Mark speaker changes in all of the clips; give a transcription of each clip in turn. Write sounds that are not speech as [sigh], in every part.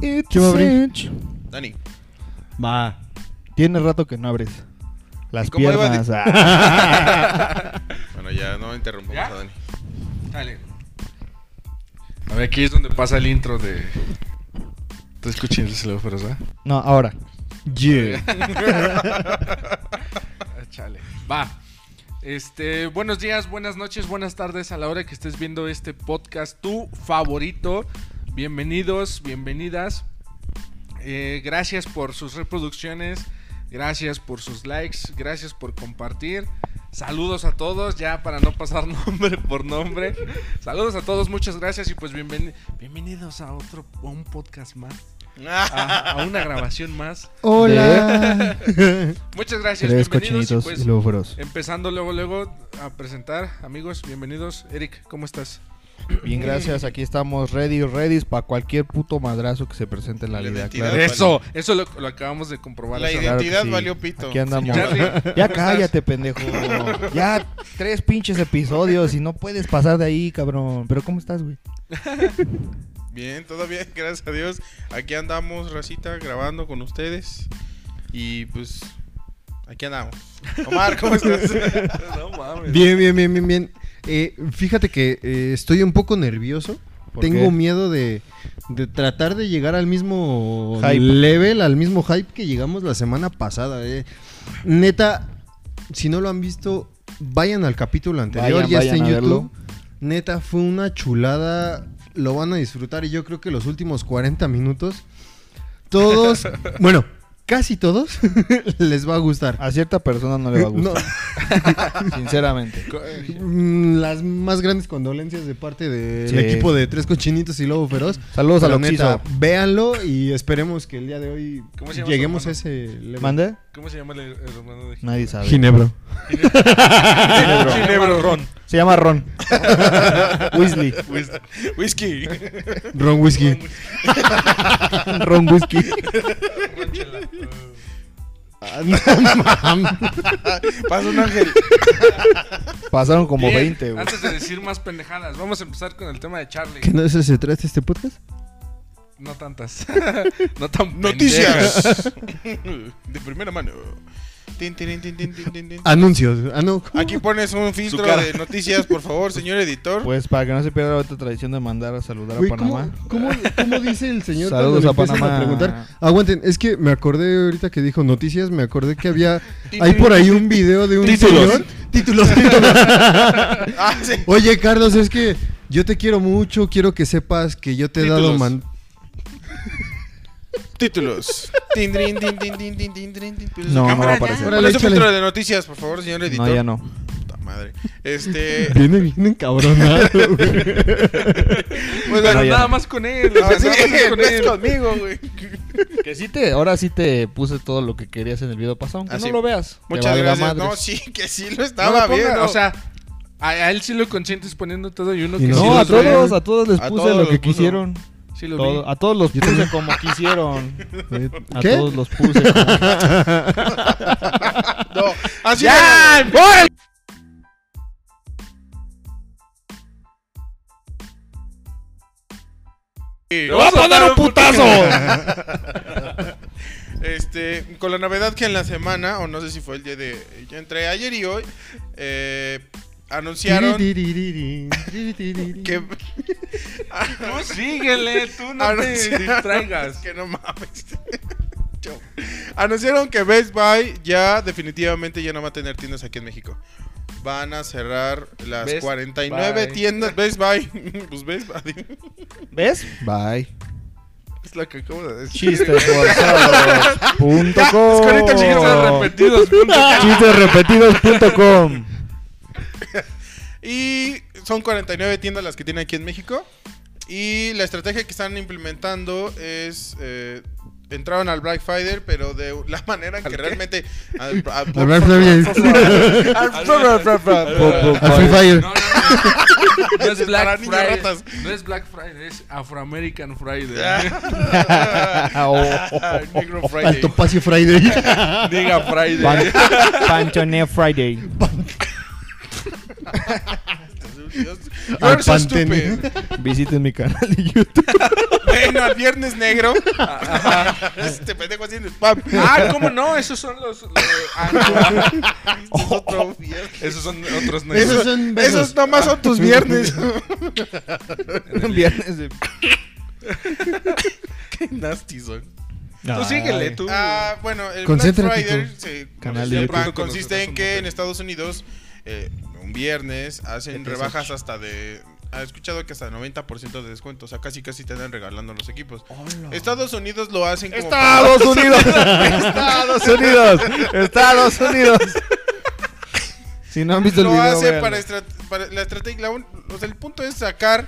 Speaker 1: ¿Quién va a abrir?
Speaker 2: Dani.
Speaker 1: Va. Tiene rato que no abres. Las
Speaker 2: ¿Cómo iba a
Speaker 1: piernas. ah. [laughs] [laughs]
Speaker 2: Bueno, ya no interrumpamos
Speaker 3: ¿Ya?
Speaker 2: a Dani.
Speaker 3: Dale. A ver, aquí es donde pasa el intro de. Te escuché el celófono, ¿verdad?
Speaker 1: No, ahora. Yeah. [laughs]
Speaker 3: Ah, Chale. Va. Este, buenos días, buenas noches, buenas tardes a la hora que estés viendo este podcast, tu favorito. Bienvenidos, bienvenidas. Eh, gracias por sus reproducciones, gracias por sus likes, gracias por compartir. Saludos a todos, ya para no pasar [laughs] nombre por nombre. Saludos a todos, muchas gracias y pues bienveni- bienvenidos a otro, a un podcast más, a, a una grabación más.
Speaker 1: Hola. [laughs]
Speaker 3: Muchas gracias,
Speaker 1: Tres
Speaker 3: bienvenidos y
Speaker 1: cochinitos
Speaker 3: pues
Speaker 1: y luego feroz.
Speaker 3: Empezando luego, luego a presentar, amigos, bienvenidos. Eric, ¿cómo estás?
Speaker 1: Bien, gracias. Aquí estamos ready, ready para cualquier puto madrazo que se presente en la
Speaker 2: La
Speaker 1: vida.
Speaker 2: identidad.
Speaker 1: Claro.
Speaker 3: Eso, eso lo, lo acabamos de comprobar.
Speaker 2: La. Identidad valió pito.
Speaker 1: Aquí andamos. Ya
Speaker 3: ¿cómo
Speaker 1: cállate, pendejo. Ya tres pinches episodios y no puedes pasar de ahí, cabrón. Pero ¿cómo estás, güey? [laughs]
Speaker 2: Bien, todo bien, gracias a Dios. Aquí andamos, Racita, grabando con ustedes. Y pues, aquí andamos. Omar, ¿cómo estás?
Speaker 3: estás? [laughs] No mames.
Speaker 4: Bien, bien, bien, bien, bien. Eh, fíjate que eh, estoy un poco nervioso.
Speaker 1: ¿Por
Speaker 4: Tengo
Speaker 1: qué?
Speaker 4: miedo de, de tratar de llegar al mismo
Speaker 1: Hype.
Speaker 4: level, al mismo hype que llegamos la semana pasada. eh. Neta, si no lo han visto, vayan al capítulo anterior,
Speaker 1: Vayan,
Speaker 4: ya
Speaker 1: vayan
Speaker 4: está en
Speaker 1: verlo.
Speaker 4: YouTube. Neta, fue una chulada. Lo van a disfrutar y yo creo que los últimos 40 minutos, todos, [laughs] bueno, casi todos, [laughs] les va a gustar.
Speaker 1: A cierta persona no le va a
Speaker 4: No,
Speaker 1: gustar. [laughs] Sinceramente.
Speaker 3: Co- eh,
Speaker 4: Mm, Las más grandes condolencias de parte del
Speaker 1: Sí.
Speaker 4: equipo de Tres Cochinitos y Lobo Feroz.
Speaker 1: Saludos a los
Speaker 4: neta, véanlo y esperemos que el día de hoy
Speaker 3: ¿Cómo se llama
Speaker 4: lleguemos a ese level.
Speaker 1: ¿Mande?
Speaker 3: ¿Cómo se llama el, hermano de
Speaker 1: Nadie sabe.
Speaker 4: Ginebro. [laughs]
Speaker 3: Ginebra Ron.
Speaker 1: Se llama Ron. [laughs] Weasley.
Speaker 2: Whis- Whisky.
Speaker 4: Ron Whiskey.
Speaker 1: Ron Whisky.
Speaker 4: Ah, no mames.
Speaker 2: Pasa un ángel.
Speaker 1: Pasaron como
Speaker 3: Bien,
Speaker 1: 20, güey.
Speaker 3: Antes de decir más pendejadas, vamos a empezar con el tema de Charlie.
Speaker 4: ¿Que no eso se trata este podcast?
Speaker 3: No tantas. [laughs] no tan.
Speaker 2: Noticias. [laughs] De primera mano. Tin, tin, tin.
Speaker 4: Anuncios. Ah.
Speaker 2: Aquí pones un filtro de noticias, por favor, señor editor.
Speaker 1: Pues para que no se pierda la otra tradición de mandar a saludar
Speaker 4: Güey,
Speaker 1: a Panamá.
Speaker 4: ¿cómo, cómo, cómo dice el señor
Speaker 1: Saludos a Panamá.
Speaker 4: preguntar? Aguanten, es que me acordé ahorita que dijo noticias, me acordé que había... [laughs] Hay por ahí un video de un
Speaker 3: Títulos.
Speaker 4: señor... Títulos. títulos. [laughs]
Speaker 2: Ah, sí.
Speaker 4: Oye, Carlos, es que yo te quiero mucho, quiero que sepas que yo te he dado man...
Speaker 2: Títulos.
Speaker 1: No, no va a aparecer.
Speaker 4: Órale, Su
Speaker 2: filtro de noticias, por favor, señor editor.
Speaker 1: No, ya no.
Speaker 2: Puta madre. Este.
Speaker 4: Viene bien encabronado, [laughs] güey.
Speaker 2: Pues
Speaker 3: Pero
Speaker 1: bueno,
Speaker 3: nada más con él.
Speaker 2: Sí,
Speaker 3: nada más con él.
Speaker 2: conmigo, güey.
Speaker 1: Que sí te, ahora sí te puse todo lo que querías en el video pasado, aunque
Speaker 2: ah,
Speaker 1: no lo veas.
Speaker 2: Muchas gracias. No, sí, que sí lo estaba viendo.
Speaker 3: O sea, a, a él sí lo consientes poniendo todo y uno
Speaker 4: Y
Speaker 3: que sí
Speaker 1: no, a todos, a todos les
Speaker 2: A
Speaker 1: puse
Speaker 2: todos
Speaker 1: lo que
Speaker 2: puso.
Speaker 1: quisieron.
Speaker 3: Sí lo
Speaker 1: Todo-
Speaker 3: vi.
Speaker 1: a todos los puse como quisieron. [laughs] A
Speaker 4: ¿Qué?
Speaker 1: todos los puse como... [laughs]
Speaker 2: no, así
Speaker 3: ¡Ya!
Speaker 2: déjalo.
Speaker 3: ¡Te voy a poner un putazo! [laughs]
Speaker 2: Este, con la novedad que en la semana, o no sé si fue el día de. Yo entré ayer y hoy. Eh, anunciaron que.
Speaker 3: Tú síguele, tú no te distraigas.
Speaker 2: que no mames. [laughs] Anunciaron que Best Buy ya definitivamente ya no va a tener tiendas aquí en México. Van a cerrar las
Speaker 3: Best
Speaker 2: 49
Speaker 3: Buy.
Speaker 2: tiendas Best Buy. [laughs] pues Best Buy.
Speaker 1: ¿Ves? Bye.
Speaker 2: es lo que acabo de decir.
Speaker 1: Chistesforzados.com [laughs]
Speaker 2: Escorita,
Speaker 3: Chistes repetidos. punto.
Speaker 1: Chistesrepetidos.com
Speaker 2: Y son 49 tiendas las que tiene aquí en México. Y la estrategia que están implementando es. eh, entraron al Black Friday, pero de la manera en que
Speaker 3: ¿Al qué?
Speaker 2: realmente. al- al-
Speaker 4: Al Black Friday.
Speaker 2: al-
Speaker 4: Al Free Fire.
Speaker 3: No, no, no. No es Black Friday. No es Black Friday, es Afro-American Friday.
Speaker 2: Negro Friday.
Speaker 4: Al Topacio Friday.
Speaker 3: Diga Friday.
Speaker 1: Pan- Panchone Friday.
Speaker 4: Al
Speaker 2: You're so
Speaker 4: Pantene.
Speaker 2: stupid.
Speaker 1: Visiten mi canal de YouTube.
Speaker 2: Bueno, al viernes negro. Este pendejo haciendo spam.
Speaker 3: Ah, ¿cómo no? Esos son los. los- ah,
Speaker 2: Este es otro viernes.
Speaker 3: no. Esos son otros [laughs] no.
Speaker 4: Esos son besos.
Speaker 2: Esos nomás son tus viernes. [laughs]
Speaker 1: Viernes de... [laughs]
Speaker 2: Qué nasty son.
Speaker 3: Tú síguele, tú.
Speaker 2: Ah, bueno, el Black Friday
Speaker 4: hijo.
Speaker 2: se,
Speaker 1: Canal de
Speaker 3: YouTube.
Speaker 2: consiste en que en Estados Unidos eh, un viernes hacen rebajas hasta de... He escuchado que hasta 90% de descuento, o sea, casi casi te dan regalando los equipos. Estados Unidos lo hacen como...
Speaker 1: Estados Unidos. [laughs] Estados Unidos. Estados Unidos. Si no han visto el
Speaker 2: lo
Speaker 1: video,
Speaker 2: hace
Speaker 1: véanlo.
Speaker 2: para, estra- para la estrategia. la un- o sea, el punto es sacar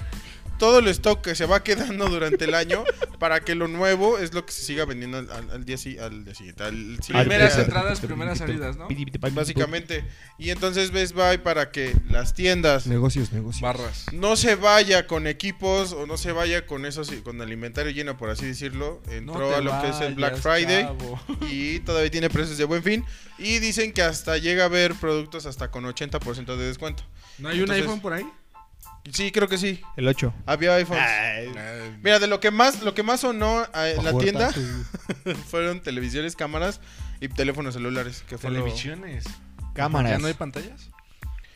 Speaker 2: todo el stock que se va quedando durante el año para que lo nuevo es lo que se siga vendiendo al, al- al día, si- al día siguiente. al
Speaker 3: Primeras
Speaker 2: día,
Speaker 3: entradas, primeras salidas, ¿no?
Speaker 2: Básicamente. Y entonces Best Buy para que las tiendas
Speaker 4: Negocios, negocios.
Speaker 3: Barras.
Speaker 2: no se vaya con equipos o no se vaya con esos con el inventario lleno, por así decirlo. Entró
Speaker 3: No
Speaker 2: a lo que es el Black Friday. [laughs] Y todavía tiene precios de buen fin. Y dicen que hasta llega a haber productos hasta con 80% de descuento.
Speaker 3: ¿No hay un iPhone por ahí?
Speaker 2: Sí, creo que sí.
Speaker 1: El 8.
Speaker 2: Había iPhones. Mira, de lo que más, lo que más sonó eh, en la tienda [laughs] fueron televisiones, cámaras y teléfonos celulares. Que fue lo-
Speaker 3: Televisiones.
Speaker 1: Cámaras.
Speaker 3: ¿Ya no hay pantallas?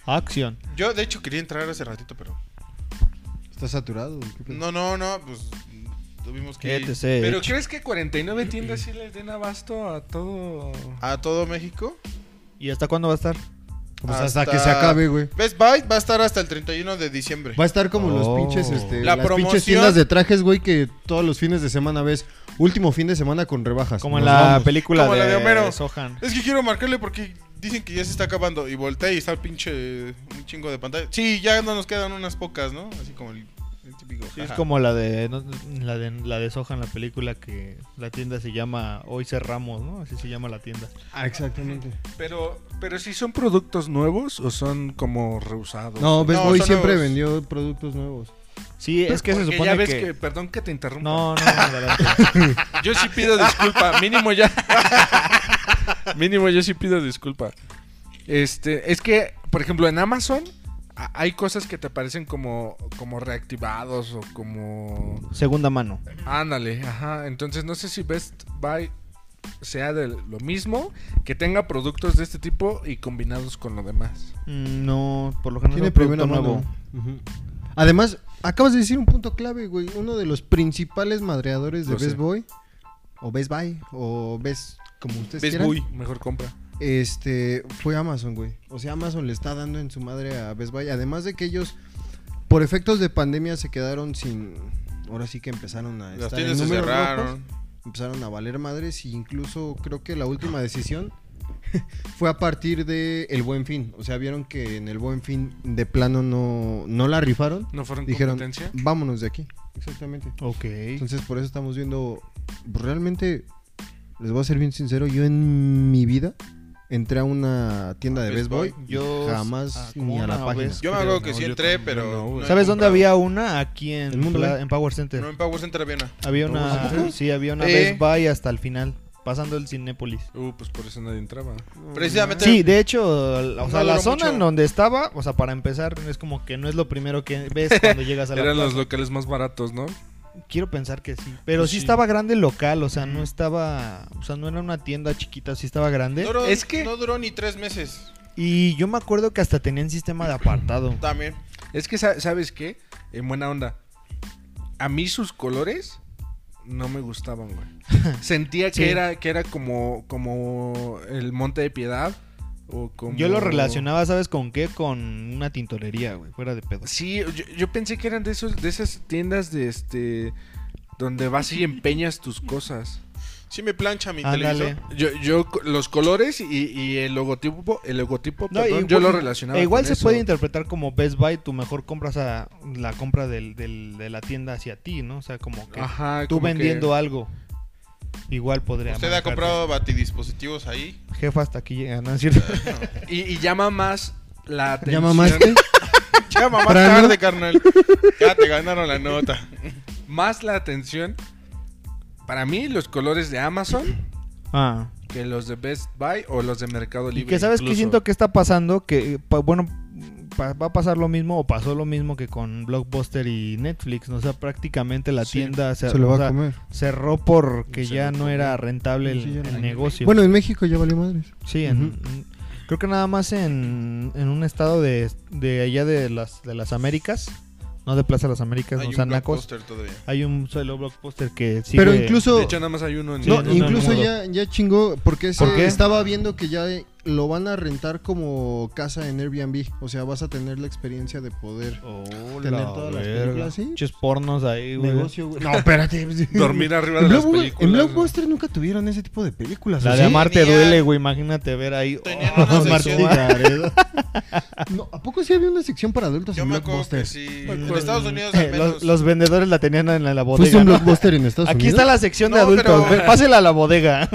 Speaker 1: Acción.
Speaker 2: Yo, de hecho, quería entrar hace ratito, pero.
Speaker 4: ¿Estás saturado? güey? ¿Qué pedo?
Speaker 2: No, no, no, pues. Tuvimos que ir
Speaker 1: ETC.
Speaker 3: ¿Pero
Speaker 1: hecho.
Speaker 3: crees que 49 tiendas sí les den abasto a todo?
Speaker 2: a todo México.
Speaker 1: ¿Y hasta cuándo va a estar?
Speaker 4: Pues hasta... que se acabe, güey.
Speaker 2: Best Buy va a estar hasta el 31 de diciembre.
Speaker 4: Va a estar como los
Speaker 1: Oh.
Speaker 4: pinches, este,
Speaker 2: La
Speaker 4: las pinches tiendas de trajes, güey, que todos los fines de semana ves. Último fin de semana con rebajas.
Speaker 1: Como en la
Speaker 4: vamos.
Speaker 1: película
Speaker 2: Como
Speaker 1: de,
Speaker 2: la de Homero.
Speaker 1: Sohan.
Speaker 2: Es que quiero marcarle porque dicen que ya se está acabando. Y voltea y está el pinche. Un chingo de pantalla. Sí, ya no nos quedan unas pocas, ¿no? Así como el, el típico.
Speaker 1: Sí, es como la de, no, la de la de Sohan, la película que la tienda se llama Hoy cerramos, ¿no? Así se llama la tienda.
Speaker 4: Ah, exactamente.
Speaker 3: Pero, pero si son productos nuevos o son como reusados.
Speaker 4: No, Boy
Speaker 2: son
Speaker 4: siempre
Speaker 2: nuevos.
Speaker 4: vendió productos nuevos.
Speaker 1: Sí, es que se supone
Speaker 3: ya ves
Speaker 1: que...
Speaker 3: que... Perdón que te interrumpa.
Speaker 1: No, no, adelante. [laughs]
Speaker 3: Yo sí pido disculpa. Mínimo ya. [laughs] Mínimo yo sí pido disculpa. Este, es que, por ejemplo, en Amazon hay cosas que te parecen como, como reactivados o como...
Speaker 1: Segunda mano.
Speaker 3: Ándale, ajá. Entonces no sé si Best Buy sea de lo mismo, que tenga productos de este tipo y combinados con lo demás.
Speaker 1: Mm, No, por lo general
Speaker 4: Tiene primera
Speaker 1: nuevo.
Speaker 4: Además, acabas de decir un punto clave, güey. Uno de los principales madreadores de
Speaker 3: Lo sé.
Speaker 4: Best Boy, o Best Buy, o Best, como ustedes
Speaker 2: Best
Speaker 4: quieran,
Speaker 2: Buy.
Speaker 3: Mejor compra.
Speaker 4: Este, fue Amazon, güey. O sea, Amazon le está dando en su madre a Best Buy. Además de que ellos, por efectos de pandemia, se quedaron sin... Ahora sí que empezaron a
Speaker 2: Las
Speaker 4: estar en
Speaker 2: tiendas se cerraron.
Speaker 4: rojos. empezaron a valer madres y incluso creo que la última decisión [laughs] fue a partir de el Buen Fin. O sea, vieron que en el Buen Fin de plano no, no la rifaron.
Speaker 3: ¿No fueron
Speaker 4: Dijeron,
Speaker 3: competencia?
Speaker 4: vámonos de aquí. Exactamente.
Speaker 1: Ok.
Speaker 4: Entonces por eso estamos viendo, pues, realmente, les voy a ser bien sincero, yo en mi vida entré a una tienda de
Speaker 2: Best
Speaker 4: Best Boy,
Speaker 2: Buy.
Speaker 1: Yo-
Speaker 4: jamás
Speaker 1: ah,
Speaker 4: ni a la
Speaker 1: una
Speaker 4: página.
Speaker 2: Yo me acuerdo que
Speaker 3: no,
Speaker 2: sí entré,
Speaker 3: también
Speaker 2: pero.
Speaker 3: no,
Speaker 2: no
Speaker 1: ¿Sabes dónde había una? Aquí en,
Speaker 4: El mundo, ¿eh?
Speaker 1: en Power Center.
Speaker 2: No, en Power Center había una.
Speaker 1: Había
Speaker 4: ¿Power
Speaker 1: una,
Speaker 4: Center?
Speaker 1: sí, había una
Speaker 2: Eh.
Speaker 1: Best Buy hasta el final, pasando el Cinépolis.
Speaker 3: Uh, pues por eso nadie entraba.
Speaker 2: Precisamente.
Speaker 1: Sí, de hecho, o
Speaker 2: No
Speaker 1: sea, la zona
Speaker 2: mucho.
Speaker 1: en donde estaba, o sea, para empezar, es como que no es lo primero que ves cuando [laughs] llegas a la
Speaker 3: Eran los
Speaker 1: plaza.
Speaker 3: locales más baratos, ¿no?
Speaker 1: Quiero pensar que sí. Pero
Speaker 3: Pues
Speaker 1: sí,
Speaker 3: sí.
Speaker 1: estaba grande el local, o sea, no estaba. O sea, no era una tienda chiquita, sí estaba grande.
Speaker 2: Duró-
Speaker 3: Es que-
Speaker 2: No duró ni tres meses.
Speaker 1: Y yo me acuerdo que hasta tenían sistema de apartado.
Speaker 2: También.
Speaker 3: Es que, sa- ¿sabes qué? En buena onda. A mí sus colores no me gustaban, güey. [laughs] Sentía que
Speaker 1: Sí.
Speaker 3: era que era como como el Monte de Piedad o como
Speaker 1: Yo lo relacionaba, ¿sabes con qué? Con una tintorería, güey, fuera de pedo.
Speaker 3: Sí, yo, yo pensé que eran de esos de esas tiendas de este donde vas y empeñas tus cosas.
Speaker 2: Sí me plancha mi
Speaker 1: Ándale.
Speaker 2: televisor.
Speaker 3: Yo, yo los colores y, y el logotipo, el logotipo,
Speaker 1: No,
Speaker 3: perdón,
Speaker 1: igual-
Speaker 3: yo lo relacionaba.
Speaker 1: igual
Speaker 3: con
Speaker 1: se
Speaker 3: eso.
Speaker 1: puede interpretar como Best Buy, tu mejor compra, o sea, la compra del, del- de la tienda hacia ti, ¿no? O sea, como que
Speaker 3: Ajá,
Speaker 1: tú
Speaker 3: como que-
Speaker 1: vendiendo algo. Igual podría.
Speaker 2: ¿Usted ha comprado batidispositivos ahí?
Speaker 1: Jefa, hasta aquí llega, ¿no es cierto? [laughs]
Speaker 3: y, y llama más la atención.
Speaker 4: ¿Ya [laughs] mamaste?
Speaker 2: Llama más
Speaker 4: ¿Prano?
Speaker 2: tarde, carnal. Ya te ganaron la nota.
Speaker 3: más la atención para mí los colores de Amazon
Speaker 1: ah.
Speaker 3: que los de Best Buy o los de Mercado
Speaker 1: Y
Speaker 3: Libre.
Speaker 1: que sabes que siento que está pasando, que, bueno, va a pasar lo mismo o pasó lo mismo que con Blockbuster y Netflix. ¿no? O sea, prácticamente la
Speaker 2: Sí,
Speaker 1: tienda se,
Speaker 4: Se lo
Speaker 1: o
Speaker 4: va
Speaker 1: sea,
Speaker 4: a comer.
Speaker 1: cerró porque
Speaker 2: Se
Speaker 1: ya no era rentable el,
Speaker 4: Sí,
Speaker 1: negocio.
Speaker 4: Bueno, en México ya valió madres.
Speaker 1: sí, en- creo que nada más en, en un estado de, de allá de las, de las Américas, no de Plaza de las Américas,
Speaker 2: Hay
Speaker 1: no
Speaker 2: un
Speaker 1: sean nacos.
Speaker 2: blockbuster todavía.
Speaker 1: Hay un solo Blockbuster que sigue...
Speaker 4: Pero incluso...
Speaker 3: De hecho, nada más hay uno en
Speaker 4: no,
Speaker 1: no, no,
Speaker 4: incluso
Speaker 1: no,
Speaker 4: ya, ya chingó, porque se
Speaker 1: ¿Por qué?
Speaker 4: estaba viendo que ya lo van a rentar como casa en Airbnb. O sea, vas a tener la experiencia de poder
Speaker 1: Oh,
Speaker 4: tener
Speaker 1: la
Speaker 4: todas las películas, ¿sí?
Speaker 1: Pinches pornos ahí, güey.
Speaker 4: negocio, güey. No, espérate.
Speaker 3: Dormir arriba de
Speaker 4: En,
Speaker 3: las películas.
Speaker 4: en
Speaker 3: ¿no?
Speaker 4: Blockbuster nunca tuvieron ese tipo de películas.
Speaker 1: La
Speaker 4: ¿o
Speaker 1: de
Speaker 4: sí?
Speaker 1: Amarte
Speaker 2: Tenía-
Speaker 1: duele, güey. Imagínate ver ahí.
Speaker 2: Tenían
Speaker 1: oh,
Speaker 2: una sección-.
Speaker 4: No, ¿A poco sí había una sección para adultos
Speaker 2: Yo
Speaker 4: en
Speaker 2: me acuerdo
Speaker 4: Blockbuster?
Speaker 2: que sí. En Estados Unidos
Speaker 1: Eh,
Speaker 2: al menos.
Speaker 1: los, los vendedores la tenían en la, la
Speaker 4: ¿Fuiste
Speaker 1: bodega.
Speaker 4: un
Speaker 1: ¿no?
Speaker 4: Blockbuster en Estados
Speaker 1: Aquí
Speaker 4: Unidos?
Speaker 1: está la sección de
Speaker 2: No,
Speaker 1: adultos.
Speaker 2: pero-
Speaker 1: Pásela a la bodega.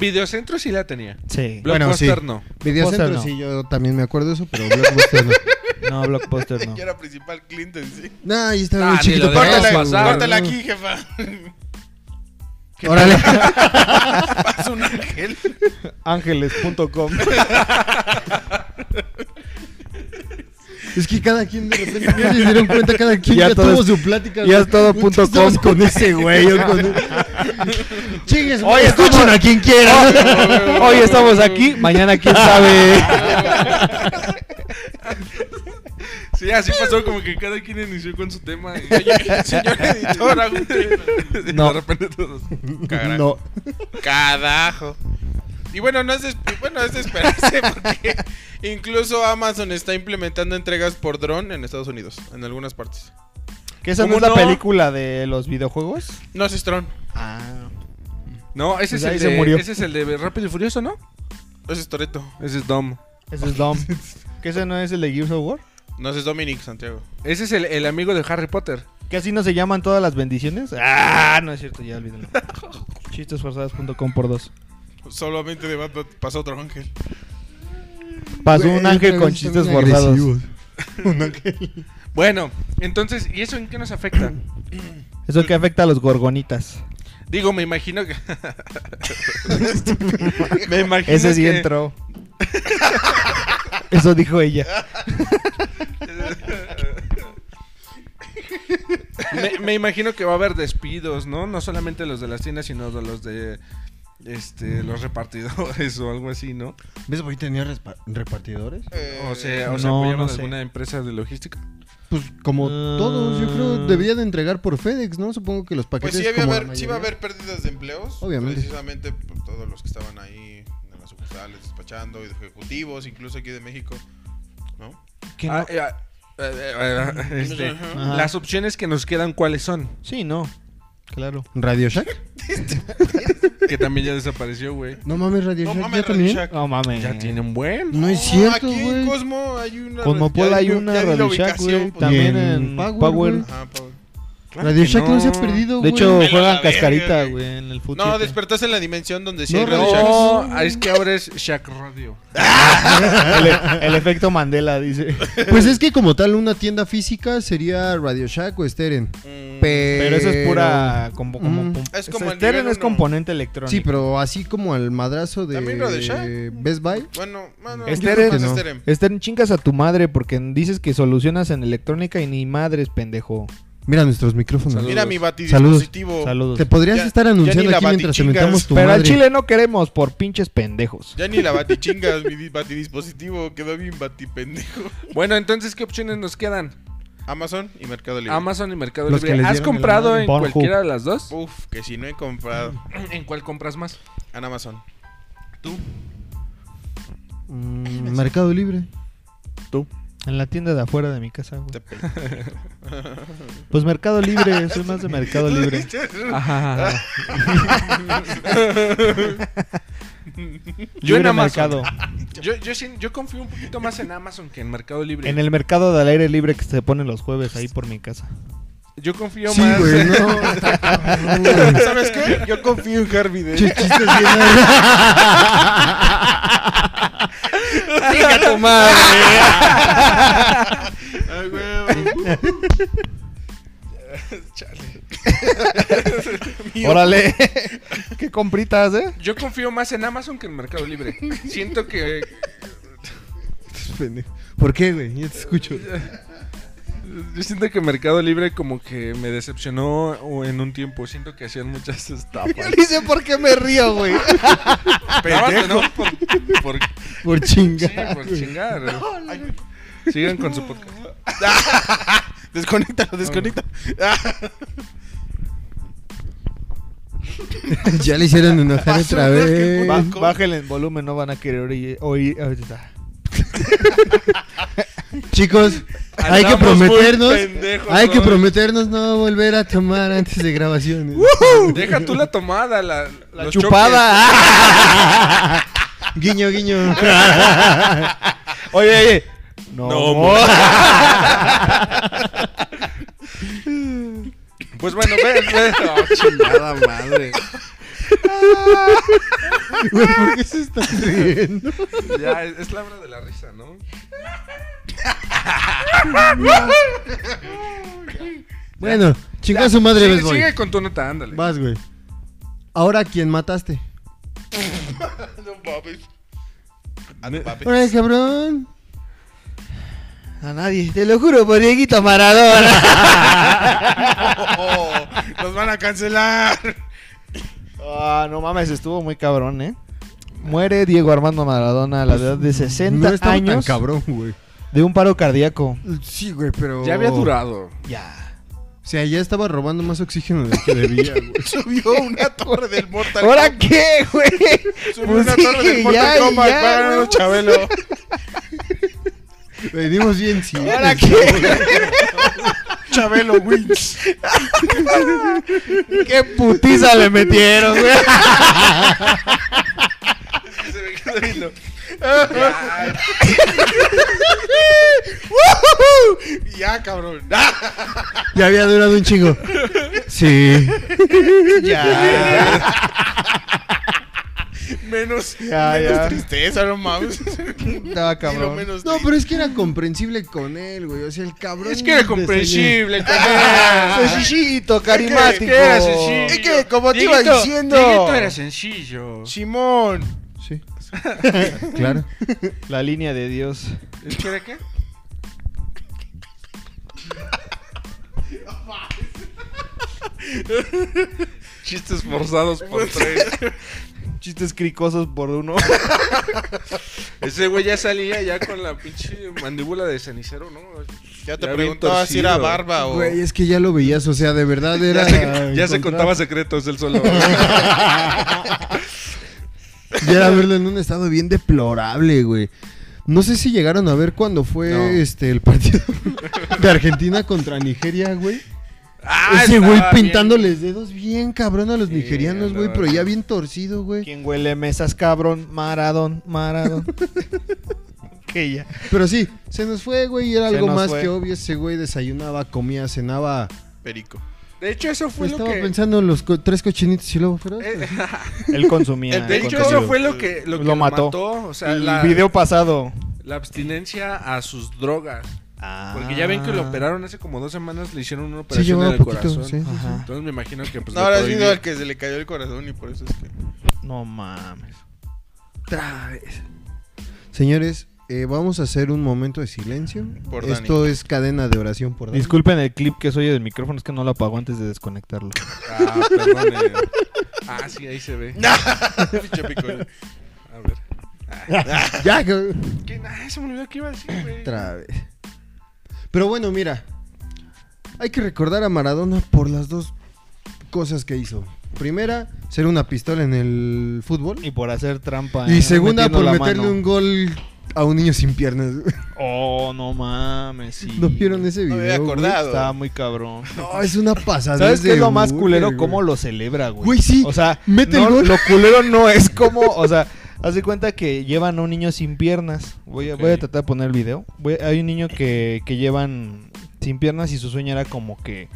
Speaker 3: Videocentro sí la tenía.
Speaker 1: Sí.
Speaker 4: Bueno,
Speaker 3: Blockbuster
Speaker 4: sí.
Speaker 3: no.
Speaker 4: Videocentro,
Speaker 1: Blockbuster
Speaker 4: sí, yo también me acuerdo de eso, pero Blockbuster no. [laughs]
Speaker 1: No, Blockbuster [laughs] no.
Speaker 2: Yo era principal Clinton, sí.
Speaker 4: Nah, ahí estaba
Speaker 3: Ah,
Speaker 4: muy
Speaker 3: ni
Speaker 4: chiquito.
Speaker 2: Córtala aquí, jefa. [laughs]
Speaker 4: Órale.
Speaker 2: Pasa un ángel.
Speaker 1: Ángeles.com.
Speaker 4: Es que cada quien de repente ya se dieron cuenta, cada [laughs] quien
Speaker 1: Ya
Speaker 4: tuvo
Speaker 1: es-
Speaker 4: su plática.
Speaker 1: ya es todo punto com.
Speaker 4: con ese güey. con- [laughs] Chingues,
Speaker 1: Oye,
Speaker 4: Oye, escuchen
Speaker 1: estamos-
Speaker 4: a quien quiera. [laughs]
Speaker 1: Hoy estamos aquí, mañana quién sabe.
Speaker 3: Sí, así pasó como que cada quien inició con su tema. Y,
Speaker 2: Señor editor.
Speaker 1: No.
Speaker 3: De repente todos.
Speaker 2: Carajo.
Speaker 1: No.
Speaker 2: Carajo. Y bueno, no es de, bueno, es de esperarse [laughs] porque incluso Amazon está implementando entregas por dron en Estados Unidos, en algunas partes.
Speaker 1: ¿Que esa no
Speaker 3: ¿Cómo
Speaker 1: es la
Speaker 3: no?
Speaker 1: película de los videojuegos?
Speaker 2: No es drone,
Speaker 1: Ah.
Speaker 3: No, ese,
Speaker 1: Pues
Speaker 3: es el
Speaker 1: se
Speaker 3: de,
Speaker 1: murió.
Speaker 3: ese es el de Rápido y Furioso, ¿no?
Speaker 2: ese es Toreto.
Speaker 3: Ese es Dom.
Speaker 1: Ese es Dom. [laughs] ¿Que ese no es el de Gears of War?
Speaker 2: No, ese es Dominic Santiago.
Speaker 3: Ese es el, el amigo de Harry Potter.
Speaker 1: ¿Que así no se llaman todas las bendiciones? Ah, no es cierto, ya olvídenlo. [laughs] Chistesforzados.com por dos.
Speaker 2: Solamente de Batman pasó otro ángel.
Speaker 1: Pasó un ángel con chistes
Speaker 4: agresivos. [laughs] Un ángel.
Speaker 3: Bueno, entonces, ¿y eso en qué nos afecta? [clears throat]
Speaker 1: Eso que afecta a los gorgonitas.
Speaker 3: Digo, me imagino que. [laughs] me imagino
Speaker 1: Ese sí
Speaker 3: que-
Speaker 1: entró. Eso dijo ella. [laughs]
Speaker 3: Me, me imagino que va a haber despidos, ¿no? No solamente los de las tiendas, sino de los de este los repartidores [laughs] o algo así, ¿no?
Speaker 4: ¿Ves qué tenía repartidores?
Speaker 2: Eh,
Speaker 3: O sea, o sea
Speaker 1: no,
Speaker 3: apoyaban
Speaker 1: no sé.
Speaker 3: alguna empresa de logística.
Speaker 4: Pues como
Speaker 1: Ah.
Speaker 4: todos, yo creo, debía de entregar por FedEx, ¿no? Supongo que los
Speaker 2: Pues
Speaker 4: paquetes
Speaker 2: sí, había
Speaker 4: como
Speaker 2: haber, sí va a haber pérdidas de empleos.
Speaker 4: Obviamente.
Speaker 2: Precisamente por todos los que estaban ahí en las sucursales despachando y de ejecutivos, incluso aquí de México. ¿No?
Speaker 1: ¿Qué
Speaker 3: Ah,
Speaker 1: no?
Speaker 3: eh, ah, eh, eh, [laughs] este, las opciones que nos quedan, ¿cuáles son?
Speaker 1: Sí, no. Claro.
Speaker 4: ¿Radio Shack? [laughs]
Speaker 3: Que también ya desapareció, güey.
Speaker 4: No mames, Radio
Speaker 2: No
Speaker 4: Shack
Speaker 2: mames,
Speaker 4: ya también.
Speaker 2: Radio Shack.
Speaker 1: No mames.
Speaker 3: Ya tiene un buen.
Speaker 4: No es cierto,
Speaker 2: Aquí en
Speaker 4: güey.
Speaker 2: Cosmo hay una.
Speaker 1: Cosmopol
Speaker 2: ya
Speaker 1: hay una
Speaker 2: ya di la
Speaker 1: Radio Shack,
Speaker 2: ubicación,
Speaker 1: güey.
Speaker 2: pues.
Speaker 1: También
Speaker 4: en
Speaker 1: en
Speaker 4: Power,
Speaker 1: Power.
Speaker 4: güey.
Speaker 2: Ajá.
Speaker 3: Claro
Speaker 4: Radio
Speaker 3: que
Speaker 4: Shack no. se ha perdido,
Speaker 1: De
Speaker 4: güey.
Speaker 1: hecho,
Speaker 2: Vela
Speaker 1: juegan
Speaker 2: la
Speaker 1: cascarita, güey, en el fútbol.
Speaker 2: No, despertas en la dimensión donde sí
Speaker 4: No,
Speaker 2: hay Radio
Speaker 4: Radio
Speaker 2: Shack.
Speaker 3: No, es que ahora es Shack Radio. [laughs]
Speaker 1: el, e- el efecto Mandela, dice.
Speaker 4: Pues es que como tal una tienda física sería Radio Shack o Steren.
Speaker 2: Mm,
Speaker 4: Pero,
Speaker 1: Pero eso es pura. Como, como,
Speaker 4: Mm.
Speaker 2: Es como
Speaker 1: Steren es componente electrónico.
Speaker 4: Sí, pero así como al madrazo de. Best Buy.
Speaker 2: Bueno, bueno,
Speaker 1: Steren-
Speaker 2: yo creo que
Speaker 4: no.
Speaker 2: Steren.
Speaker 1: Steren, chingas a tu madre porque dices que solucionas en electrónica y ni madres, pendejo.
Speaker 4: Mira nuestros micrófonos.
Speaker 3: Saludos.
Speaker 2: Mira mi batidispositivo.
Speaker 1: Saludos.
Speaker 4: Te podrías
Speaker 2: Ya-
Speaker 4: estar anunciando aquí mientras inventamos tu
Speaker 1: Pero al
Speaker 4: madre.
Speaker 1: chile no queremos por pinches pendejos.
Speaker 2: Ya ni la batichingas, mi di- batidispositivo quedó bien batipendejo.
Speaker 3: Bueno, entonces, ¿qué opciones nos quedan?
Speaker 2: Amazon y Mercado Libre.
Speaker 3: Amazon y Mercado
Speaker 4: Los
Speaker 3: Libre. ¿Has comprado en
Speaker 1: Pornhub.
Speaker 3: cualquiera de las dos?
Speaker 2: Uf, que si no he comprado. [clears throat]
Speaker 3: ¿En cuál compras más?
Speaker 2: En Amazon.
Speaker 3: ¿Tú?
Speaker 4: Mm, Mercado Libre.
Speaker 1: En la tienda de afuera de mi casa, güey. [laughs] Pues Mercado Libre, [laughs] soy más de Mercado Libre.
Speaker 3: Ajá. [laughs]
Speaker 1: Yo
Speaker 3: en Amazon.
Speaker 1: mercado. [laughs]
Speaker 3: Yo, yo, yo confío un poquito más en Amazon que en Mercado Libre.
Speaker 1: En el mercado del aire libre que se pone los jueves ahí por mi casa.
Speaker 3: Yo confío
Speaker 4: Sí,
Speaker 3: más.
Speaker 4: güey, no. [laughs]
Speaker 2: ¿Sabes qué? Yo confío en Harvey de
Speaker 1: ¡Chica [laughs] tu madre!
Speaker 2: Ay, güey. [laughs]
Speaker 1: Órale. [laughs] ¿Qué compritas, eh?
Speaker 3: Yo confío más en Amazon que en Mercado Libre. Siento que.
Speaker 4: ¿Por qué, güey? Ya te escucho.
Speaker 3: Yo siento que Mercado Libre como que me decepcionó en un tiempo. Siento que hacían muchas estafas. [laughs]
Speaker 1: Dice por qué me río, güey.
Speaker 3: Pendejo. No, por, por,
Speaker 4: Por
Speaker 3: sí,
Speaker 4: chingar.
Speaker 3: por
Speaker 4: güey.
Speaker 3: chingar. Sigan con su podcast.
Speaker 2: Desconéctalo, desconéctalo. [laughs]
Speaker 4: ya le hicieron enojar otra vez.
Speaker 1: Bájenle el volumen, no van a querer oír. [laughs]
Speaker 4: Chicos, hay que prometernos.
Speaker 3: pendejos
Speaker 4: Hay que prometernos no volver a tomar antes de grabaciones.
Speaker 3: Deja tú la tomada, la,
Speaker 1: La chupada. [laughs]
Speaker 4: Guiño, guiño.
Speaker 1: oye, oye. No,
Speaker 3: No. Pues bueno, ven, ven. [laughs] Oh, chingada madre. [laughs]
Speaker 4: Güey, ¿por qué se están riendo?
Speaker 3: Ya, es, es la hora de la risa, ¿no? [laughs]
Speaker 4: Bueno, chinga su madre,
Speaker 3: sigue,
Speaker 4: ves, güey.
Speaker 3: sigue con tu nota, ándale.
Speaker 4: Vas, güey. Ahora, ¿quién mataste?
Speaker 2: No mames. No mames.
Speaker 4: Ahora, cabrón.
Speaker 1: A nadie, te lo juro por Dieguito Maradona. [laughs]
Speaker 2: Oh, nos van a cancelar.
Speaker 1: Ah, no mames, estuvo muy cabrón, ¿eh? Muere Diego Armando Maradona a la edad de 60
Speaker 4: No estaba tan
Speaker 1: años
Speaker 4: cabrón, güey.
Speaker 1: de un paro cardíaco.
Speaker 4: Sí, güey, pero.
Speaker 3: Ya había durado.
Speaker 1: Ya.
Speaker 4: O sea, ya estaba robando más oxígeno del que debía, [laughs] güey.
Speaker 2: Subió una torre del Mortal
Speaker 1: ¿Ahora
Speaker 2: Kombat.
Speaker 1: qué, güey?
Speaker 2: Subió
Speaker 1: Pues
Speaker 2: una
Speaker 1: sí,
Speaker 2: torre del Mortal
Speaker 1: ya,
Speaker 2: Kombat.
Speaker 1: ya, güey.
Speaker 2: Chabelo.
Speaker 4: Venimos bien, sí.
Speaker 1: ¿Ahora qué? [laughs]
Speaker 2: Chabelo wins. [laughs]
Speaker 1: ¿Qué putiza le metieron, güey?
Speaker 3: Se me quedó viendo.
Speaker 2: ya, cabrón.
Speaker 4: Ya había durado un chingo. Sí.
Speaker 1: Ya.
Speaker 2: Menos,
Speaker 1: Ya,
Speaker 2: menos
Speaker 1: ya.
Speaker 2: tristeza, no mames. Lo
Speaker 1: cabrón.
Speaker 2: menos
Speaker 4: No, pero es que era comprensible con él, güey. O sea, el cabrón.
Speaker 3: Es que era comprensible. [laughs]
Speaker 1: Ah,
Speaker 3: cabrón.
Speaker 1: Sencillito, carismático.
Speaker 3: Que era sencillo.
Speaker 2: Es que, como te iba diciendo-
Speaker 3: Dieguito era sencillo.
Speaker 2: Simón.
Speaker 4: Sí. [laughs] claro.
Speaker 1: La línea de Dios.
Speaker 3: ¿Es que era qué? Chistes forzados por tres. [laughs]
Speaker 1: Chistes cricosos por uno. [laughs]
Speaker 3: Ese güey ya salía ya con la pinche mandíbula de cenicero, ¿no?
Speaker 2: Ya te
Speaker 3: Ya
Speaker 2: preguntaba si era barba o.
Speaker 4: Güey, es que ya lo veías. O sea, de verdad [laughs] era.
Speaker 3: Ya se, ya se
Speaker 4: encontrar-
Speaker 3: contaba secretos él solo. [laughs]
Speaker 4: Ya era verlo en un estado bien deplorable, güey. No sé si llegaron a ver cuando fue
Speaker 3: No.
Speaker 4: este el partido de Argentina contra Nigeria, güey.
Speaker 3: Ah,
Speaker 4: Ese güey
Speaker 3: estaba bien.
Speaker 4: pintándoles dedos bien cabrón a los
Speaker 3: Sí,
Speaker 4: nigerianos, güey, pero ya bien torcido, güey.
Speaker 1: ¿Quién huele mesas, cabrón? Maradón, Maradón. [laughs] que ya.
Speaker 4: Pero sí, se nos fue, güey, y era
Speaker 1: Se
Speaker 4: algo más
Speaker 1: fue.
Speaker 4: que obvio. Ese güey desayunaba, comía, cenaba.
Speaker 2: Perico.
Speaker 3: De hecho, eso fue lo
Speaker 4: Estaba
Speaker 3: que.
Speaker 4: pensando en los co- tres cochinitos y luego fuera.
Speaker 3: Eh, [laughs] [laughs]
Speaker 1: Él consumía.
Speaker 3: De
Speaker 2: Perico
Speaker 3: hecho, eso fue lo que lo, que
Speaker 1: Lo
Speaker 3: lo
Speaker 1: mató.
Speaker 3: mató. O sea,
Speaker 1: El
Speaker 3: la,
Speaker 1: video pasado.
Speaker 3: la abstinencia a sus drogas. Porque ya ven que lo operaron hace como dos semanas, le hicieron una
Speaker 4: Sí,
Speaker 3: operación
Speaker 4: llevaba
Speaker 3: en el
Speaker 4: poquito,
Speaker 3: corazón.
Speaker 4: sí, sí, sí.
Speaker 3: Entonces me imagino que pues
Speaker 2: No, ahora ha sido el que se le cayó el corazón y por eso es que.
Speaker 1: No mames.
Speaker 4: Otra vez. Señores, eh, vamos a hacer un momento de silencio.
Speaker 2: Por Dani.
Speaker 4: Esto es cadena de oración por Dani.
Speaker 1: Disculpen el clip que soy del micrófono, es que no lo apagó antes de desconectarlo.
Speaker 3: Ah, perdone. Ah, sí, ahí se ve. [laughs]
Speaker 2: Pinche pico.
Speaker 3: A ver.
Speaker 4: Ya, güey.
Speaker 3: ¿Qué? Ah, se me olvidó que iba a decir, güey.
Speaker 4: Otra vez. Pero bueno, mira. Hay que recordar a Maradona por las dos cosas que hizo. Primera, ser una pistola en el fútbol.
Speaker 1: Y por hacer trampa.
Speaker 4: Y
Speaker 1: eh,
Speaker 4: segunda, por meterle
Speaker 1: mano.
Speaker 4: un gol a un niño sin piernas.
Speaker 1: Oh, no mames. Sí.
Speaker 4: ¿No vieron ese
Speaker 2: No
Speaker 4: video?
Speaker 2: me había
Speaker 4: güey?
Speaker 2: acordado.
Speaker 1: Estaba muy cabrón.
Speaker 4: No, es una pasada.
Speaker 1: ¿Sabes qué es lo más culero? ¿Cómo lo celebra, güey?
Speaker 4: Güey, sí.
Speaker 1: O sea,
Speaker 4: Mete el gol.
Speaker 1: lo culero no es como, o sea, [laughs] haz de cuenta que llevan a un niño sin piernas. Voy a, voy a tratar de poner el video. Voy- hay un niño que, que llevan sin piernas y su sueño era como que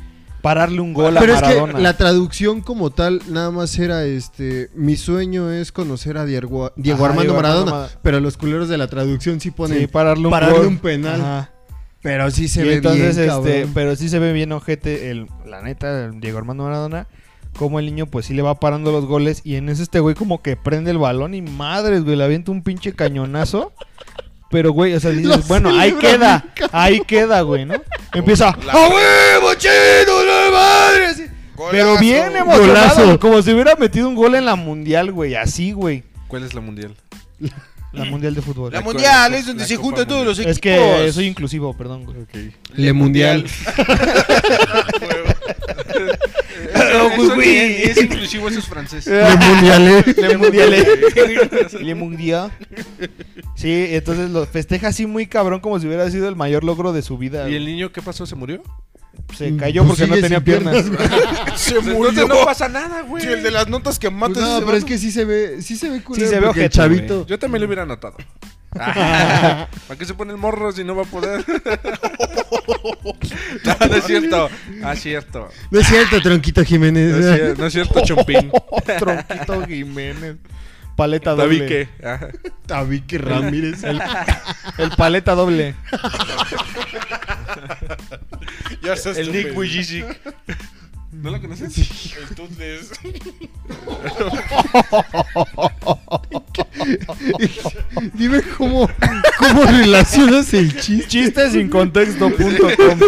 Speaker 1: pararle un gol
Speaker 4: Pero
Speaker 1: a
Speaker 4: es
Speaker 1: Maradona.
Speaker 4: que la traducción como tal nada más era este, mi sueño es conocer a Diego, Diego
Speaker 1: Ajá,
Speaker 4: Armando
Speaker 1: Diego Armando
Speaker 4: Maradona,
Speaker 1: Maradona.
Speaker 4: pero los culeros de la traducción sí ponen
Speaker 1: Sí, pararle un
Speaker 4: pararle
Speaker 1: gol.
Speaker 4: un penal.
Speaker 1: Ajá.
Speaker 4: Pero sí se
Speaker 1: Y
Speaker 4: ve
Speaker 1: entonces,
Speaker 4: bien,
Speaker 1: este,
Speaker 4: cabrón.
Speaker 1: pero sí se ve bien ojete, el, la neta, el Diego Armando Maradona, como el niño pues sí le va parando los goles y en ese este güey como que prende el balón y madres, güey, le avienta un pinche cañonazo Pero, güey, o sea, dices,
Speaker 4: Lo
Speaker 1: bueno, ahí queda, ahí queda, güey, ¿no? Empieza,
Speaker 2: La-
Speaker 1: ¡a huevo, chino, la madre! así. Pero bien emocionado,
Speaker 4: Golazo.
Speaker 1: como si hubiera metido un gol en la mundial, güey, así, güey.
Speaker 3: ¿Cuál es la mundial?
Speaker 1: La mundial de fútbol.
Speaker 2: La
Speaker 3: La
Speaker 2: mundial es donde
Speaker 3: la
Speaker 2: se
Speaker 3: Copa
Speaker 2: juntan todos los equipos.
Speaker 1: Es que soy inclusivo, perdón, güey.
Speaker 4: Le Mundial. [laughs] [laughs]
Speaker 1: Güey.
Speaker 3: es inclusivo, eso es francés.
Speaker 4: Le [laughs] Mundial. eh.
Speaker 1: Le mundial. [laughs] Le mundial. Sí, entonces lo festeja así muy cabrón como si hubiera sido el mayor logro de su vida.
Speaker 3: ¿Y el niño qué pasó? ¿Se murió?
Speaker 1: Se cayó
Speaker 4: Pues
Speaker 1: porque no
Speaker 4: sigue
Speaker 1: tenía
Speaker 4: sin
Speaker 1: piernas.
Speaker 4: piernas, [laughs]
Speaker 2: Se [laughs]
Speaker 3: Entonces
Speaker 2: murió.
Speaker 3: no pasa nada, güey.
Speaker 2: Sí, el de las notas que matas.
Speaker 4: Pues no,
Speaker 2: ese
Speaker 4: pero es
Speaker 2: vato.
Speaker 4: que sí se ve, sí se ve culero.
Speaker 1: se ve
Speaker 4: porque el
Speaker 1: ojete,
Speaker 4: chavito.
Speaker 3: Yo también lo hubiera notado. [laughs] ¿Para qué se pone el morro si no va a poder? no, no es cierto. Ah, cierto.
Speaker 4: No es cierto, Tronquito Jiménez.
Speaker 3: No es cierto, no es cierto Chompín.
Speaker 1: Tronquito Jiménez. Paleta doble.
Speaker 3: Tabique. Ajá.
Speaker 4: Tabique Ramírez.
Speaker 1: El, el paleta doble.
Speaker 2: Ya estás
Speaker 3: El Nick
Speaker 2: güey.
Speaker 3: Vujicic. ¿No lo conoces?
Speaker 2: El Toothless.
Speaker 4: Dime cómo, cómo relacionas el chiste.
Speaker 1: Chistes sin contexto.com.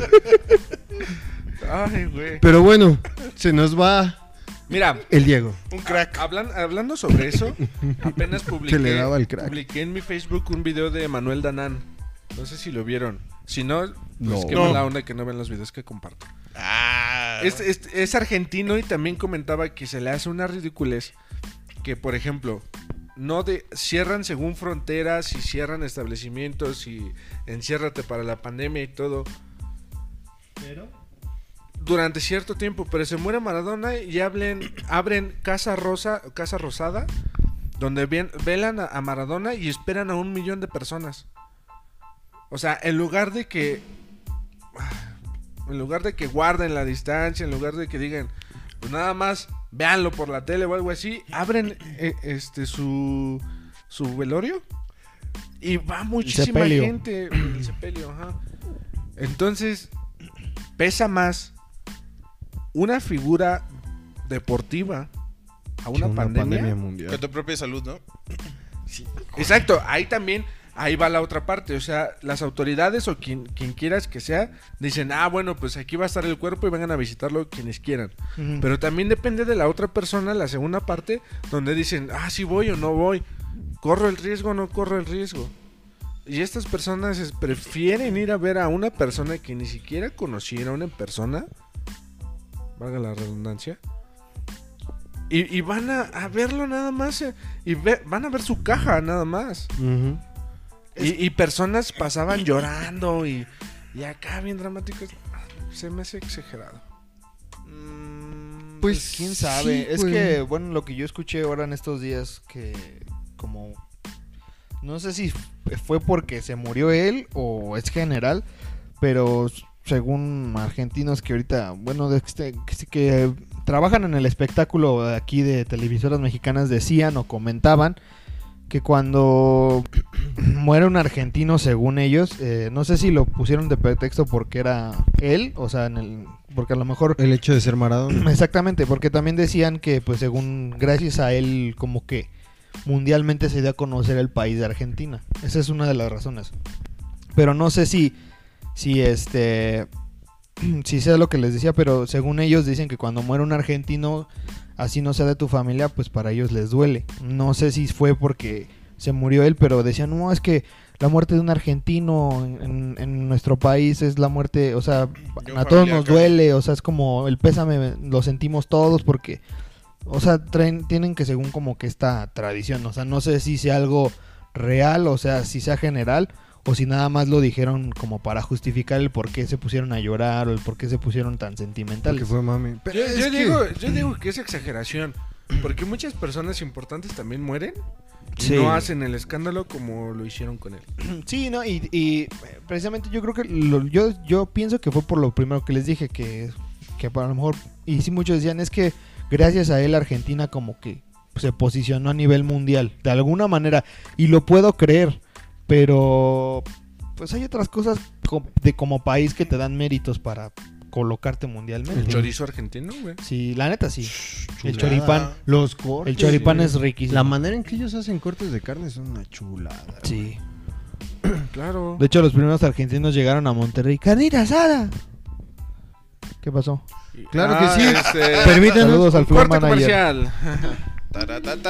Speaker 3: Ay, güey.
Speaker 4: Pero bueno, se nos va
Speaker 3: Mira,
Speaker 4: el Diego.
Speaker 2: Un crack.
Speaker 3: hablan- hablando sobre eso, apenas [laughs] publiqué,
Speaker 4: Se le daba el crack.
Speaker 3: publiqué en mi Facebook un video de Manuel Danán. No sé si lo vieron. Si no, pues
Speaker 4: No.
Speaker 3: qué mala onda que no ven los videos que comparto.
Speaker 2: Ah.
Speaker 3: Es, es- es argentino y también comentaba que se le hace una ridiculez que, por ejemplo, no de cierran según fronteras y cierran establecimientos y enciérrate para la pandemia y todo. Durante cierto tiempo, pero se muere Maradona y hablen, abren Casa Rosa, Casa Rosada, donde ven- velan a, a Maradona y esperan a un millón de personas. O sea, en lugar de que en lugar de que guarden la distancia, en lugar de que digan, pues nada más véanlo por la tele o algo así, abren eh, este su su velorio y va muchísima gente, el sepelio, ajá. Entonces pesa más una figura deportiva a una, pandemia.
Speaker 4: mundial.
Speaker 2: Con tu propia salud, ¿no?
Speaker 3: Exacto, ahí también, ahí va la otra parte. O sea, las autoridades o quien, quien quieras que sea, dicen, ah, bueno, pues aquí va a estar el cuerpo y vengan a visitarlo quienes quieran. Pero también depende de la otra persona, la segunda parte, donde dicen, ah, sí voy o no voy. ¿Corro el riesgo o no corro el riesgo? Y estas personas prefieren ir a ver a una persona que ni siquiera conocieron en persona, valga la redundancia, y, y van a, a verlo nada más, eh, y ve- van a ver su caja nada más. Y, y personas pasaban llorando y, y acá bien dramáticos. Se me hace exagerado.
Speaker 1: Mm,
Speaker 4: Pues,
Speaker 1: Pues quién sabe.
Speaker 4: sí,
Speaker 1: es que, bueno, lo que yo escuché ahora en estos días, que como. No sé si fue porque se murió él o es general, pero según argentinos que ahorita, bueno, de este- que, que trabajan en el espectáculo aquí de televisoras mexicanas decían o comentaban que cuando [clears throat] muere un argentino, según ellos, eh, no sé si lo pusieron de pretexto porque era él, o sea, en el, porque a lo mejor
Speaker 4: El hecho de ser Maradona. [clears throat]
Speaker 1: Exactamente, porque también decían que, pues, según, gracias a él, como que mundialmente se dio a conocer el país de Argentina. Esa es una de las razones. Pero no sé si, si este, [clears throat] si sea lo que les decía, pero según ellos dicen que cuando muere un argentino, así no sea de tu familia, pues para ellos les duele. No sé si fue porque se murió él, pero decían, no, es que la muerte de un argentino en, en nuestro país es la muerte, o sea, a todos nos duele, o sea, es como el pésame lo sentimos todos porque, o sea, traen, tienen que según como que esta tradición, o sea, no sé si sea algo real, o sea, si sea general, o si nada más lo dijeron como para justificar el por qué se pusieron a llorar o el por qué se pusieron tan
Speaker 4: Porque
Speaker 1: sentimentales.
Speaker 4: fue mami. Pero
Speaker 3: Yo,
Speaker 4: es
Speaker 3: yo
Speaker 4: que-
Speaker 3: digo, yo digo que es exageración. Porque muchas personas importantes también mueren y
Speaker 1: Sí.
Speaker 3: no hacen el escándalo como lo hicieron con él. [clears throat]
Speaker 1: Sí, ¿no? Y, y, eh, precisamente yo creo que lo- yo, yo pienso que fue por lo primero que les dije, que, que a lo mejor, y sí muchos decían, es que gracias a él Argentina como que se posicionó a nivel mundial, de alguna manera, y lo puedo creer, pero pues hay otras cosas co- de como país que te dan méritos para colocarte mundialmente.
Speaker 3: El chorizo argentino, güey.
Speaker 1: Sí, la neta sí. El choripán.
Speaker 4: Los cortes.
Speaker 1: El choripán es riquísimo.
Speaker 4: La manera en que ellos hacen cortes de carne es una chulada.
Speaker 1: Sí. [clears throat]
Speaker 3: Claro.
Speaker 1: De hecho, los primeros argentinos llegaron a Monterrey. ¡Carnita asada! ¿Qué pasó?
Speaker 4: Claro que sí.
Speaker 3: este, [laughs]
Speaker 4: Permítanos.
Speaker 1: Saludos al
Speaker 3: corte
Speaker 1: manager.
Speaker 3: comercial. [laughs]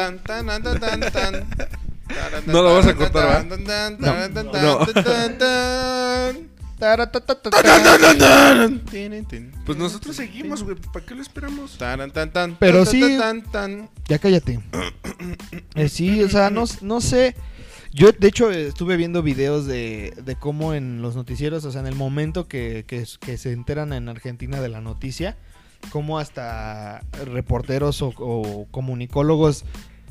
Speaker 3: No lo vas a cortar,
Speaker 2: tin.
Speaker 3: Pues nosotros seguimos, güey. ¿Para qué lo esperamos?
Speaker 1: Pero sí-. Ya cállate. Eh, sí, o sea, no, no sé. Yo, de hecho, estuve viendo videos de, de cómo en los noticieros, o sea, en el momento que, que- que se enteran en Argentina de la noticia, cómo hasta reporteros o, o comunicólogos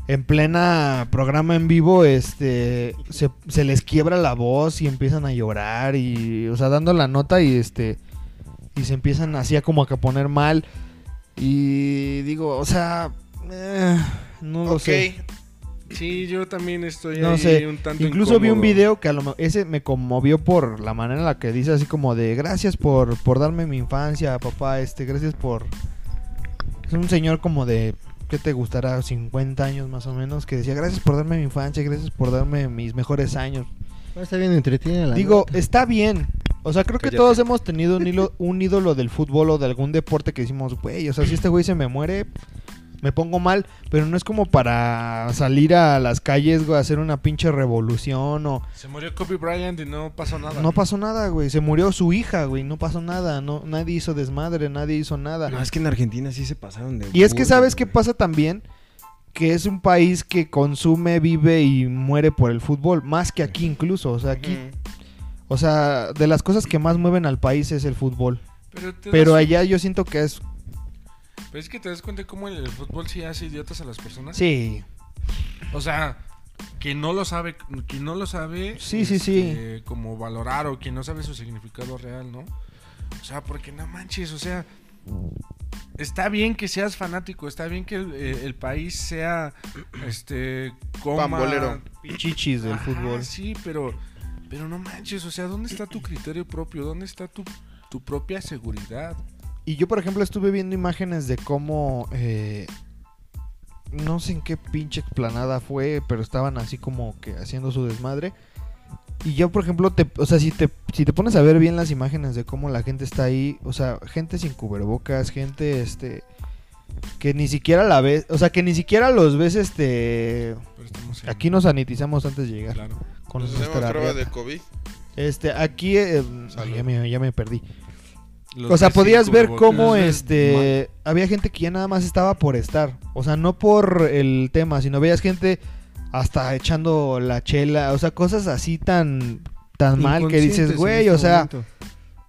Speaker 1: en plena programa en vivo, este, se, se les quiebra la voz y empiezan a llorar y, o sea, dando la nota y este, y se empiezan así a como a poner mal y digo, o sea, eh, no lo
Speaker 2: Ok.
Speaker 1: sé.
Speaker 3: Sí, yo también estoy
Speaker 1: No
Speaker 3: ahí
Speaker 1: sé.
Speaker 3: un tanto
Speaker 1: Incluso vi un video que a lo ese me conmovió por la manera en la que dice así como de gracias por, por darme mi infancia, papá, este, gracias por... Es un señor como de, ¿qué te gustará? 50 años más o menos, que decía gracias por darme mi infancia, gracias por darme mis mejores años.
Speaker 4: Está bien entretenida la
Speaker 1: Digo,
Speaker 4: nota.
Speaker 1: está bien. O sea, creo que
Speaker 3: Cállate.
Speaker 1: todos hemos tenido un, hilo- un ídolo del fútbol o de algún deporte que decimos, güey, o sea, si este güey se me muere, me pongo mal, pero no es como para salir a las calles, güey, a hacer una pinche revolución o...
Speaker 3: Se murió Kobe Bryant y no pasó nada.
Speaker 1: No pasó nada, güey, se murió su hija, güey, no pasó nada, no, nadie hizo desmadre, nadie hizo nada.
Speaker 4: No, es que en Argentina sí se pasaron de.
Speaker 1: Y es que sabes qué pasa también, que es un país que consume, vive y muere por el fútbol, más que aquí incluso, o sea, aquí, o sea, de las cosas que más mueven al país es el fútbol.
Speaker 3: Pero,
Speaker 1: allá yo siento que es...
Speaker 3: pero es que te das cuenta cómo el, el fútbol sí hace idiotas a las personas.
Speaker 1: Sí,
Speaker 3: O sea, quien no lo sabe, quien no lo sabe,
Speaker 1: Sí, sí, sí.
Speaker 3: este, como valorar o quien no sabe su significado real, ¿no? O sea, porque no manches, o sea, está bien que seas fanático, está bien que el, eh, el país sea, este, coma...
Speaker 2: Pambolero.
Speaker 1: chichis del
Speaker 3: Ajá,
Speaker 1: fútbol.
Speaker 3: Sí, pero, pero no manches, o sea, ¿dónde está tu criterio propio? ¿Dónde está tu, tu propia seguridad?
Speaker 1: Y yo, por ejemplo, estuve viendo imágenes de cómo... eh, no sé en qué pinche explanada fue, pero estaban así como que haciendo su desmadre. Y yo, por ejemplo, te, o sea, si te, si te pones a ver bien las imágenes de cómo la gente está ahí, o sea, gente sin cubrebocas, gente, este, que ni siquiera la ves, o sea, que ni siquiera los ves, este, aquí nos sanitizamos antes de llegar
Speaker 3: Claro.
Speaker 1: con
Speaker 2: Nos
Speaker 1: nuestra
Speaker 2: hacemos prueba de COVID.
Speaker 1: Este, aquí, eh, ya me, ya me perdí.
Speaker 3: Los
Speaker 1: O sea, podías ver cómo este había gente que ya nada más estaba por estar, o sea, no por el tema, sino veías gente hasta echando la chela, o sea, cosas así tan tan mal que dices, güey,
Speaker 4: este
Speaker 1: o sea,
Speaker 4: momento.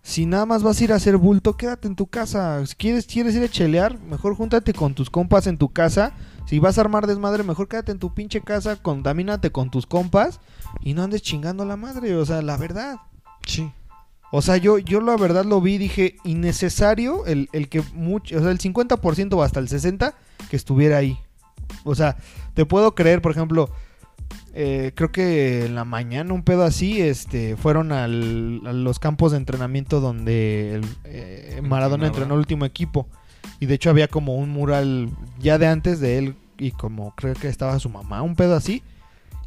Speaker 1: si nada más vas a ir a hacer bulto, quédate en tu casa. Si quieres quieres ir a chelear, mejor júntate con tus compas en tu casa. Si vas a armar desmadre, mejor quédate en tu pinche casa, contamínate con tus compas y no andes chingando a la madre, o sea, la verdad.
Speaker 4: Sí.
Speaker 1: O sea, yo, yo la verdad lo vi dije, innecesario el, el que mucho, o sea, el 50% o hasta el 60% que estuviera ahí. O sea, te puedo creer, por ejemplo, eh, creo que en la mañana un pedo así, este, fueron al- a los campos de entrenamiento donde el, eh, Maradona entrenó el último equipo. Y de hecho había como un mural ya de antes de él y como creo que estaba su mamá, un pedo así.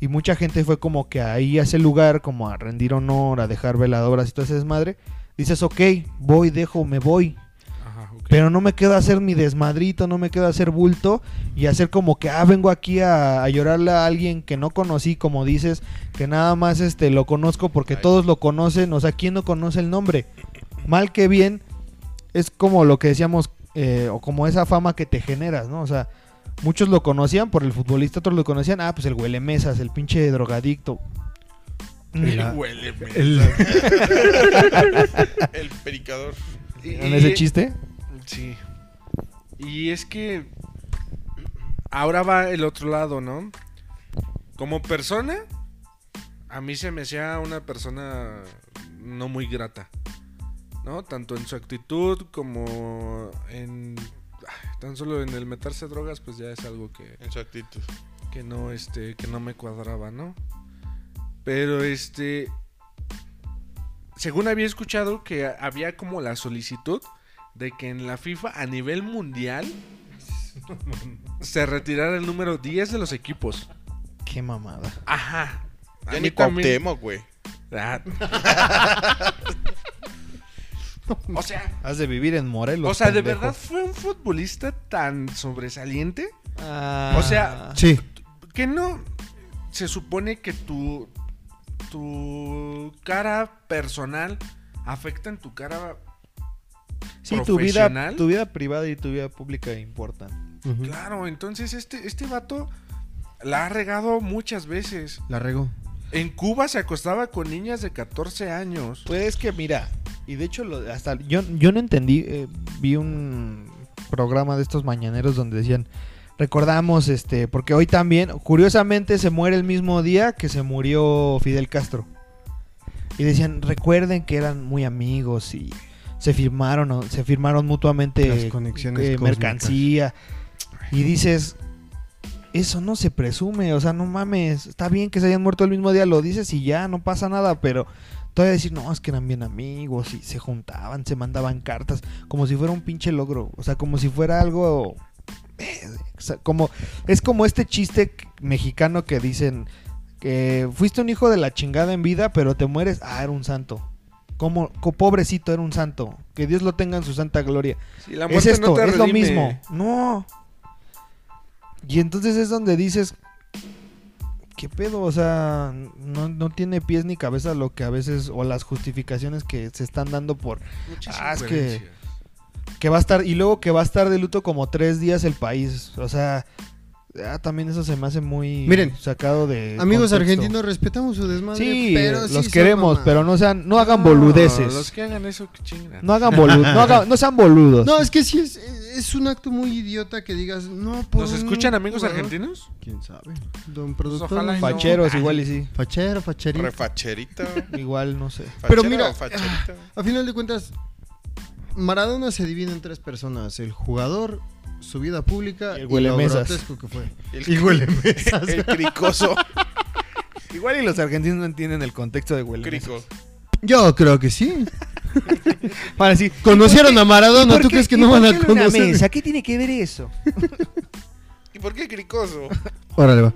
Speaker 1: Y mucha gente fue como que ahí a ese lugar, como a rendir honor, a dejar veladoras y todo ese desmadre. Dices, ok, voy, dejo, me voy.
Speaker 3: Ajá.
Speaker 1: Pero no me quedo a hacer mi desmadrito, no me quedo a hacer bulto y hacer como que, ah, vengo aquí a, a llorarle a alguien que no conocí, como dices, que nada más este lo conozco porque
Speaker 2: Ay.
Speaker 1: todos lo conocen, o sea, ¿quién no conoce el nombre? Mal que bien, es como lo que decíamos, eh, o como esa fama que te generas, ¿no? O sea, muchos lo conocían por el futbolista, otros lo conocían, ah, pues el huele mesas, el pinche drogadicto.
Speaker 4: La-
Speaker 3: Huele, me-
Speaker 4: El- [laughs]
Speaker 2: El pericador.
Speaker 1: ¿En ese chiste?
Speaker 3: Sí. Y es que ahora va el otro lado, ¿no? Como persona, a mí se me hacía una persona no muy grata, ¿no? Tanto en su actitud como en... Tan solo en el meterse drogas, pues ya es algo que,
Speaker 2: En su actitud.
Speaker 3: que no este que no me cuadraba, ¿no? Pero este según había escuchado que había como la solicitud de que en la FIFA a nivel mundial [laughs] se retirara el número 10 de los equipos.
Speaker 1: Qué mamada.
Speaker 3: Ajá.
Speaker 2: Ya ni Cuauhtémoc, güey. [laughs] [laughs]
Speaker 3: O sea,
Speaker 1: Has de vivir en Morelos.
Speaker 3: o sea, de
Speaker 1: pendejo.
Speaker 3: verdad fue un futbolista tan sobresaliente
Speaker 1: Ah.
Speaker 3: O sea,
Speaker 4: Sí.
Speaker 3: que no se supone que tu tu cara personal afecta en tu cara
Speaker 1: sí, tu vida,
Speaker 3: profesional.
Speaker 1: tu vida privada y tu vida pública importan.
Speaker 3: Claro, entonces este este vato la ha regado muchas veces.
Speaker 4: La regó.
Speaker 3: En Cuba se acostaba con niñas de 14 años.
Speaker 1: Pues es que mira, y de hecho lo- hasta yo, yo no entendí, eh, vi un programa de estos mañaneros donde decían, recordamos este, porque hoy también, curiosamente se muere el mismo día que se murió Fidel Castro. Y decían, recuerden que eran muy amigos y se firmaron, se firmaron mutuamente
Speaker 4: Las conexiones
Speaker 1: eh, mercancía. Y dices, eso no se presume, o sea, no mames, está bien que se hayan muerto el mismo día, lo dices y ya, no pasa nada, pero todavía decir, no, es que eran bien amigos y se juntaban, se mandaban cartas, como si fuera un pinche logro, o sea, como si fuera algo... eh, como es como este chiste mexicano que dicen que fuiste un hijo de la chingada en vida, pero te mueres, ah, era un santo. Como co- pobrecito era un santo, que Dios lo tenga en su santa gloria
Speaker 3: Si la
Speaker 1: es esto,
Speaker 3: no
Speaker 1: es lo mismo. No. Y entonces es donde dices, ¿qué pedo? O sea, no, no tiene pies ni cabeza lo que a veces, o las justificaciones que se están dando por
Speaker 3: Muchas
Speaker 1: Ah, es que- que va a estar, y luego que va a estar de luto como tres días el país. O sea, ah, también eso se me hace muy
Speaker 4: Miren,
Speaker 1: sacado de.
Speaker 4: Amigos
Speaker 1: contexto.
Speaker 4: argentinos, respetamos su desmadre.
Speaker 1: Sí,
Speaker 4: pero
Speaker 1: los queremos, pero no sean, no hagan
Speaker 3: No,
Speaker 1: boludeces.
Speaker 3: Los que hagan eso, que chingan.
Speaker 1: No hagan boludos, no, hagan- no sean boludos.
Speaker 4: No, es que sí es, es un acto muy idiota que digas, no, por
Speaker 3: ¿Nos
Speaker 4: un
Speaker 3: escuchan amigos
Speaker 4: jugador.
Speaker 3: argentinos?
Speaker 4: ¿Quién sabe? Don productor.
Speaker 3: ojalá y
Speaker 4: no-.
Speaker 1: Facheros,
Speaker 3: Ay.
Speaker 1: igual y sí.
Speaker 4: Fachero, facherito.
Speaker 2: Refacherita. [laughs]
Speaker 1: Igual, no sé.
Speaker 4: Pero
Speaker 2: Fachera
Speaker 4: mira. A final de cuentas, Maradona se divide en tres personas: el jugador, su vida pública
Speaker 1: Y el
Speaker 4: y,
Speaker 1: huele
Speaker 4: lo
Speaker 1: mesas.
Speaker 4: grotesco que fue.
Speaker 2: El,
Speaker 4: Y huele [laughs] mesas.
Speaker 2: el cricoso.
Speaker 1: Igual y los argentinos no entienden el contexto de huele.
Speaker 2: Crico.
Speaker 4: Yo creo que sí. [laughs]
Speaker 1: Para decir,
Speaker 4: Conocieron a Maradona, ¿tú crees que no van a conocer?
Speaker 1: ¿Qué tiene que ver eso?
Speaker 2: ¿Y por qué cricoso? [laughs]
Speaker 4: Órale, va.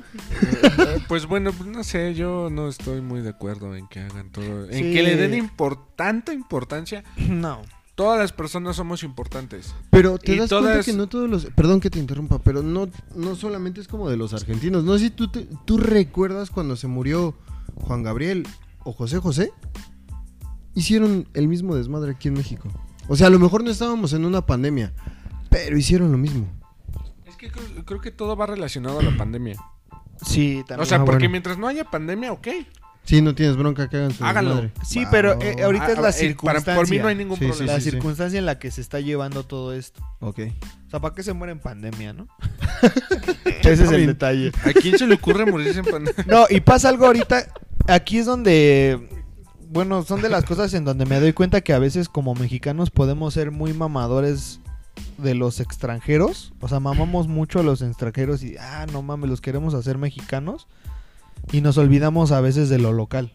Speaker 3: Eh, Pues bueno, pues no sé, yo no estoy muy de acuerdo en que hagan todo. En
Speaker 1: Sí.
Speaker 3: que le den impor- tanta importancia.
Speaker 1: No.
Speaker 3: Todas las personas somos importantes.
Speaker 4: Pero te
Speaker 3: Y
Speaker 4: das cuenta que no todos los. Perdón que te interrumpa, pero no, no solamente es como de los argentinos. No sé si tú, te- tú recuerdas cuando se murió Juan Gabriel o José José. Hicieron el mismo desmadre aquí en México. O sea, a lo mejor no estábamos en una pandemia, pero hicieron lo mismo.
Speaker 3: Es que creo, creo que todo va relacionado a la pandemia.
Speaker 1: Sí, también.
Speaker 3: O sea,
Speaker 4: Ah,
Speaker 3: porque
Speaker 4: bueno.
Speaker 3: mientras no haya pandemia, ok.
Speaker 4: Sí, no tienes bronca que hagan su
Speaker 3: Háganlo.
Speaker 4: desmadre.
Speaker 1: Sí, pero, eh,
Speaker 4: va.
Speaker 1: ahorita- es la
Speaker 3: eh,
Speaker 1: circunstancia.
Speaker 3: por mí no hay ningún
Speaker 4: Sí, sí,
Speaker 3: problema.
Speaker 1: la
Speaker 4: sí.
Speaker 1: circunstancia en la que se está llevando todo esto.
Speaker 4: Ok.
Speaker 1: O sea, ¿para qué se muere en pandemia, no? [laughs] Ese es el detalle.
Speaker 3: ¿A quién se le ocurre morirse en pandemia?
Speaker 1: No, y pasa algo ahorita. Aquí es donde. Bueno, son de las cosas en donde me doy cuenta que a veces como mexicanos podemos ser muy mamadores de los extranjeros. O sea, mamamos mucho a los extranjeros y, ah, no mames, los queremos hacer mexicanos. Y nos olvidamos a veces de lo local.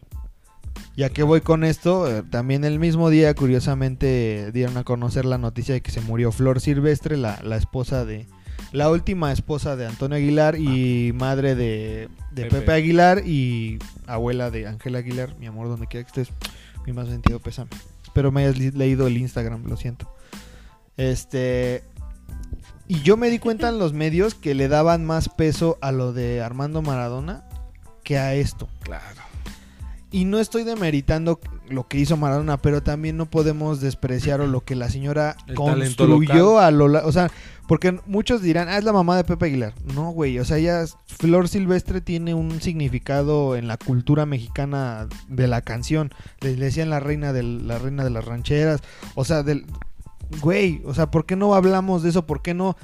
Speaker 1: ¿Y a qué voy con esto? Eh, también el mismo día, curiosamente, dieron a conocer la noticia de que se murió Flor Silvestre, la, la esposa de... La última esposa de Antonio Aguilar y madre de, de
Speaker 3: Pepe.
Speaker 1: Pepe. Aguilar y abuela de Ángela Aguilar. Mi amor, donde quiera que estés, mi más sentido pésame. Espero me hayas leído el Instagram, lo siento. Este... Y yo me di cuenta en los medios que le daban más peso a lo de Armando Maradona que a esto.
Speaker 3: Claro.
Speaker 1: Y no estoy demeritando lo que hizo Maradona, pero también no podemos despreciar o lo que la señora [clears throat]
Speaker 3: El
Speaker 1: construyó a lo o sea, porque muchos dirán, "Ah, es la mamá de Pepe Aguilar." No, güey, o sea, ella Flor Silvestre tiene un significado en la cultura mexicana de la canción. Le, le decían la reina del la reina de las rancheras, o sea, del güey, o sea, ¿por qué no hablamos de eso? ¿Por qué no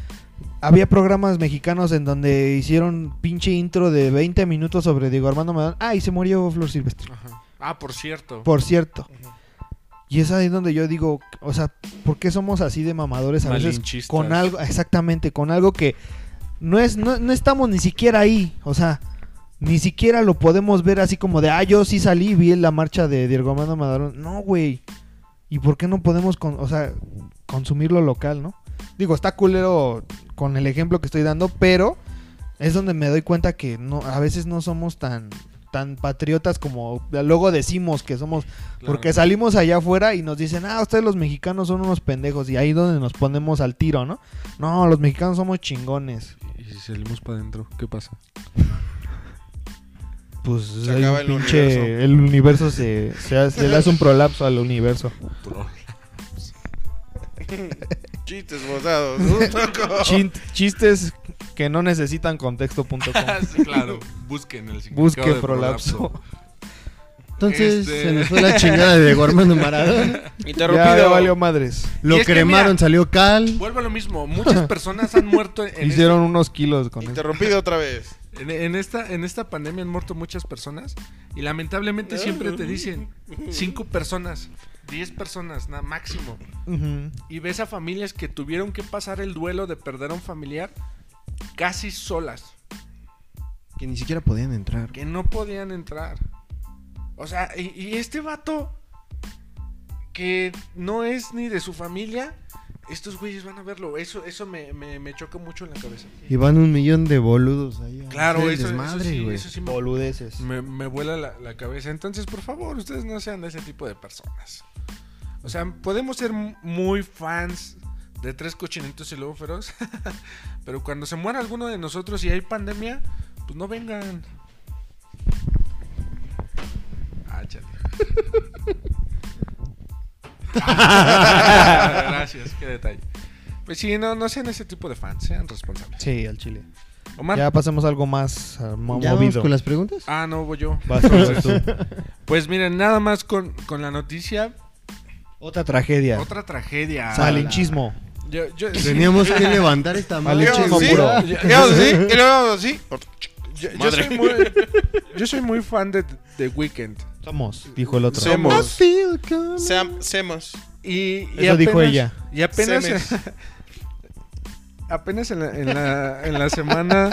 Speaker 1: había programas mexicanos en donde hicieron pinche intro de 20 minutos sobre Diego Armando Maradona. Ah, y se murió Flor Silvestre.
Speaker 3: Ajá. Ah, por cierto.
Speaker 1: Por cierto. Y es ahí donde yo digo, o sea, ¿por qué somos así de mamadores a veces con algo, exactamente, con algo que no es, no, no estamos ni siquiera ahí, o sea, ni siquiera lo podemos ver así como de, ah, yo sí salí, vi la marcha de Diego Armando Maradona. No, güey. ¿Y por qué no podemos, con, o sea, consumir lo local, no? Digo, está culero con el ejemplo que estoy dando, pero es donde me doy cuenta que no, a veces no somos tan, tan patriotas como luego decimos que somos,
Speaker 3: Claro.
Speaker 1: porque salimos allá afuera y nos dicen, ah, ustedes los mexicanos son unos pendejos y ahí donde nos ponemos al tiro, ¿no? No, los mexicanos somos chingones.
Speaker 3: Y si salimos para adentro, ¿qué pasa?
Speaker 1: Pues
Speaker 2: Se acaba el
Speaker 1: pinche-
Speaker 2: universo.
Speaker 1: el universo se, se, hace- se le hace un prolapso al universo. [laughs]
Speaker 2: Chistes. [laughs]
Speaker 1: Chin- chistes que no necesitan contexto.com.
Speaker 3: Sí, claro, busquen el
Speaker 1: Busque
Speaker 3: de
Speaker 1: prolapso.
Speaker 4: Entonces
Speaker 3: Este-
Speaker 4: se nos fue la chingada de Diego Armando Maradona. [laughs]
Speaker 1: Ya,
Speaker 2: Interrumpido.
Speaker 1: ya valió madres.
Speaker 4: Lo cremaron,
Speaker 3: mira-
Speaker 4: salió cal.
Speaker 3: Vuelvo a lo mismo, muchas personas han muerto en, [laughs]
Speaker 1: Hicieron unos kilos con eso.
Speaker 2: Interrumpido otra vez.
Speaker 3: En, en esta, en esta pandemia han muerto muchas personas y lamentablemente siempre te dicen cinco personas, diez personas, nada máximo. Y ves a familias que tuvieron que pasar el duelo de perder a un familiar casi solas,
Speaker 4: Que ni siquiera podían entrar.
Speaker 3: que no podían entrar. O sea, y, y este vato que no es ni de su familia, estos güeyes van a verlo. Eso, eso me, me, me choca mucho en la cabeza.
Speaker 4: Y van un millón de boludos ahí.
Speaker 3: Claro, eso,
Speaker 4: desmadre,
Speaker 3: sí, eso sí me,
Speaker 1: Boludeces.
Speaker 3: me, me vuela la, la cabeza. Entonces, por favor, ustedes no sean de ese tipo de personas. O sea, podemos ser muy fans de tres cochinitos y lobo feroz, [laughs] pero cuando se muera alguno de nosotros y hay pandemia, pues no vengan. Ah, chale. [laughs] [laughs] Gracias, qué detalle. Pues sí, no, no sean ese tipo de fans, sean responsables.
Speaker 1: Sí, al chile.
Speaker 3: Omar.
Speaker 1: Ya pasemos a algo más mo-
Speaker 4: ¿Ya vamos
Speaker 1: movido.
Speaker 4: con las preguntas?
Speaker 3: Ah, no, voy yo.
Speaker 1: Vas [laughs] tú.
Speaker 3: Pues miren, nada más con, con la noticia,
Speaker 1: Otra tragedia.
Speaker 3: otra tragedia.
Speaker 1: Malinchismo.
Speaker 3: Yo, yo,
Speaker 4: Teníamos que levantar esta
Speaker 2: Sí.
Speaker 1: puro.
Speaker 3: Yo-
Speaker 2: Íbamos así, y luego así.
Speaker 3: Yo- yo soy muy, yo soy muy fan de The Weeknd.
Speaker 1: Somos, dijo el otro.
Speaker 2: Somos. Seam- Semos.
Speaker 3: Y, y
Speaker 1: Eso dijo ella.
Speaker 3: Y apenas,
Speaker 2: Semes. [laughs]
Speaker 3: apenas en la, en, la, en la semana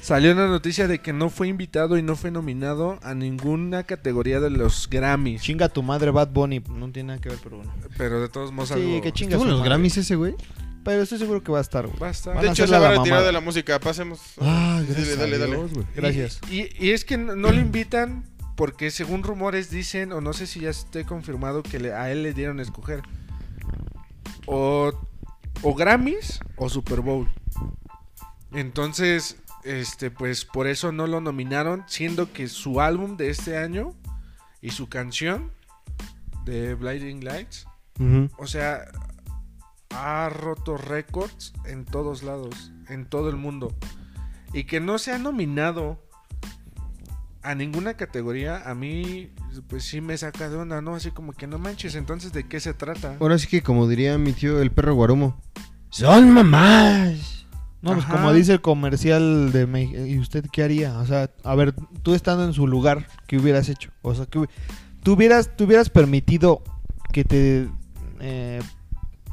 Speaker 3: salió una noticia de que no fue invitado y no fue nominado a ninguna categoría de los Grammys.
Speaker 1: Chinga tu madre Bad Bunny. No tiene nada que ver, pero bueno.
Speaker 3: Pero de todos modos
Speaker 1: Sí,
Speaker 3: algo
Speaker 1: que chinga
Speaker 4: ¿Estuvo en los
Speaker 1: madre.
Speaker 4: Grammys ese, güey?
Speaker 1: Pero estoy seguro que va a estar, güey.
Speaker 3: va a estar.
Speaker 1: Van
Speaker 2: De
Speaker 1: a
Speaker 2: hecho, se va a
Speaker 1: la
Speaker 2: retirar de la música. Pasemos.
Speaker 4: Ah,
Speaker 2: Dale,
Speaker 4: gracias
Speaker 2: dale, dale.
Speaker 4: Dios, güey.
Speaker 1: Gracias.
Speaker 3: Y, y es que no, no lo invitan porque según rumores dicen, o no sé si ya esté confirmado, que le- a él le dieron a escoger. O, o Grammys o Super Bowl. Entonces, este, pues por eso no lo nominaron, siendo que su álbum de este año y su canción de Blinding Lights, o sea, ha roto récords en todos lados, en todo el mundo. Y que no se ha nominado a ninguna categoría, a mí, pues sí me saca de onda, ¿no? Así como que no manches, entonces, ¿de qué se trata?
Speaker 4: Ahora sí que, como diría mi tío, el perro guarumo. ¡Son mamás!
Speaker 1: No, pues como dice el comercial de México, ¿y usted qué haría? O sea, a ver, tú estando en su lugar, ¿qué hubieras hecho? O sea, que tú hubieras, tú hubieras permitido que te eh,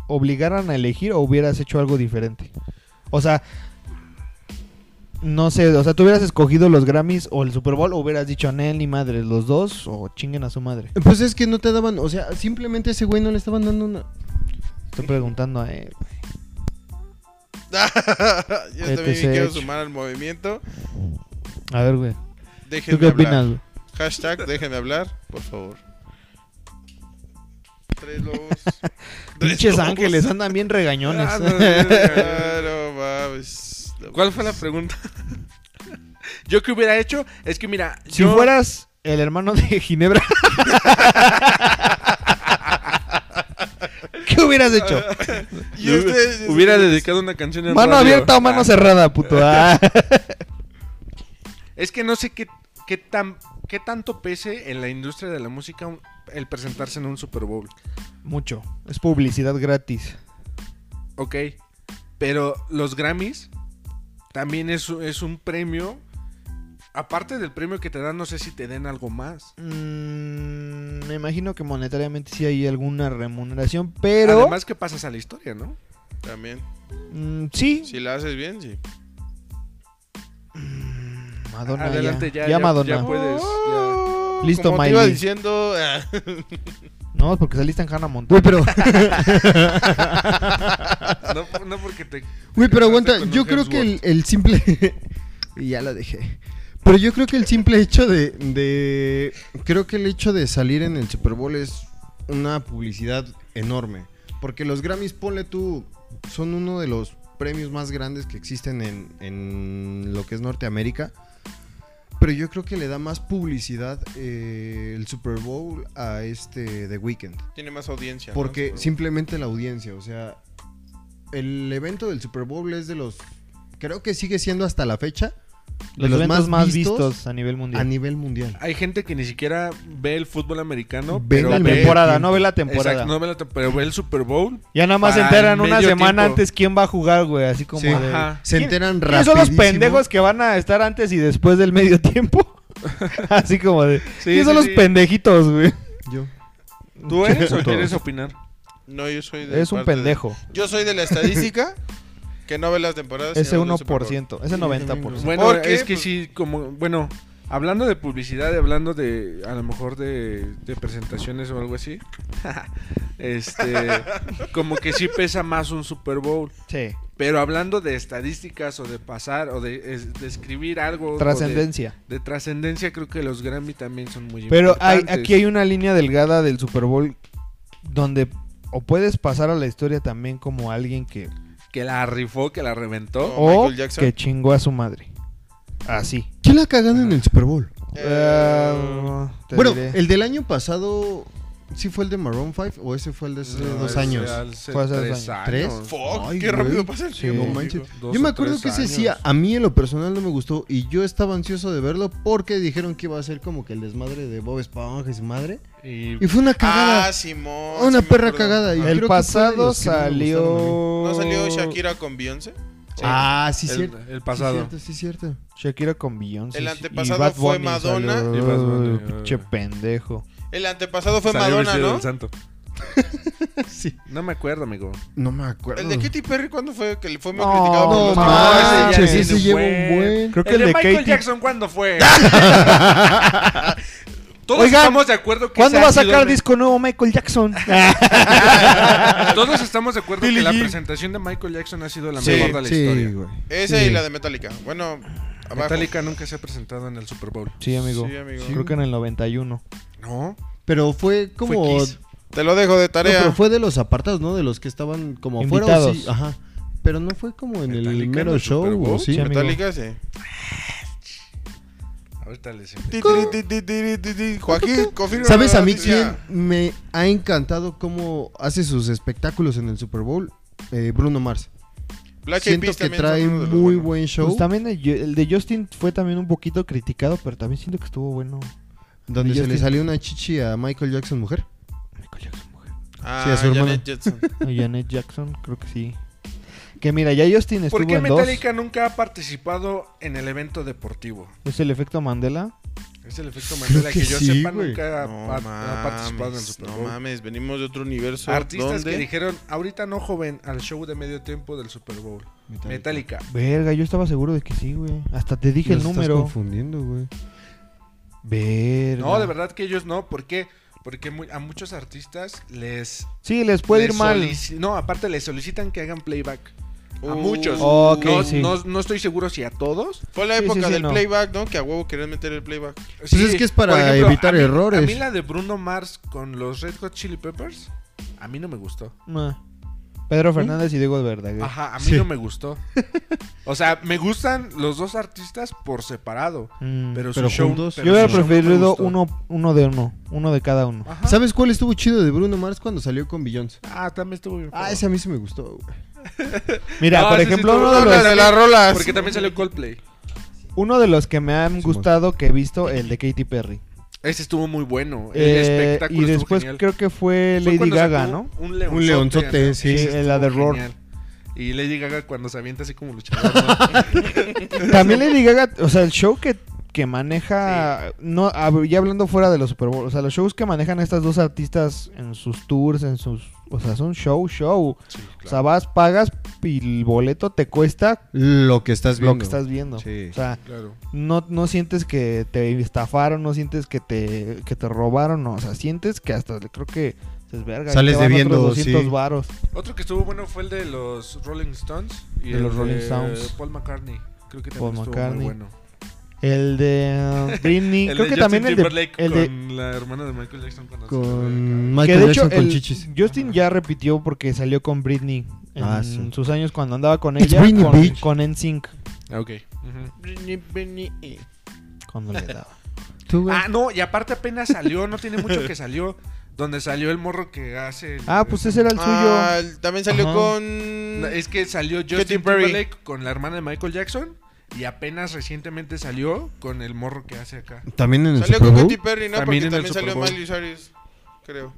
Speaker 1: obligaran a elegir o hubieras hecho algo diferente. O sea, no sé, o sea, tú hubieras escogido los Grammys o el Super Bowl o hubieras dicho, Nel ni madre, los dos o chinguen a su madre.
Speaker 4: Pues es que no te daban, o sea, simplemente a ese güey no le estaban dando una...
Speaker 1: Estoy preguntando a él. [laughs]
Speaker 2: Yo también quiero sumar al movimiento.
Speaker 1: A ver, güey.
Speaker 2: Déjenme
Speaker 1: ¿Tú qué
Speaker 2: hablar.
Speaker 1: opinas? güey?
Speaker 2: Hashtag déjenme hablar, por favor. Tres lobos. [laughs]
Speaker 1: Pinches ángeles, andan bien regañones.
Speaker 3: Ah, no, no, no.
Speaker 2: No mames. No
Speaker 3: ¿Cuál fue la pregunta? [laughs] Yo que hubiera hecho, es que mira,
Speaker 1: Si
Speaker 3: yo-
Speaker 1: fueras el hermano de Ginebra, [laughs] ¿qué hubieras hecho?
Speaker 2: Y
Speaker 3: hubiera dedicado una canción en
Speaker 1: ¿Mano
Speaker 3: radio.
Speaker 1: abierta o mano
Speaker 3: Ah.
Speaker 1: cerrada, puto? Ah.
Speaker 3: Es que no sé qué, qué, tan, qué tanto pese en la industria de la música el presentarse en un Super Bowl.
Speaker 1: Mucho. Es publicidad gratis.
Speaker 3: Ok. Pero los Grammys también es, es un premio. Aparte del premio que te dan, no sé si te den algo más.
Speaker 1: Mm, me imagino que monetariamente sí hay alguna remuneración, pero...
Speaker 3: Además que pasas a la historia, ¿no?
Speaker 2: También.
Speaker 1: mm, sí.
Speaker 2: Si la haces bien, sí.
Speaker 1: Madonna
Speaker 3: Adelante,
Speaker 1: ya.
Speaker 3: ya,
Speaker 1: Ya,
Speaker 3: ya,
Speaker 1: Madonna.
Speaker 3: ya puedes.
Speaker 1: Listo,
Speaker 2: Como te iba diciendo. ah, [laughs]
Speaker 1: No, porque saliste en Hannah
Speaker 4: Güey,
Speaker 1: Montana.
Speaker 4: pero, [laughs]
Speaker 3: No, no porque te...
Speaker 4: güey, pero aguanta, yo creo que el, simple... [laughs] y ya lo dejé. Pero yo creo que el simple hecho de, de- Creo que el hecho de salir en el Super Bowl es una publicidad enorme. Porque los Grammys, ponle tú, son uno de los premios más grandes que existen en, en lo que es Norteamérica. Pero yo creo que le da más publicidad eh, el Super Bowl a este The Weeknd.
Speaker 2: Tiene más audiencia.
Speaker 4: Porque simplemente la audiencia, o sea, el evento del Super Bowl es de los, creo que sigue siendo hasta la fecha, de
Speaker 1: Los,
Speaker 4: los
Speaker 1: eventos más,
Speaker 4: vistos
Speaker 1: vistos, a nivel
Speaker 4: a
Speaker 1: mundial.
Speaker 4: nivel mundial.
Speaker 3: Hay gente que ni siquiera ve el fútbol americano,
Speaker 4: Ve
Speaker 3: pero
Speaker 1: la
Speaker 3: ve-
Speaker 1: temporada, no ve la temporada.
Speaker 3: Exacto, no ve la pero ve el Super Bowl.
Speaker 1: Ya nada más se enteran una semana
Speaker 3: tiempo.
Speaker 1: antes quién va a jugar, güey. Así como
Speaker 4: Sí.
Speaker 1: de...
Speaker 3: Ajá.
Speaker 4: Se
Speaker 1: ¿Quién-
Speaker 4: enteran
Speaker 1: ¿Quiénes son los pendejos que van a estar antes y después del medio tiempo? [laughs] Así como de...
Speaker 3: Sí,
Speaker 1: ¿Quiénes son
Speaker 3: sí,
Speaker 1: los pendejitos, güey?
Speaker 4: Yo.
Speaker 3: ¿Tú eres o quieres opinar?
Speaker 2: No, yo soy de
Speaker 1: Es un
Speaker 2: parte de-
Speaker 1: pendejo.
Speaker 2: Yo soy de la estadística [laughs] que no ve las temporadas.
Speaker 1: Ese
Speaker 2: sino ve el Super Bowl.
Speaker 1: 1%, ese
Speaker 4: Sí,
Speaker 1: 90%.
Speaker 3: Bueno,
Speaker 2: ¿Por qué?
Speaker 3: es que
Speaker 2: Pues-
Speaker 3: sí, como, bueno, hablando de publicidad, hablando de, a lo mejor de, de presentaciones o algo así, [laughs] este, [laughs] como que sí pesa más un Super Bowl.
Speaker 1: Sí.
Speaker 3: Pero hablando de estadísticas o de pasar o de, es- de escribir algo. o de-
Speaker 1: Trascendencia.
Speaker 3: De, trascendencia, creo que los Grammy también son muy
Speaker 1: Pero hay,
Speaker 3: importantes.
Speaker 1: aquí hay una línea delgada del Super Bowl donde o puedes pasar a la historia también como alguien que...
Speaker 3: Que la rifó, que la reventó.
Speaker 1: O
Speaker 2: Michael Jackson.
Speaker 1: que chingó a su madre. Así.
Speaker 4: ¿Quién la cagado en el Super Bowl?
Speaker 2: Eh,
Speaker 1: Eh, te
Speaker 4: Bueno,
Speaker 1: diré.
Speaker 4: el del año pasado, ¿sí fue el de Maroon 5 o ese fue el de hace
Speaker 3: No,
Speaker 4: dos años?
Speaker 3: hace
Speaker 1: Fue hace dos
Speaker 3: tres
Speaker 1: años.
Speaker 4: ¿Tres?
Speaker 3: años.
Speaker 2: Fuck,
Speaker 4: Ay,
Speaker 2: qué
Speaker 4: güey.
Speaker 2: rápido pasa el
Speaker 1: Sí,
Speaker 2: tiempo.
Speaker 4: No
Speaker 2: amigo.
Speaker 4: manches.
Speaker 3: Dos
Speaker 4: Yo me acuerdo que ese
Speaker 3: años.
Speaker 4: sí, a mí en lo personal no me gustó y yo estaba ansioso de verlo porque dijeron que iba a ser como que el desmadre de Bob Esponja y su madre.
Speaker 3: Y
Speaker 4: Y fue una cagada.
Speaker 2: Ah, Simón.
Speaker 4: una
Speaker 2: sí
Speaker 4: perra cagada. y
Speaker 1: el pasado salió...
Speaker 2: ¿No salió Shakira con Beyoncé?
Speaker 4: Ah, sí,
Speaker 3: el,
Speaker 4: cierto.
Speaker 3: el pasado.
Speaker 4: Sí, cierto, sí, cierto.
Speaker 1: Shakira con Beyoncé.
Speaker 2: El
Speaker 1: sí,
Speaker 2: antepasado
Speaker 1: y Bad
Speaker 2: fue
Speaker 1: Bunny
Speaker 2: Madonna.
Speaker 1: salió,
Speaker 3: Y Bad Bunny.
Speaker 1: Pinche pendejo.
Speaker 2: El antepasado fue
Speaker 3: Salió
Speaker 2: Madonna,
Speaker 3: vestido
Speaker 2: ¿no?
Speaker 3: del santo. [laughs]
Speaker 4: Sí.
Speaker 3: No me acuerdo, amigo.
Speaker 4: No me acuerdo.
Speaker 2: El de Katy Perry, ¿cuándo fue? Que le fue muy criticado por
Speaker 4: No,
Speaker 2: los
Speaker 1: no,
Speaker 4: manches,
Speaker 1: ese ya
Speaker 4: ese
Speaker 3: tiene
Speaker 4: lleva
Speaker 3: buen-
Speaker 4: un buen.
Speaker 1: Creo que
Speaker 3: el,
Speaker 1: el
Speaker 3: de,
Speaker 1: de
Speaker 3: Michael
Speaker 1: Katy-
Speaker 3: Jackson, ¿cuándo fue? [laughs] Todos
Speaker 1: Oigan,
Speaker 3: estamos de acuerdo que
Speaker 1: ¿Cuándo
Speaker 3: ese
Speaker 1: va a
Speaker 3: ha sido
Speaker 1: sacar
Speaker 3: el-
Speaker 1: disco nuevo Michael Jackson? [laughs]
Speaker 3: Todos estamos de acuerdo que la
Speaker 1: Jean.
Speaker 3: presentación de Michael Jackson ha sido la
Speaker 2: Sí,
Speaker 3: mejor de la
Speaker 4: Sí,
Speaker 3: historia.
Speaker 4: güey.
Speaker 2: Ese y la de Metallica. Bueno, abajo.
Speaker 3: Metallica nunca se ha presentado en el Super Bowl.
Speaker 1: sí, amigo.
Speaker 2: Sí, amigo.
Speaker 1: Creo que en el 91.
Speaker 3: No,
Speaker 4: Pero fue como.
Speaker 3: fue.
Speaker 2: Te lo dejo de
Speaker 4: No,
Speaker 2: tarea.
Speaker 4: pero fue de los apartados, ¿no? De los que estaban como afuera. ¿o
Speaker 1: Invitados.
Speaker 4: sí? Ajá. Pero no fue como en el
Speaker 3: Metallica en
Speaker 4: mero
Speaker 3: el
Speaker 4: show,
Speaker 3: Bowl.
Speaker 4: ¿o sí?
Speaker 2: Metallica, sí.
Speaker 3: Ahorita les.
Speaker 2: Joaquín, confirma
Speaker 4: ¿Sabes a mí quién me ha encantado cómo hace sus espectáculos en el Super Bowl? Eh, Bruno Mars.
Speaker 2: Black
Speaker 4: Siento que trae muy buen show.
Speaker 1: Pues también el, el de Justin fue también un poquito criticado, pero también siento que estuvo bueno.
Speaker 4: Donde se le salió una chichi a Michael Jackson, mujer.
Speaker 1: Michael Jackson, mujer.
Speaker 2: Ah,
Speaker 4: Sí, a su hermano.
Speaker 2: Janet Jackson. [laughs]
Speaker 1: O Janet Jackson, creo que sí. Que mira, ya Justin estuvo
Speaker 3: ¿Por qué
Speaker 1: en
Speaker 3: Metallica nunca ha participado en el evento deportivo?
Speaker 1: dos. Es el efecto Mandela.
Speaker 3: Es el efecto Mandela que,
Speaker 4: que
Speaker 3: yo
Speaker 4: sí,
Speaker 3: sepa
Speaker 4: güey.
Speaker 3: nunca ha,
Speaker 2: No
Speaker 3: ha- ha participado en el
Speaker 2: mames,
Speaker 3: Super
Speaker 2: no
Speaker 3: Bowl.
Speaker 2: mames, venimos de otro universo.
Speaker 3: Artistas
Speaker 2: ¿Dónde?
Speaker 3: que dijeron, ahorita no joven, al show de medio tiempo del Super Bowl. Metallica.
Speaker 1: Verga, yo estaba seguro de que sí, güey. Hasta te dije el
Speaker 4: Los estás
Speaker 1: número.
Speaker 4: confundiendo, güey.
Speaker 1: Verga.
Speaker 3: No, de verdad que ellos no. ¿Por qué? Porque a muchos artistas les...
Speaker 1: Sí, les puede
Speaker 3: les
Speaker 1: ir mal.
Speaker 3: No, aparte les solicitan que hagan playback. A
Speaker 2: Uh,
Speaker 3: muchos.
Speaker 1: Ok,
Speaker 3: no,
Speaker 1: sí.
Speaker 3: no, no estoy seguro si a todos.
Speaker 2: Fue la época
Speaker 1: sí, sí,
Speaker 2: del
Speaker 1: no.
Speaker 2: playback, ¿no? Que a huevo querían meter el playback.
Speaker 4: Pues es que es para evitar
Speaker 3: a mí-
Speaker 4: errores.
Speaker 3: A mí la de Bruno Mars con los Red Hot Chili Peppers, a mí no me gustó.
Speaker 1: Nah. Pedro Fernández y Diego Verdaguer.
Speaker 3: Ajá, a mí
Speaker 4: Sí.
Speaker 3: no me gustó. O sea, me gustan los dos artistas por separado.
Speaker 1: Mm.
Speaker 3: Pero, su
Speaker 4: Pero
Speaker 3: show,
Speaker 4: juntos.
Speaker 3: pero
Speaker 1: Yo hubiera preferido uno, uno de uno. Uno de cada uno.
Speaker 3: Ajá.
Speaker 4: ¿Sabes cuál estuvo chido de Bruno Mars cuando salió con Beyoncé?
Speaker 3: Ah, también estuvo bien.
Speaker 4: Ah, ese a mí sí me gustó, güey. [laughs]
Speaker 1: Mira,
Speaker 3: No,
Speaker 1: por
Speaker 3: sí
Speaker 1: ejemplo, uno de,
Speaker 2: No,
Speaker 1: los,
Speaker 2: la de las rolas.
Speaker 3: Porque también salió Coldplay.
Speaker 1: uno de los que me han gustado que he visto, el de Katy Perry.
Speaker 3: Ese estuvo muy bueno. El
Speaker 1: Eh,
Speaker 3: espectáculo
Speaker 1: y después
Speaker 3: genial.
Speaker 1: creo que fue Lady Gaga, ¿no?
Speaker 3: Un leonzote.
Speaker 4: Un leonzote,
Speaker 3: ¿no?
Speaker 4: sí.
Speaker 1: La de Roar.
Speaker 3: genial. Y Lady Gaga cuando se avienta así como luchador. ¿no? [laughs]
Speaker 1: También Lady Gaga, o sea, el show que, que maneja, no, ya hablando fuera de los Super Bowl, o sea, los shows que manejan estas dos artistas en sus tours, en sus, o sea, son show, show.
Speaker 3: Sí,
Speaker 1: O sea, vas, pagas y el boleto te cuesta
Speaker 4: Lo que estás viendo.
Speaker 1: lo que estás viendo.
Speaker 4: Sí.
Speaker 1: O sea,
Speaker 3: claro.
Speaker 1: no, no sientes que te estafaron, no sientes que te, que te robaron, no, o sea, sientes que hasta creo que es verga.
Speaker 4: Sales debiendo,
Speaker 1: otros 200
Speaker 4: sí.
Speaker 1: varos.
Speaker 3: Otro que estuvo bueno fue el de los Rolling Stones. Y
Speaker 1: De
Speaker 3: el
Speaker 1: los Rolling Stones.
Speaker 3: Paul McCartney. Creo que
Speaker 1: Paul
Speaker 3: también estuvo
Speaker 1: McCartney.
Speaker 3: muy bueno.
Speaker 1: El de [laughs] uh, Britney.
Speaker 3: El
Speaker 1: creo
Speaker 3: de
Speaker 1: que también
Speaker 3: Justin
Speaker 1: el de, el de
Speaker 3: con la hermana de Michael Jackson
Speaker 4: Con
Speaker 3: fue
Speaker 4: Michael
Speaker 1: que de hecho
Speaker 4: Jackson con
Speaker 1: el-
Speaker 4: chichis.
Speaker 1: Justin ya repitió porque salió con Britney en
Speaker 4: Ah, sí.
Speaker 1: sus años cuando andaba con
Speaker 4: It's
Speaker 1: ella
Speaker 4: Britney,
Speaker 1: con,
Speaker 4: bitch.
Speaker 1: con NSYNC
Speaker 3: Ah, ok. Ujú.
Speaker 2: Britney, Britney, eh.
Speaker 1: cuando le daba. [laughs]
Speaker 4: Tú.
Speaker 3: Ah, no, y aparte apenas salió, no tiene mucho que salió. Donde salió el morro que hace. el-
Speaker 1: Ah, pues ese era el suyo.
Speaker 2: Ah, el- también salió
Speaker 1: Ajá.
Speaker 2: con.
Speaker 3: Es que salió Justin. Timberlake con la hermana de Michael Jackson. Y apenas recientemente salió con el morro que hace acá.
Speaker 4: También en el
Speaker 2: Salió
Speaker 4: Super
Speaker 2: con. Katy Perry, ¿no?
Speaker 3: También
Speaker 2: Porque
Speaker 3: en el
Speaker 2: también
Speaker 3: Super
Speaker 2: salió
Speaker 3: Bowl.
Speaker 2: Miley Cyrus, creo.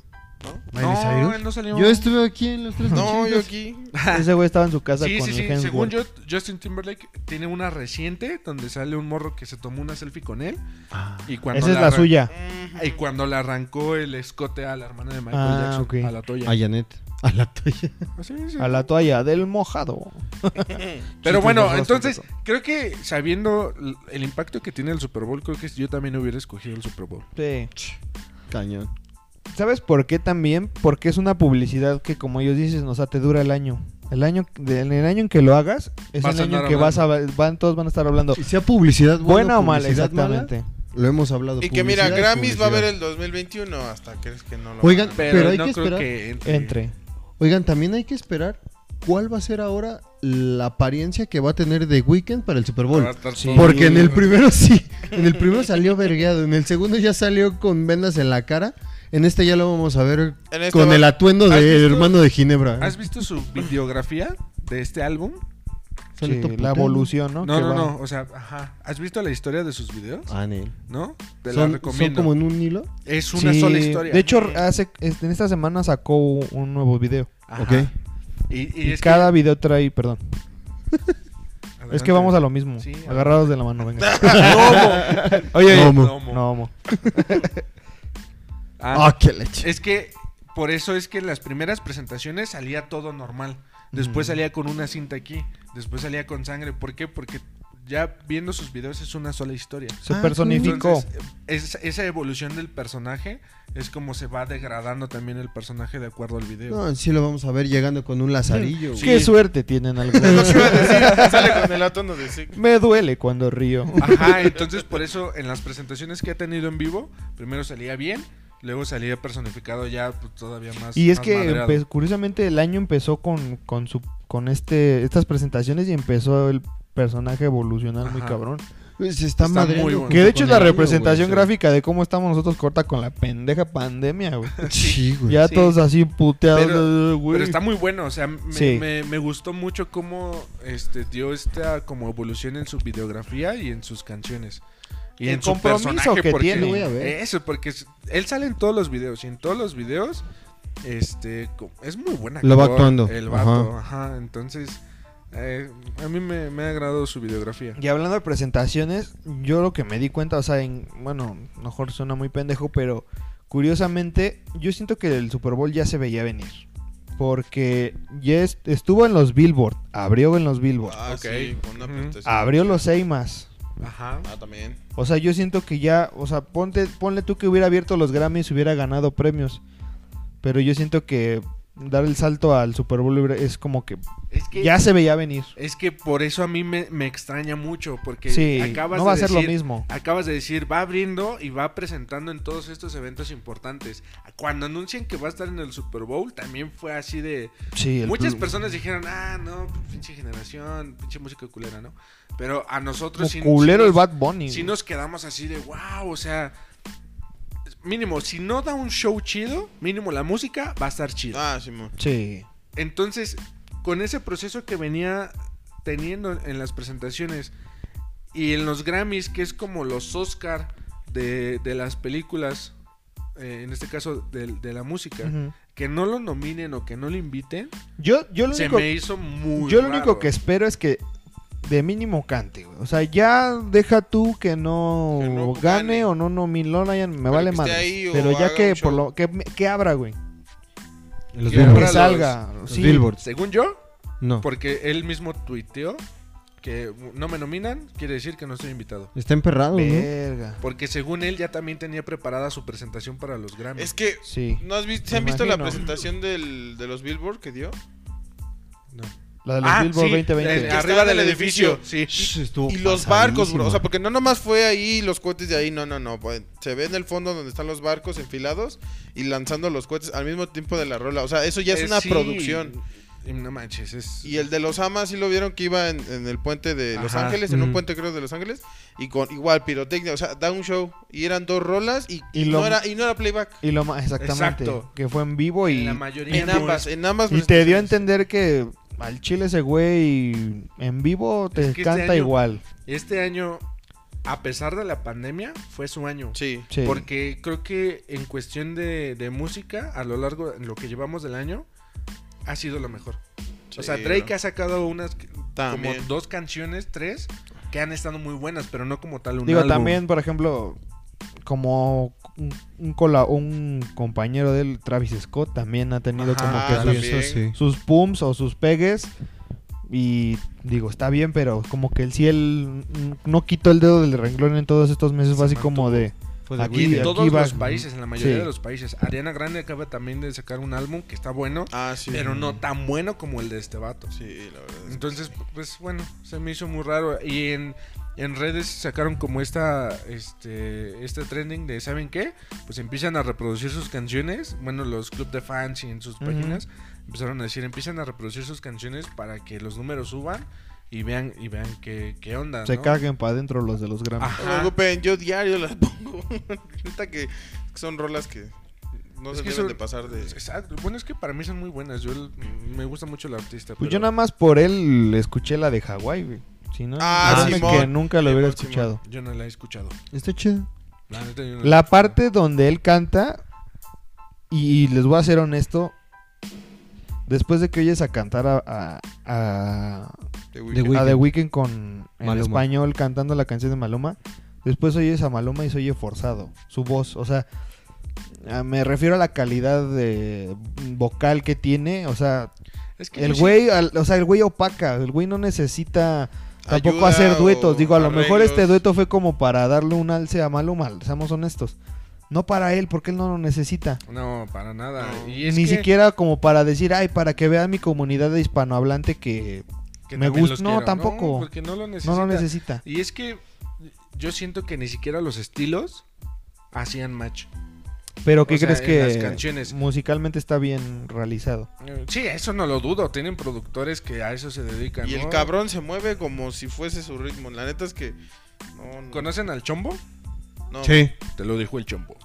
Speaker 4: Miley
Speaker 3: no,
Speaker 4: Cyrus.
Speaker 3: él no salió.
Speaker 4: Yo estuve aquí en los tres
Speaker 2: No, yo
Speaker 4: Cochinos.
Speaker 2: aquí. [laughs]
Speaker 1: Ese güey estaba en su casa
Speaker 3: Sí,
Speaker 1: con
Speaker 3: sí,
Speaker 1: el
Speaker 3: sí.
Speaker 1: Hemsworth.
Speaker 3: Según yo, Justin Timberlake tiene una reciente donde sale un morro que se tomó una selfie con él.
Speaker 4: Ah.
Speaker 3: Y cuando
Speaker 1: Esa es la
Speaker 3: arran-
Speaker 1: suya.
Speaker 3: Y cuando le arrancó el escote a la hermana de Michael
Speaker 1: Ah,
Speaker 3: Jackson,
Speaker 1: ok.
Speaker 3: a la toya.
Speaker 4: A Janet. [laughs] A la.
Speaker 3: Sí, sí.
Speaker 1: A la toalla del mojado. [laughs]
Speaker 3: Pero bueno, entonces creo que sabiendo el impacto que tiene el Super Bowl, creo que yo también hubiera escogido el Super Bowl.
Speaker 1: Sí.
Speaker 4: Cañón.
Speaker 1: ¿Sabes por qué también? Porque es una publicidad que, como ellos dicen, o sea, te dura el año. El año, en el año en que lo hagas, es
Speaker 3: Vas
Speaker 1: el año en que vas a, van, todos van a estar hablando.
Speaker 4: Y sea publicidad buena,
Speaker 1: Buena o mala, exactamente.
Speaker 4: mala, lo hemos hablado.
Speaker 2: Y que mira, Grammys va a haber el 2021 hasta crees que no lo
Speaker 4: Oigan,
Speaker 2: van a-
Speaker 3: Pero,
Speaker 4: hay
Speaker 3: no
Speaker 4: que
Speaker 3: creo
Speaker 4: esperar.
Speaker 3: que entre.
Speaker 1: Entre.
Speaker 4: Oigan, también hay que esperar cuál va a ser ahora la apariencia que va a tener The Weeknd para el Super Bowl.
Speaker 1: Sí.
Speaker 4: Porque en el primero [laughs] sí, en el primero salió vergueado, en el segundo ya salió con vendas en la cara, en este ya lo vamos a ver
Speaker 2: este
Speaker 4: con
Speaker 2: va-
Speaker 4: el atuendo
Speaker 3: ¿Has
Speaker 4: de hermano de Ginebra.
Speaker 3: ¿Has visto su [laughs] videografía de este álbum?
Speaker 1: Sí, la evolución, ¿no?
Speaker 3: No,
Speaker 1: Que
Speaker 3: no,
Speaker 1: va-
Speaker 3: no. O sea, ajá. ¿Has visto la historia de sus videos?
Speaker 4: Ah.
Speaker 3: ¿No? Te la
Speaker 4: Son, como en un hilo.
Speaker 3: Es una
Speaker 1: Sí,
Speaker 3: sola historia.
Speaker 1: De hecho, hace, en esta semana sacó un nuevo video.
Speaker 3: Ajá.
Speaker 4: Ok.
Speaker 3: Y, y
Speaker 1: Y
Speaker 3: es
Speaker 1: cada video trae, perdón. [laughs] Es que vamos a lo mismo.
Speaker 3: Sí,
Speaker 1: agarrados de la mano, venga. [laughs]
Speaker 3: Oye,
Speaker 4: No,
Speaker 3: oye.
Speaker 4: mo.
Speaker 3: No, mo.
Speaker 1: No, mo.
Speaker 3: Ah,
Speaker 4: Ah, qué leche.
Speaker 3: Es que por eso es que en las primeras presentaciones salía todo normal. Después salía con una cinta aquí. Después salía con sangre. ¿Por qué? Porque ya viendo sus videos es una sola historia.
Speaker 1: Se
Speaker 4: Ah,
Speaker 1: personificó.
Speaker 3: Entonces, es- esa evolución del personaje es como se va degradando también el personaje de acuerdo al video.
Speaker 4: No, sí lo vamos a ver llegando con un lazarillo. güey.
Speaker 1: Qué suerte tienen algunos. [laughs]
Speaker 2: sale con el de sí.
Speaker 1: Me duele cuando río.
Speaker 3: Ajá, entonces por eso en las presentaciones que ha tenido en vivo, primero salía bien, luego salía personificado ya pues, todavía más.
Speaker 1: Y es
Speaker 3: más
Speaker 1: que curiosamente el año empezó con, con su con este estas presentaciones y empezó el personaje a evolucionar muy cabrón.
Speaker 4: Pues está,
Speaker 3: Está muy bueno.
Speaker 1: Que de hecho es la representación
Speaker 4: güey,
Speaker 1: gráfica de cómo estamos nosotros corta con la pendeja pandemia, güey. [laughs]
Speaker 4: Sí, Sí, güey.
Speaker 1: Ya
Speaker 3: Sí.
Speaker 1: todos así puteados,
Speaker 3: Pero-
Speaker 1: güey.
Speaker 3: Pero está muy bueno, o sea, me,
Speaker 1: Sí.
Speaker 3: me- me gustó mucho cómo este, dio esta como evolución en su videografía y en sus canciones. Y
Speaker 1: El
Speaker 3: en su
Speaker 1: compromiso
Speaker 3: personaje,
Speaker 1: que
Speaker 3: porque,
Speaker 1: tiene.
Speaker 4: Voy a ver.
Speaker 3: Eso, porque es- él sale en todos los videos y en todos los videos este es muy buena.
Speaker 4: Lo va actuando.
Speaker 3: El vato, ajá. Entonces, eh, a mí me, me ha agradado su videografía.
Speaker 1: Y hablando de presentaciones, yo lo que me di cuenta, o sea, en, bueno, mejor suena muy pendejo, pero curiosamente, yo siento que el Super Bowl ya se veía venir. Porque ya est- estuvo en los Billboard, abrió en los Billboard,
Speaker 2: Ah,
Speaker 3: Ok.
Speaker 2: sí, con una
Speaker 1: abrió los Seimas.
Speaker 3: Ajá.
Speaker 2: Ah, también.
Speaker 1: O sea, yo siento que ya, o sea, ponte, ponle tú que hubiera abierto los Grammys y hubiera ganado premios. Pero yo siento que dar el salto al Super Bowl es como que
Speaker 3: Es que
Speaker 1: ya se veía venir.
Speaker 3: es que por eso a mí me, me extraña mucho porque
Speaker 1: Sí,
Speaker 3: acabas
Speaker 1: no va a
Speaker 3: de
Speaker 1: ser lo
Speaker 3: decir-
Speaker 1: mismo.
Speaker 3: Acabas de decir, va abriendo y va presentando en todos estos eventos importantes. Cuando anuncian que va a estar en el Super Bowl, también fue así de...
Speaker 1: Sí,
Speaker 3: Muchas personas dijeron, ah, no, pinche generación, pinche música culera, ¿no? Pero a nosotros
Speaker 1: como
Speaker 3: sí,
Speaker 1: culero
Speaker 3: sí
Speaker 1: el Bad Bunny.
Speaker 3: sí nos quedamos así de, wow, o sea... Mínimo, si no da un show chido, mínimo la música va a estar chida.
Speaker 2: Ah, Simón.
Speaker 1: Sí.
Speaker 3: Entonces, con ese proceso que venía teniendo en las presentaciones y en los Grammys, que es como los Oscar de, de las películas, eh, en este caso de, de la música, que no lo nominen o que no lo inviten,
Speaker 1: Yo, yo lo
Speaker 3: se
Speaker 1: único,
Speaker 3: me hizo muy
Speaker 1: yo lo único que espero es que de mínimo cante, güey. O sea, ya deja tú que no,
Speaker 2: Que no
Speaker 1: gane, o no nominayan, me
Speaker 2: Pero
Speaker 1: vale
Speaker 2: o
Speaker 1: Pero ya que por lo que, que abra, güey.
Speaker 4: Los
Speaker 3: Que
Speaker 1: salga.
Speaker 4: Los
Speaker 1: sí.
Speaker 4: Billboard.
Speaker 3: Según yo,
Speaker 4: No.
Speaker 3: porque él mismo tuiteó que no me nominan, quiere decir que no estoy invitado.
Speaker 4: Está emperrado, ¿no?
Speaker 1: Verga.
Speaker 3: Porque según él ya también tenía preparada su presentación para los Grammys.
Speaker 2: Es que,
Speaker 1: Sí.
Speaker 2: ¿no has visto, ¿se han visto la presentación del, de los Billboard que dio?
Speaker 1: La de los
Speaker 3: Ah,
Speaker 1: Billboard
Speaker 3: sí,
Speaker 1: 2020.
Speaker 3: eh,
Speaker 2: Que
Speaker 3: arriba del
Speaker 2: el
Speaker 3: edificio.
Speaker 2: edificio.
Speaker 3: Sí.
Speaker 2: Y los barcos, bro. O sea, porque no nomás fue ahí los cohetes de ahí, no, no, no. pues, se ve en el fondo donde están los barcos enfilados y lanzando los cohetes al mismo tiempo de la rola. O sea, eso ya es
Speaker 3: Eh,
Speaker 2: una
Speaker 3: sí.
Speaker 2: producción.
Speaker 3: Y no manches, es.
Speaker 2: Y el de los Amas sí lo vieron que iba en, en el puente de Los
Speaker 3: Ajá.
Speaker 2: Ángeles, en un
Speaker 4: Mm.
Speaker 2: puente creo de Los Ángeles, y con igual pirotecnia, o sea, da un show. Y eran dos rolas y,
Speaker 1: Y
Speaker 2: y
Speaker 1: lo-
Speaker 2: no, era, y no era playback.
Speaker 1: Y lo más, exactamente.
Speaker 3: Exacto.
Speaker 1: Que fue en vivo y,
Speaker 3: en la mayoría
Speaker 2: En ambas, en ambas.
Speaker 1: y te dio a entender que al chile ese güey en vivo te
Speaker 3: Es que este
Speaker 1: canta
Speaker 3: año-
Speaker 1: igual.
Speaker 3: Este año, a pesar de la pandemia, fue su año.
Speaker 2: Sí.
Speaker 1: Sí.
Speaker 3: Porque creo que en cuestión de, de música, a lo largo de lo que llevamos del año, ha sido lo mejor. o sea, Drake ha sacado unas
Speaker 2: También.
Speaker 3: como dos canciones, tres, que han estado muy buenas, pero no como tal un
Speaker 1: Digo,
Speaker 3: álbum.
Speaker 1: también, por ejemplo, como un, un cola- un compañero de él, Travis Scott, también ha tenido
Speaker 3: Ajá,
Speaker 1: como que sus,
Speaker 4: sí.
Speaker 1: sus pumps o sus pegues. Y digo, está bien, pero como que él sí él no quitó el dedo del renglón en todos estos meses. Fue así como de.
Speaker 4: De
Speaker 1: Aquí-
Speaker 3: Y en todos
Speaker 1: va-
Speaker 3: los países, en la mayoría
Speaker 1: Sí.
Speaker 3: de los países. Ariana Grande acaba también de sacar un álbum que está bueno,
Speaker 2: Ah, sí.
Speaker 3: pero no tan bueno como el de este vato.
Speaker 2: Sí, la verdad.
Speaker 3: Entonces, pues bueno, se me hizo muy raro. Y en, en redes sacaron como esta, este, este trending de, ¿saben qué? Pues empiezan a reproducir sus canciones. Bueno, los club de fans y en sus páginas empezaron a decir, empiezan a reproducir sus canciones para que los números suban y vean, y vean qué, qué onda.
Speaker 1: Se
Speaker 3: ¿no?
Speaker 1: caguen para adentro los de los.
Speaker 3: Ajá.
Speaker 2: No se preocupen, yo diario las pongo. [laughs] Neta que son rolas que no
Speaker 3: Es
Speaker 2: se
Speaker 3: que
Speaker 2: deben
Speaker 3: eso-
Speaker 2: de pasar de.
Speaker 3: Exacto. Bueno, es que para mí son muy buenas. Yo el- me gusta mucho el artista.
Speaker 1: Pues
Speaker 3: pero-
Speaker 1: yo nada más por él escuché la de Hawái, güey. Si no,
Speaker 2: Ah, Simón.
Speaker 1: que nunca lo hubiera
Speaker 2: Simón, Simón.
Speaker 1: escuchado.
Speaker 3: Yo no la he escuchado.
Speaker 4: Está chido.
Speaker 3: La, neta, yo no
Speaker 1: La
Speaker 3: he escuchado.
Speaker 1: parte donde él canta, y les voy a ser honesto, después de que oyes a cantar a, a, a,
Speaker 2: de
Speaker 4: The
Speaker 2: Weeknd.
Speaker 4: Weeknd.
Speaker 1: a The Weeknd con en español cantando la canción de Maluma, después oyes a Maluma y se oye forzado, su voz, o sea, me refiero a la calidad de vocal que tiene, o sea,
Speaker 3: Es que
Speaker 1: el
Speaker 3: sí-
Speaker 1: güey, al- o sea, el güey opaca, el güey no necesita tampoco hacer duetos, digo, a lo mejor este dueto fue como para darle un alce a Maluma, seamos honestos. No para él, porque él no lo necesita.
Speaker 3: No, para nada.
Speaker 2: No.
Speaker 3: Y es
Speaker 1: Ni
Speaker 3: que-
Speaker 1: siquiera como para decir, ay, para que vea mi comunidad de hispanohablante que
Speaker 3: que
Speaker 1: me gusta- no,
Speaker 3: quiero.
Speaker 1: tampoco.
Speaker 3: porque no lo necesita.
Speaker 1: no lo necesita.
Speaker 3: Y es que yo siento que ni siquiera los estilos hacían match.
Speaker 1: Pero ¿qué
Speaker 3: O sea,
Speaker 1: crees que
Speaker 3: las canciones.
Speaker 1: musicalmente está bien realizado?
Speaker 3: Eh, Sí, eso no lo dudo. Tienen productores que a eso se dedican.
Speaker 2: Y el cabrón se mueve como si fuese su ritmo. La neta es que. No, no.
Speaker 3: ¿Conocen al Chombo?
Speaker 2: no.
Speaker 4: Sí.
Speaker 3: Te lo dijo el Chombo.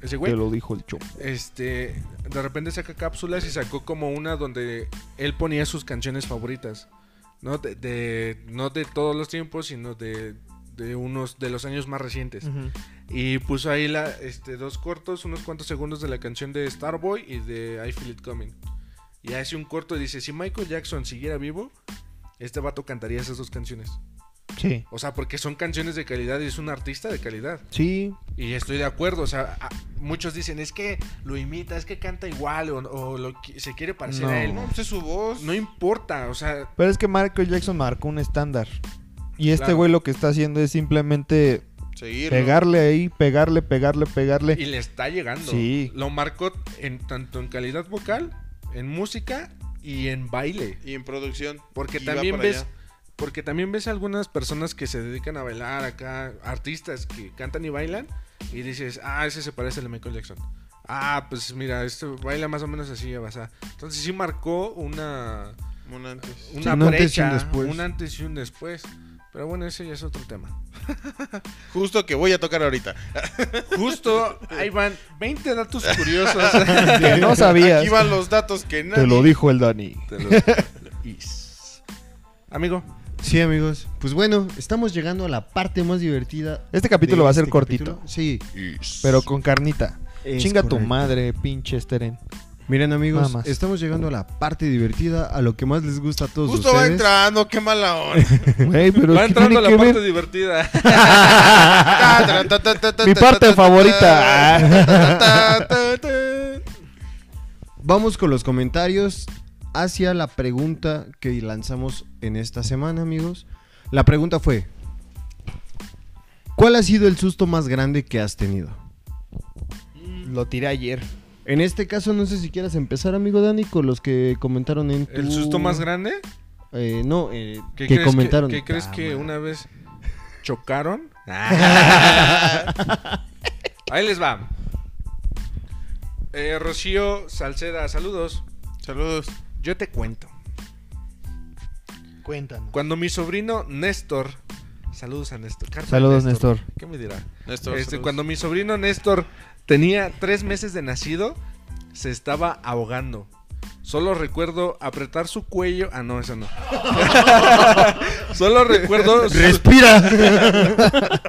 Speaker 3: Ese
Speaker 1: Te
Speaker 3: güey.
Speaker 1: lo dijo el chombo.
Speaker 3: Este, de repente saca cápsulas y sacó como una donde él ponía sus canciones favoritas. No de, de- no de todos los tiempos, sino de, de unos de los años más recientes. Y puso ahí la, este, dos cortos, unos cuantos segundos de la canción de Starboy y de I Feel It Coming. Y hace un corto y dice, si Michael Jackson siguiera vivo, este vato cantaría esas dos canciones.
Speaker 1: Sí.
Speaker 3: O sea, porque son canciones de calidad y es un artista de calidad.
Speaker 1: Sí.
Speaker 3: Y estoy de acuerdo, o sea, a- muchos dicen, es que lo imita, es que canta igual o, o lo se quiere parecer
Speaker 1: No.
Speaker 3: a él.
Speaker 2: No,
Speaker 3: No,
Speaker 2: pues es su voz.
Speaker 3: no importa, o sea,
Speaker 1: Pero es que Michael Jackson marcó un estándar. Y este
Speaker 3: Claro.
Speaker 1: güey lo que está haciendo es simplemente
Speaker 2: Seguirlo.
Speaker 1: pegarle ahí, pegarle, pegarle, pegarle.
Speaker 3: y le está llegando.
Speaker 1: Sí.
Speaker 3: Lo marcó en tanto en calidad vocal, en música y en baile.
Speaker 2: Y en producción.
Speaker 3: Porque también ves,
Speaker 2: allá.
Speaker 3: porque también ves algunas personas que se dedican a bailar acá, artistas que cantan y bailan, y dices, ah, ese se parece al de Michael Jackson. Ah, pues mira, este baila más o menos así, sea. Entonces sí marcó una,
Speaker 2: Un antes.
Speaker 3: una
Speaker 4: un antes y
Speaker 3: brecha,
Speaker 4: un después.
Speaker 3: un antes y un después. Pero bueno, ese ya es otro tema. [laughs]
Speaker 2: Justo que voy a tocar ahorita. [laughs]
Speaker 3: Justo, ahí van 20 datos curiosos. [laughs]
Speaker 1: Que no sabías.
Speaker 2: Aquí van los datos que nadie.
Speaker 1: Te lo dijo el Dani.
Speaker 3: Te lo- Is. Amigo,
Speaker 4: Sí, amigos. Pues bueno, estamos llegando a la parte más divertida.
Speaker 1: Este capítulo va a ser
Speaker 4: este
Speaker 1: cortito.
Speaker 4: capítulo. Sí.
Speaker 1: Pero con carnita.
Speaker 4: es
Speaker 1: Chinga tu madre, pinche Steren.
Speaker 4: Miren, amigos,
Speaker 1: más.
Speaker 4: estamos llegando a la parte divertida, a lo que más les gusta a todos
Speaker 2: Justo va entrando, qué mala onda.
Speaker 1: Pero
Speaker 3: va
Speaker 1: ¿qué
Speaker 3: entrando
Speaker 1: tiene
Speaker 3: la parte
Speaker 1: ver?
Speaker 3: divertida.
Speaker 1: Mi parte favorita.
Speaker 4: Vamos con los comentarios hacia la pregunta que lanzamos en esta semana, amigos. La pregunta fue: ¿Cuál ha sido el susto más grande que has tenido?
Speaker 1: Lo tiré ayer.
Speaker 4: En este caso, no sé si quieras empezar, amigo Dani, con los que comentaron en tu...
Speaker 3: ¿El susto más grande?
Speaker 4: Eh, no, eh,
Speaker 3: ¿Qué
Speaker 4: que
Speaker 3: crees
Speaker 4: comentaron.
Speaker 3: ¿Qué crees
Speaker 4: Ah,
Speaker 3: que
Speaker 4: madre.
Speaker 3: una vez chocaron? [laughs] [laughs] Ahí les va. Eh, Rocío Salceda, saludos.
Speaker 2: Saludos.
Speaker 3: Yo te cuento.
Speaker 1: Cuéntanos.
Speaker 3: Cuando mi sobrino Néstor. Saludos a Néstor. De
Speaker 1: Saludos, Néstor.
Speaker 3: ¿Qué me dirá?
Speaker 2: Néstor,
Speaker 3: Este, cuando mi sobrino Néstor tenía tres meses de nacido, se estaba ahogando. Solo recuerdo apretar su cuello. Ah, no, eso no. [laughs] Solo recuerdo. su-
Speaker 4: ¡Respira! [laughs]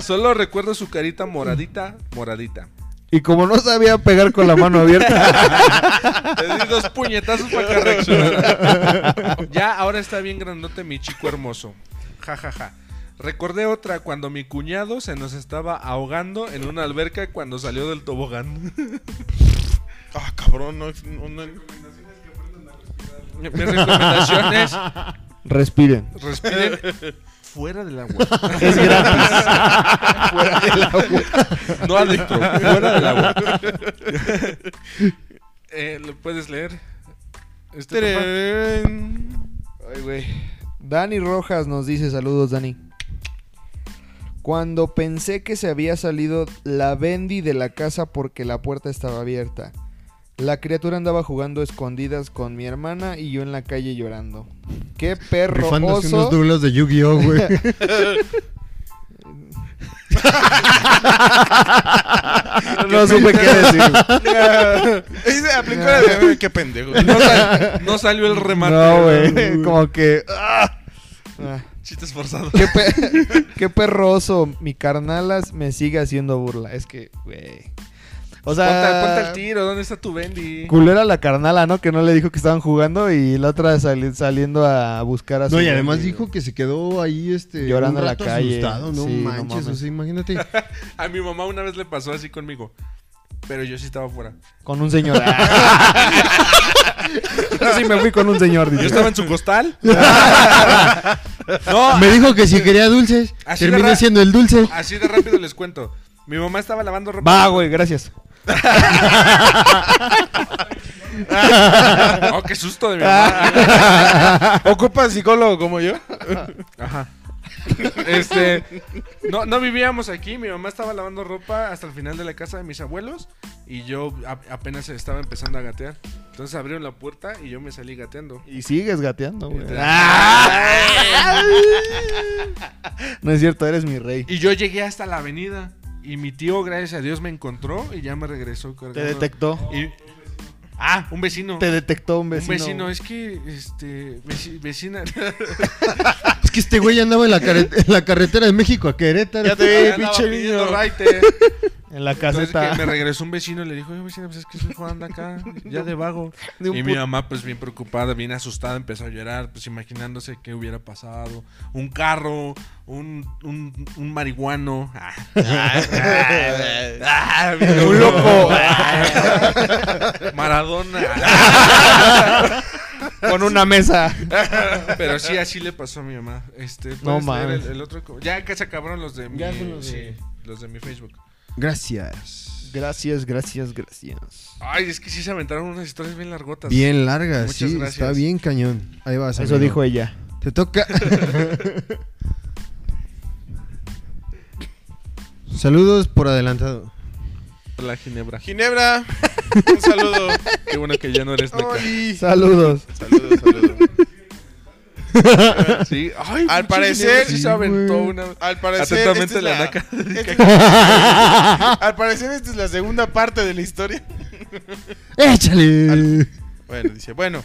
Speaker 3: Solo recuerdo su carita moradita, moradita.
Speaker 1: Y como no sabía pegar con la mano abierta, [laughs]
Speaker 3: Le di dos puñetazos para que reaccionara. Ya, ahora está bien grandote mi chico hermoso. Ja, ja, ja. Recordé otra cuando mi cuñado se nos estaba ahogando en una alberca cuando salió del tobogán. [laughs]
Speaker 2: Ah, cabrón, no, no, no-
Speaker 3: Mi recomendación es
Speaker 1: respiren.
Speaker 3: respiren fuera del agua. [laughs]
Speaker 1: Es gratis. Fuera del agua.
Speaker 3: No adentro, fuera del agua. [laughs] eh, ¿Lo puedes leer? Este.
Speaker 1: Ay, güey. Dani Rojas nos dice saludos, Dani. Cuando pensé que se había salido la Bendy de la casa porque la puerta estaba abierta. La criatura andaba jugando escondidas con mi hermana y yo en la calle llorando. ¡Qué perro
Speaker 4: Rifándose
Speaker 1: oso!
Speaker 4: unos duelos de Yu-Gi-Oh, güey. [laughs]
Speaker 1: No supe qué decir. [laughs]
Speaker 2: Aplicó la de qué pendejo.
Speaker 3: No, sal- no salió el remate.
Speaker 1: No, güey. Como que... ¡ah! Ah.
Speaker 3: Chiste esforzado.
Speaker 1: Qué, pe- [laughs] qué perroso. Mi carnalas me sigue haciendo burla. Es que, güey. O sea,
Speaker 3: Ponte, ponte al tiro, ¿dónde está tu Bendy?
Speaker 1: culera la carnala, ¿no? Que no le dijo que estaban jugando y la otra sali- saliendo a buscar a su
Speaker 4: No, y además
Speaker 1: Bendy,
Speaker 4: dijo que se quedó ahí este
Speaker 1: Llorando
Speaker 4: un
Speaker 1: en la
Speaker 4: rato
Speaker 1: calle.
Speaker 4: asustado, no
Speaker 1: Sí, no
Speaker 4: manches,
Speaker 1: mames.
Speaker 4: o sea, imagínate. [laughs]
Speaker 3: A mi mamá una vez le pasó así conmigo. Pero yo sí estaba fuera.
Speaker 1: Con un señor. [laughs] Yo sí me fui con un señor,
Speaker 3: Yo estaba en su costal. [laughs] no,
Speaker 4: Me dijo que si quería dulces, terminé siendo el dulce.
Speaker 3: así de rápido les cuento. Mi mamá estaba lavando ropa.
Speaker 1: Va, güey, gracias. [laughs]
Speaker 3: Oh, qué susto de mi mamá. [laughs]
Speaker 2: ¿Ocupa psicólogo como yo?
Speaker 3: Ajá. [laughs] Este, no, no vivíamos aquí, mi mamá estaba lavando ropa hasta el final de la casa de mis abuelos y yo a- apenas estaba empezando a gatear. Entonces abrieron la puerta y yo me salí gateando.
Speaker 1: Y sigues gateando, güey. [laughs] No es cierto, eres mi rey.
Speaker 3: Y yo llegué hasta la avenida y mi tío, gracias a Dios, me encontró y ya me regresó cargando.
Speaker 1: Te detectó.
Speaker 3: Y- ah, un vecino.
Speaker 1: Te detectó un
Speaker 3: un
Speaker 1: vecino.
Speaker 3: vecino, es que, este, veci- vecina. [laughs]
Speaker 4: Es que este güey andaba en la, carre- en la carretera de México a Querétaro.
Speaker 2: Ya te vi,
Speaker 3: Andaba
Speaker 2: pinche niño.
Speaker 3: raite.
Speaker 1: En la
Speaker 3: Entonces
Speaker 1: caseta.
Speaker 3: que me regresó un vecino y le dijo, oye vecina, pues es que estoy jugando acá, ya de vago. [laughs]
Speaker 1: De
Speaker 3: y mi mamá, pues bien preocupada, bien asustada, empezó a llorar, pues imaginándose qué hubiera pasado. Un carro, un, un, un marihuano. [laughs] Ah. Ah, bien
Speaker 1: Un loco. [laughs]
Speaker 3: Maradona.
Speaker 1: Con una mesa. [laughs]
Speaker 3: Pero sí, así le pasó a mi mamá. Este,
Speaker 1: No
Speaker 3: ¿puedes leer
Speaker 1: mames.
Speaker 3: el, el otro? Ya que se acabaron los de mi,
Speaker 4: Ya son los
Speaker 3: sí,
Speaker 4: de-
Speaker 3: los de mi Facebook.
Speaker 4: Gracias.
Speaker 1: Gracias, gracias, gracias.
Speaker 3: Ay, es que sí se aventaron unas historias bien largotas.
Speaker 4: Bien larga,
Speaker 3: Muchas
Speaker 4: sí,
Speaker 3: gracias.
Speaker 4: está bien cañón. Ahí vas.
Speaker 1: Eso
Speaker 4: amigo.
Speaker 1: dijo ella.
Speaker 4: Te toca. [laughs] Saludos por adelantado.
Speaker 3: La Ginebra.
Speaker 2: Ginebra, un saludo. [laughs]
Speaker 3: Qué bueno que ya no eres naca.
Speaker 2: Oli.
Speaker 1: Saludos.
Speaker 2: Saludos, saludos.
Speaker 3: Sí. Ay,
Speaker 2: Al parecer-
Speaker 3: Ginebra sí
Speaker 4: Sí,
Speaker 3: se aventó
Speaker 4: güey.
Speaker 3: una.
Speaker 2: Al parecer, esta es
Speaker 3: la [laughs]
Speaker 2: la,
Speaker 3: naca.
Speaker 2: esta- al parecer esta es la segunda parte de la historia.
Speaker 4: ¡Échale!
Speaker 2: Bueno, dice, bueno,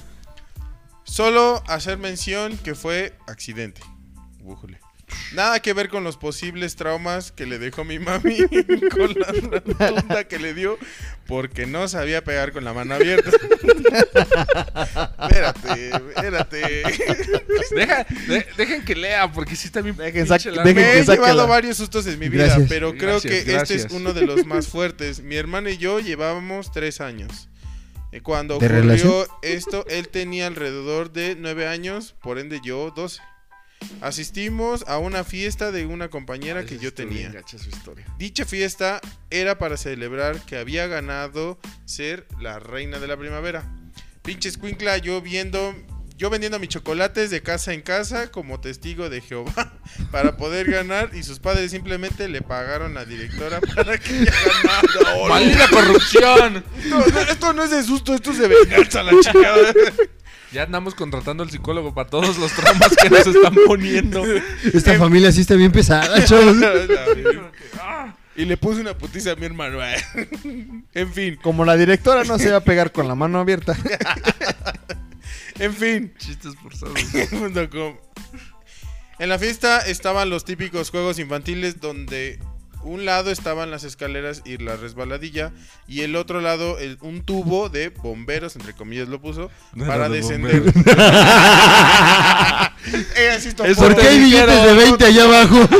Speaker 2: solo hacer mención que fue accidente. Bújole. Nada que ver con los posibles traumas que le dejó mi mami [laughs] con la tunda que le dio porque no sabía pegar con la mano abierta. [laughs] espérate, espérate. [laughs]
Speaker 3: Deja, de- dejen que lea, porque sí está bien.
Speaker 1: Dejen
Speaker 3: largo.
Speaker 1: dejen
Speaker 2: Me
Speaker 1: que
Speaker 2: he llevado varios sustos en mi vida,
Speaker 4: Gracias.
Speaker 2: pero creo
Speaker 3: Gracias,
Speaker 2: que este es uno de los más fuertes. Mi hermano y yo llevábamos tres años. Eh, Cuando
Speaker 4: ¿De
Speaker 2: ocurrió
Speaker 4: relación?
Speaker 2: esto, él tenía alrededor de nueve años, por ende yo doce. Asistimos a una fiesta de una compañera
Speaker 3: Ay,
Speaker 2: que yo tenía.
Speaker 3: gacha su historia.
Speaker 2: Dicha fiesta era para celebrar que había ganado ser la reina de la primavera. Pinche escuincla, yo viendo, yo vendiendo mis chocolates de casa en casa como testigo de Jehová [laughs] para poder ganar y sus padres simplemente le pagaron a la directora [laughs] para que ella ganara. ¡Oh,
Speaker 3: ¡Maldita corrupción!
Speaker 2: no, no, esto no es de susto, esto es de venganza, la chingada. [laughs]
Speaker 3: Ya andamos contratando al psicólogo para todos los traumas que nos están poniendo.
Speaker 4: Esta familia sí está bien pesada, [laughs] chavos.
Speaker 2: y le puse una putiza a mi hermano. [laughs] en fin,
Speaker 1: Como la directora no se va a pegar con la mano abierta. [laughs]
Speaker 2: en fin.
Speaker 3: Chistes forzados.
Speaker 2: En la fiesta estaban los típicos juegos infantiles donde un lado estaban las escaleras y la resbaladilla y el otro lado el- un tubo de bomberos, entre comillas lo puso,
Speaker 3: No
Speaker 2: para descender. Eh, [laughs]
Speaker 3: Eso
Speaker 4: ¿Por qué hay
Speaker 3: te
Speaker 4: billetes de 20 allá abajo? [laughs]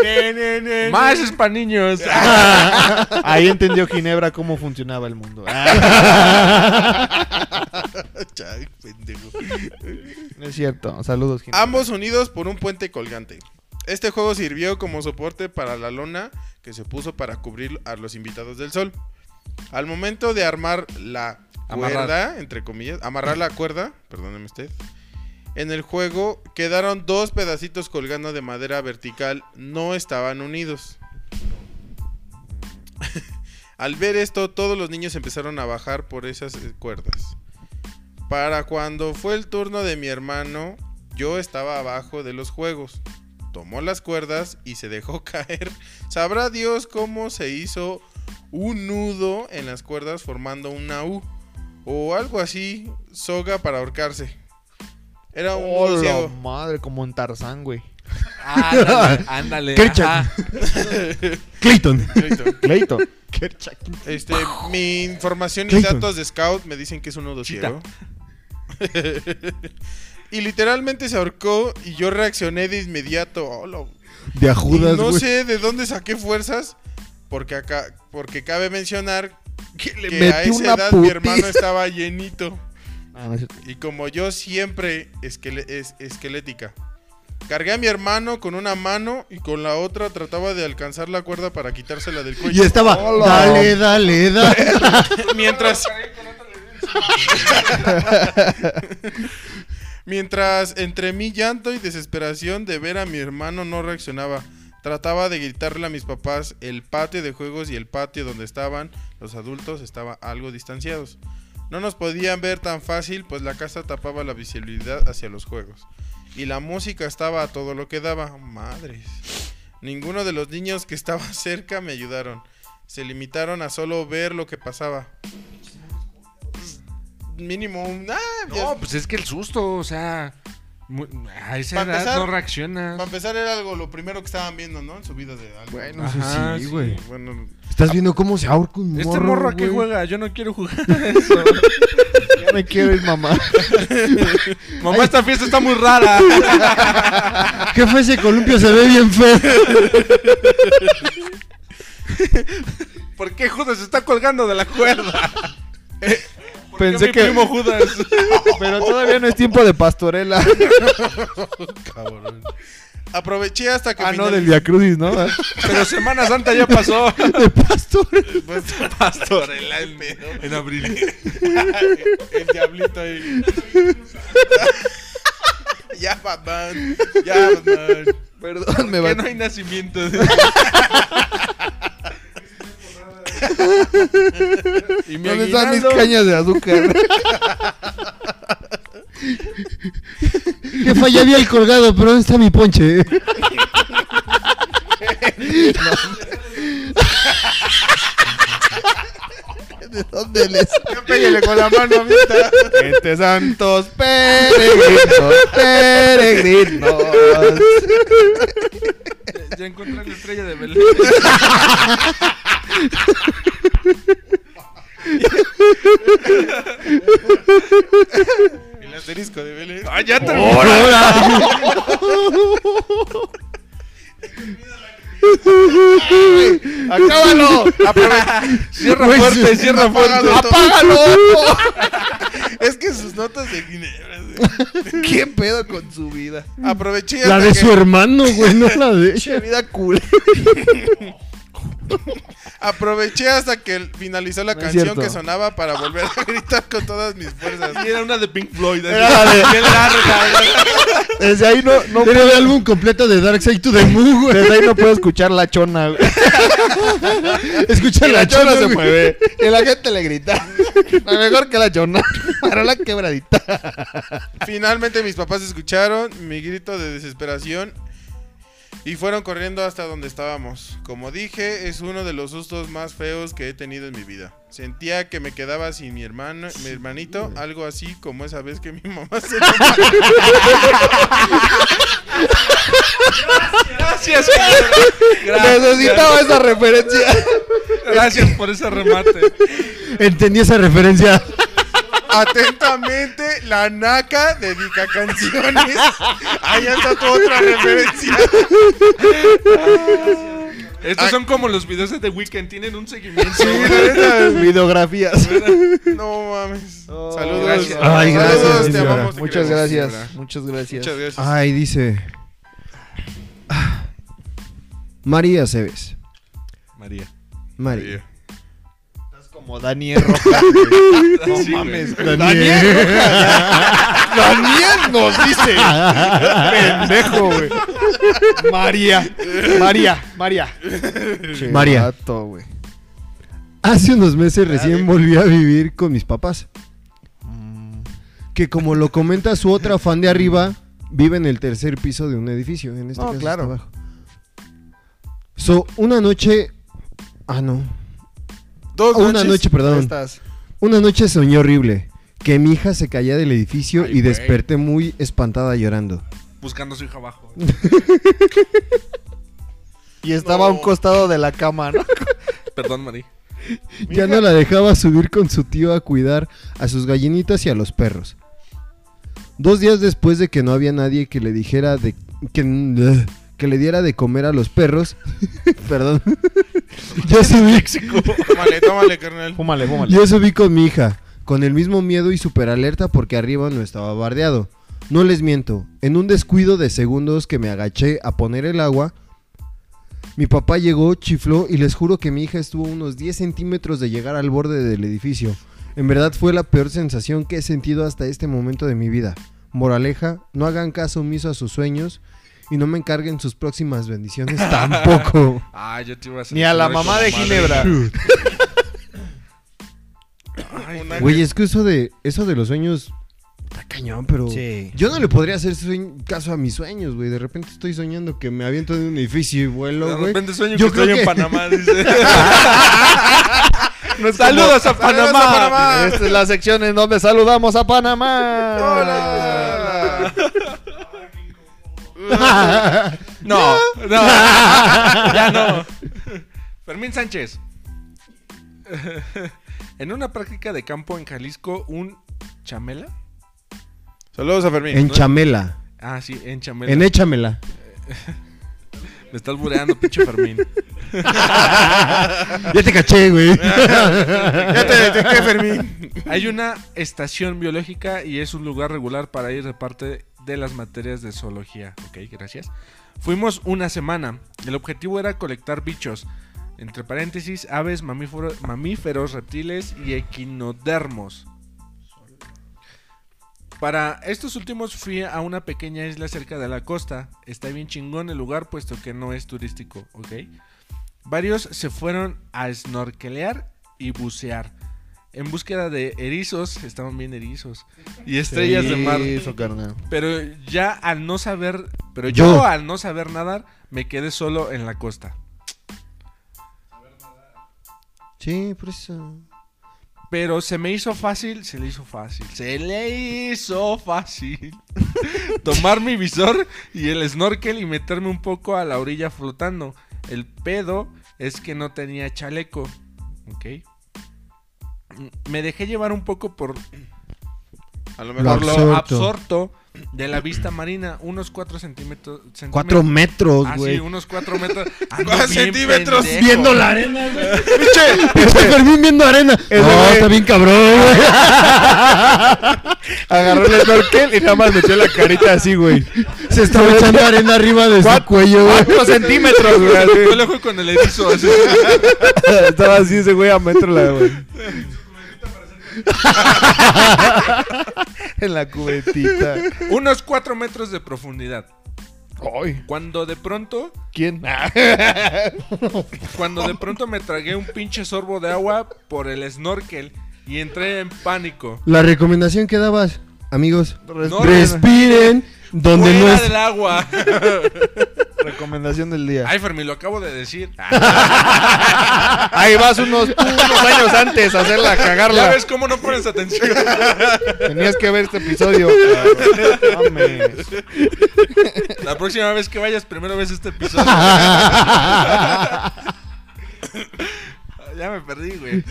Speaker 2: Ne, ne, ne,
Speaker 3: Más es para niños. [laughs]
Speaker 1: Ahí entendió Ginebra cómo funcionaba el mundo.
Speaker 2: Chay, pendejo.
Speaker 1: No es cierto. Saludos, Ginebra.
Speaker 2: Ambos unidos por un puente colgante. Este juego sirvió como soporte para la lona que se puso para cubrir a los invitados del sol. Al momento de armar la
Speaker 3: Amarrar.
Speaker 2: cuerda, entre comillas, amarrar la cuerda, perdóneme usted, en el juego quedaron dos pedacitos colgando de madera vertical, no estaban unidos. [laughs] Al ver esto, todos los niños empezaron a bajar por esas eh, cuerdas. Para cuando fue el turno de mi hermano, yo estaba abajo de los juegos. Tomó las cuerdas y se dejó [laughs] caer. Sabrá Dios cómo se hizo un nudo en las cuerdas formando una U. O algo así, soga para ahorcarse. Era un
Speaker 1: Oh, la madre, como en Tarzán, güey.
Speaker 3: Ándale, [laughs] ándale. Ajá. [laughs]
Speaker 4: Clayton.
Speaker 2: Listo.
Speaker 1: Cleito.
Speaker 2: Este, mi información y
Speaker 4: Clayton.
Speaker 2: datos de Scout me dicen que es un nudo
Speaker 3: Chita.
Speaker 2: ciego. Y literalmente se ahorcó y yo reaccioné de inmediato. Oh, lo-
Speaker 4: De
Speaker 2: Y
Speaker 4: ajudas,
Speaker 2: no sé de dónde saqué fuerzas, porque acá, porque cabe mencionar
Speaker 1: Que le
Speaker 2: que a esa edad mi hermano estaba llenito. [laughs]
Speaker 1: Ah, no es cierto.
Speaker 2: Y como yo siempre esquele- es esquelética. Cargué a mi hermano con una mano y con la otra trataba de alcanzar la cuerda para quitársela del
Speaker 4: Y
Speaker 2: cuello.
Speaker 4: estaba,
Speaker 1: Hola.
Speaker 4: dale, dale, dale. [laughs]
Speaker 2: Mientras. [laughs] Mientras entre mi llanto y desesperación de ver a mi hermano no reaccionaba. Trataba de gritarle a mis papás. El patio de juegos y el patio donde estaban los adultos estaban algo distanciados. No nos podían ver tan fácil, pues la casa tapaba la visibilidad hacia los juegos. Y la música estaba a todo lo que daba. Madres. Ninguno de los niños que estaba [laughs] cerca me ayudaron. Se limitaron a solo ver lo que pasaba. Mínimo un... ah,
Speaker 3: No, pues es que el susto, o sea. A esa
Speaker 2: Pa'
Speaker 3: edad
Speaker 2: empezar-
Speaker 3: no reaccionas.
Speaker 2: Para empezar era algo lo primero que estaban viendo, ¿no? En su vida de algo.
Speaker 1: Bueno,
Speaker 3: Ajá,
Speaker 4: sí,
Speaker 3: sí.
Speaker 4: güey.
Speaker 2: Bueno,
Speaker 4: Estás viendo cómo se ahorca un morro,
Speaker 3: Este morro a qué juega, yo no quiero jugar [laughs] a eso.
Speaker 1: Ya me quiero ir, mamá. [laughs]
Speaker 3: Mamá, esta fiesta está muy rara. [laughs]
Speaker 4: ¿Qué fue ese columpio? Se ve bien feo.
Speaker 3: ¿Por qué Judas se está colgando de la cuerda?
Speaker 1: Pensé
Speaker 3: mi
Speaker 1: que.
Speaker 3: primo Judas. [laughs]
Speaker 1: Pero todavía no es tiempo de pastorela. [laughs]
Speaker 2: cabrón. Aproveché hasta que
Speaker 1: Ah, no, del Via Crucis, ¿no?
Speaker 3: Pero Semana Santa ya pasó. [laughs]
Speaker 4: De pastor.
Speaker 3: Pastorela
Speaker 2: el pedo.
Speaker 3: en abril.
Speaker 2: el diablito ahí. ya, Batman. Ya, Batman.
Speaker 1: Perdón, me
Speaker 3: Que
Speaker 1: va.
Speaker 3: no hay nacimiento. [laughs] y mi
Speaker 1: ¿Dónde están mis cañas de azúcar?
Speaker 4: Jefa, ya vi el colgado, pero ¿dónde está mi ponche?
Speaker 1: ¿De dónde les?
Speaker 2: Pégale con la mano, amita.
Speaker 1: Gente santos peregrinos, peregrinos.
Speaker 3: Ya encontré la estrella de Belén.
Speaker 2: El asterisco de Vélez.
Speaker 3: ¡Ah, ya te [laughs] [laughs]
Speaker 1: ¡Acábalo!
Speaker 3: Cierra fuerte, cierra fuerte.
Speaker 1: ¡Apágalo!
Speaker 2: Es que sus notas de Ginebra. güey. [laughs]
Speaker 1: ¿Qué pedo con su vida?
Speaker 2: Aproveché
Speaker 4: La de
Speaker 2: que-
Speaker 4: su hermano, güey, no la de [laughs] ella.
Speaker 1: vida cool. [laughs] [laughs]
Speaker 2: Aproveché hasta que finalizó la
Speaker 1: No
Speaker 2: canción que sonaba para volver a [laughs] gritar con todas mis fuerzas.
Speaker 3: Y era una de Pink Floyd. así,
Speaker 1: Era la de- [laughs]
Speaker 3: bien larga.
Speaker 1: Desde ahí no, no
Speaker 4: el álbum completo de Dark Side to the Moon, güey.
Speaker 1: Desde ahí no puedo escuchar la chona, güey.
Speaker 4: La,
Speaker 1: la chona se mueve. Y la gente le grita. Mejor que la chona. Para la quebradita.
Speaker 2: Finalmente mis papás escucharon mi grito de desesperación y fueron corriendo hasta donde estábamos. Como dije, es uno de los sustos más feos que he tenido en mi vida. Sentía que me quedaba sin mi hermano, mi hermanito, algo así como esa vez que mi mamá se [laughs]
Speaker 3: Gracias. Gracias.
Speaker 1: Necesitaba esa referencia.
Speaker 3: Gracias por ese remate.
Speaker 4: Entendí esa referencia.
Speaker 2: Atentamente, la naca dedica canciones. Ahí está tu otra [laughs] referencia.
Speaker 3: Estos
Speaker 2: Ay.
Speaker 3: son como los videos de The Weeknd, tienen un seguimiento. [laughs]
Speaker 1: Videografías.
Speaker 2: No mames.
Speaker 1: Oh,
Speaker 2: Saludos.
Speaker 3: gracias.
Speaker 4: Ay, gracias,
Speaker 2: Saludos, te
Speaker 4: señora.
Speaker 2: amamos. te
Speaker 1: Muchas gracias.
Speaker 2: señora.
Speaker 1: Muchas gracias.
Speaker 2: Muchas gracias.
Speaker 4: Ay, dice. Ah. María Cebes.
Speaker 3: María.
Speaker 4: María.
Speaker 1: Como Daniel Rojas. [laughs] No
Speaker 3: Sí,
Speaker 1: mames. Daniel Rojas. Daniel nos dice. Pendejo, güey. María. María. María. Che,
Speaker 4: María.
Speaker 1: vato.
Speaker 4: Hace unos meses recién volví a vivir con mis papás.
Speaker 1: Mm,
Speaker 4: Que como lo comenta su otra fan de arriba, vive en el tercer piso de un edificio. En este
Speaker 1: No,
Speaker 4: caso
Speaker 1: claro.
Speaker 4: está abajo. So, una noche. Ah, no.
Speaker 2: Dos
Speaker 4: Una
Speaker 2: noches.
Speaker 4: noche, perdón.
Speaker 1: Estás.
Speaker 4: Una noche soñé horrible. Que mi hija se caía del edificio
Speaker 3: Ay,
Speaker 4: y
Speaker 3: güey.
Speaker 4: desperté muy espantada llorando.
Speaker 3: Buscando a su hija abajo. [laughs]
Speaker 1: Y estaba a un costado de la cama, ¿no? [laughs]
Speaker 3: Perdón, María. [laughs]
Speaker 4: Ya no la dejaba subir con su tío a cuidar a sus gallinitas y a los perros. Dos días después de que no había nadie que le dijera de que, que le diera de comer a los perros, perdón, [laughs] yo subí,
Speaker 2: Tómale, tómale, carnal.
Speaker 1: Fúmale, fúmale.
Speaker 4: yo subí con mi hija, con el mismo miedo y super alerta porque arriba no estaba bardeado. No les miento, en un descuido de segundos que me agaché a poner el agua, mi papá llegó, chifló y les juro que mi hija estuvo a unos 10 centímetros de llegar al borde del edificio. En verdad fue la peor sensación que he sentido hasta este momento de mi vida. Moraleja, no hagan caso omiso a sus sueños y no me encarguen sus próximas bendiciones [laughs] tampoco.
Speaker 3: Ah, yo te iba a hacer
Speaker 1: Ni a la mamá de. Ginebra.
Speaker 4: Güey, es que eso de, eso de los sueños está cañón, pero
Speaker 1: Sí.
Speaker 4: yo no le podría hacer caso a mis sueños, güey. De repente estoy soñando que me aviento de un edificio y vuelo,
Speaker 3: De
Speaker 4: güey.
Speaker 3: repente sueño
Speaker 4: Yo
Speaker 3: que estoy
Speaker 4: creo
Speaker 3: en
Speaker 4: que-
Speaker 3: Panamá, [laughs] dice. [laughs]
Speaker 1: No es
Speaker 3: Saludos
Speaker 1: como-
Speaker 3: a Panamá.
Speaker 2: Saludos a Panamá.
Speaker 1: Esta es la sección en donde saludamos a Panamá.
Speaker 2: Hola. [laughs]
Speaker 3: No, [laughs] no. [laughs] ya no. Fermín Sánchez. En una práctica de campo en Jalisco, un chamela.
Speaker 2: Saludos a Fermín.
Speaker 4: En Chamela.
Speaker 3: Ah, sí, en chamela.
Speaker 4: En Échamela.
Speaker 3: Me estás bureando, pinche Fermín.
Speaker 4: Ya te caché, güey.
Speaker 2: Ya te detecté, Fermín.
Speaker 3: Hay una estación biológica y es un lugar regular para ir de parte de las materias de zoología. Ok, gracias. Fuimos una semana. El objetivo era colectar bichos. Entre paréntesis, aves, mamífero- mamíferos, reptiles y equinodermos. Para estos últimos fui a una pequeña isla cerca de la costa. Está bien chingón el lugar puesto que no es turístico, ¿ok? Varios se fueron a snorkelear y bucear. En búsqueda de erizos, estaban bien erizos. Y estrellas de mar.
Speaker 1: Eso, carnal.
Speaker 3: Pero ya al no saber, pero
Speaker 4: Yo.
Speaker 3: yo al no saber nadar, me quedé solo en la costa.
Speaker 4: Sí, por eso.
Speaker 3: Pero se me hizo fácil, se le hizo fácil, se le hizo fácil [laughs] tomar mi visor y el snorkel y meterme un poco a la orilla flotando. El pedo es que no tenía chaleco, ¿ok? Me dejé llevar un poco por
Speaker 2: A lo mejor
Speaker 3: lo
Speaker 4: absorto.
Speaker 3: absorto de la vista marina, unos 4 centímetros.
Speaker 4: Cuatro metros,
Speaker 3: Ah, sí,
Speaker 4: güey.
Speaker 3: unos 4 metros. [laughs] Ando
Speaker 2: ¿Cuántos
Speaker 3: bien
Speaker 2: centímetros?
Speaker 3: pendejo.
Speaker 4: viendo la arena, güey. Pinche Fermín viendo arena. [laughs]
Speaker 1: Ese
Speaker 4: No,
Speaker 1: güey-
Speaker 4: está bien cabrón, güey. [laughs]
Speaker 1: Agarró el snorkel y nada más metió la carita así, güey.
Speaker 4: Se estaba echando arena arriba de su cuello, güey.
Speaker 1: Cuatro centímetros, güey.
Speaker 3: Yo le con el erizo. así.
Speaker 1: Estaba así ese güey a metro la, güey. [laughs] en la cubetita.
Speaker 3: unos 4 metros de profundidad.
Speaker 1: Ay,
Speaker 3: Cuando de pronto,
Speaker 1: ¿quién? [laughs]
Speaker 3: cuando de pronto me tragué un pinche sorbo de agua por el snorkel y entré en pánico.
Speaker 4: La recomendación que dabas, amigos,
Speaker 3: No,
Speaker 4: respiren donde
Speaker 3: Fuera
Speaker 4: no es.
Speaker 3: del agua. [laughs]
Speaker 1: Recomendación del día.
Speaker 3: Ay, Fermi, lo acabo de decir. [laughs]
Speaker 1: Ahí vas unos, años antes a hacerla, a
Speaker 3: Ya
Speaker 1: cagarla.
Speaker 3: ves cómo no pones atención.
Speaker 1: Tenías que ver este episodio. Mames.
Speaker 3: La próxima vez que vayas, primero ves este episodio. [laughs] ya me perdí, güey.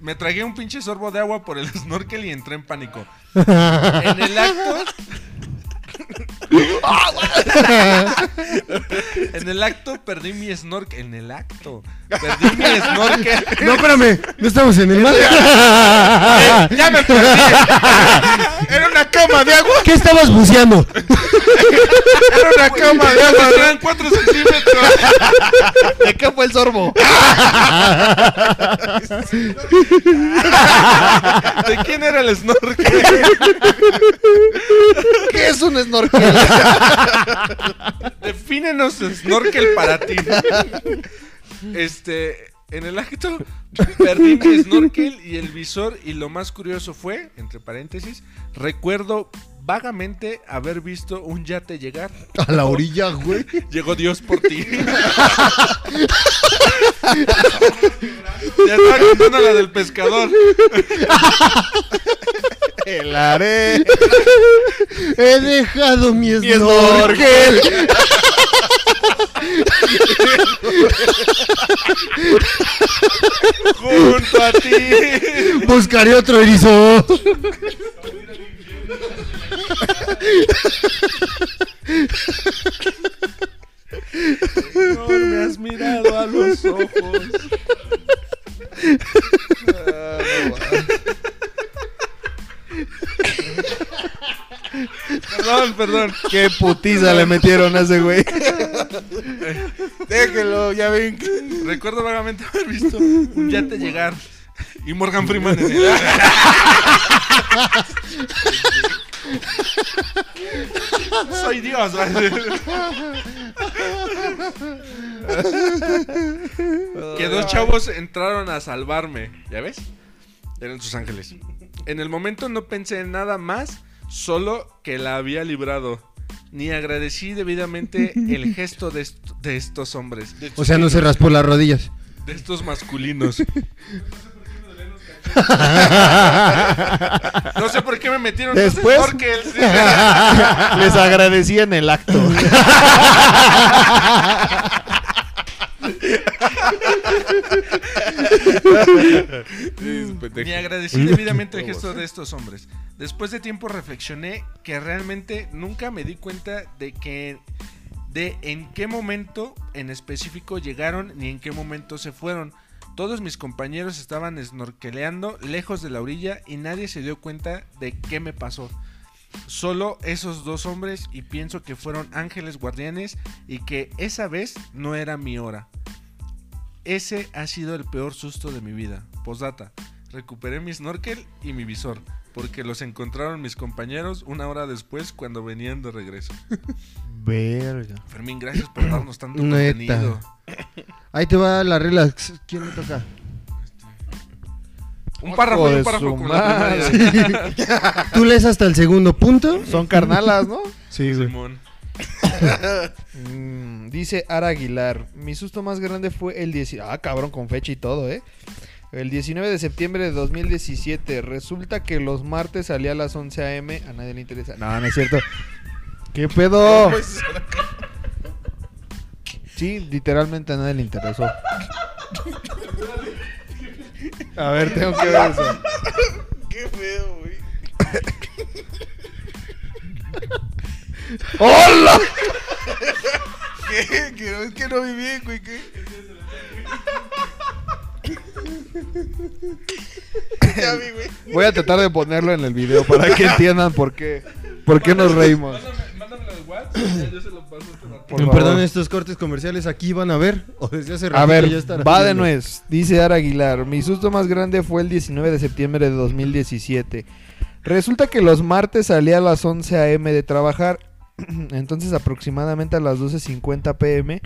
Speaker 3: Me tragué un pinche sorbo de agua por el snorkel y entré en pánico. En el acto. [laughs] en el acto perdí mi snorkel. En el acto. Perdí mi snorkel.
Speaker 4: No, espérame, no estamos en el mar.
Speaker 3: ya me perdí.
Speaker 1: Era una cama de agua.
Speaker 4: ¿Qué estabas buceando?
Speaker 1: Era una cama de agua.
Speaker 3: Eran 4 centímetros.
Speaker 1: ¿De qué fue el sorbo?
Speaker 3: ¿De quién era el snorkel?
Speaker 1: ¿Qué es un snorkel?
Speaker 3: Defínenos snorkel para ti. Este, en el acto [laughs] perdí mi snorkel y el visor y lo más curioso fue, entre paréntesis, recuerdo vagamente haber visto un yate llegar.
Speaker 4: A la orilla, güey. [laughs]
Speaker 3: Llegó Dios por ti. [laughs] ya estaba contando la del pescador.
Speaker 1: El haré.
Speaker 4: He dejado mi
Speaker 1: Mi
Speaker 4: snorkel.
Speaker 1: snorkel.
Speaker 3: Junto a ti.
Speaker 4: Buscaré otro erizo.
Speaker 3: No me has mirado a los ojos. Perdón, perdón.
Speaker 1: Qué putiza le metieron a ese güey. Déjelo, ya ven.
Speaker 3: Recuerdo vagamente haber visto un yate llegar y Morgan Freeman en el... Soy Dios. que dos chavos entraron a salvarme. ¿Ya ves? Eran sus ángeles. En el momento no pensé en nada más, solo que la había librado. Ni agradecí debidamente el [laughs] gesto de, est- de estos hombres, de,
Speaker 4: O sea, no se raspó las rodillas.
Speaker 3: de estos masculinos. [laughs] No sé por qué me metieron
Speaker 1: Después-
Speaker 3: snorkels. [laughs]
Speaker 1: Les agradecí en el acto.
Speaker 3: Ni agradecí debidamente el gesto de estos hombres. Después de tiempo reflexioné que realmente nunca me di cuenta de que de en qué momento en específico llegaron ni en qué momento se fueron. Todos mis compañeros estaban snorkeleando lejos de la orilla y nadie se dio cuenta de qué me pasó. Solo esos dos hombres y pienso que fueron ángeles guardianes y que esa vez no era mi hora. Ese ha sido el peor susto de mi vida. Postdata. Recuperé mi snorkel y mi visor, porque los encontraron mis compañeros una hora después cuando venían de regreso. [laughs]
Speaker 1: Verga.
Speaker 3: Fermín, gracias por darnos tanto
Speaker 4: Neta.
Speaker 3: contenido.
Speaker 4: Ahí te va la regla. ¿Quién le toca?
Speaker 3: Un párrafo y un párrafo
Speaker 1: su
Speaker 3: como la primaria. [laughs]
Speaker 4: Tú lees hasta el segundo punto.
Speaker 1: Son carnalas, ¿no?
Speaker 4: Sí, güey.
Speaker 3: Simón.
Speaker 1: Mm, dice Ara Aguilar. Mi susto más grande fue el 10. Ah, cabrón, con fecha y todo, ¿eh? El 19 de septiembre de 2017. Resulta que los martes salía a las 11 a.m. A nadie le interesa. No, no es cierto. ¿Qué pedo? Sí, literalmente a nadie le interesó. A ver, tengo que ver eso.
Speaker 2: qué feo, güey.
Speaker 1: ¡Hola!
Speaker 2: ¿Qué? ¿Qué? Es que no vi bien, güey. ¿Qué? Ya vi, güey.
Speaker 1: Voy a tratar de ponerlo en el video para que entiendan por qué, por qué nos reímos.
Speaker 3: Mándamelo al WhatsApp. Yo se lo paso a vato.
Speaker 1: Por favor.
Speaker 4: Perdón, estos cortes comerciales aquí van a ver. O desde hace
Speaker 1: A ver,
Speaker 4: ya
Speaker 1: va de nuez. Dice Ara Aguilar. Mi susto más grande fue el 19 de septiembre de 2017. Resulta que los martes salía a las 11 a.m. de trabajar. [clears throat] Entonces aproximadamente a las 12.50 pm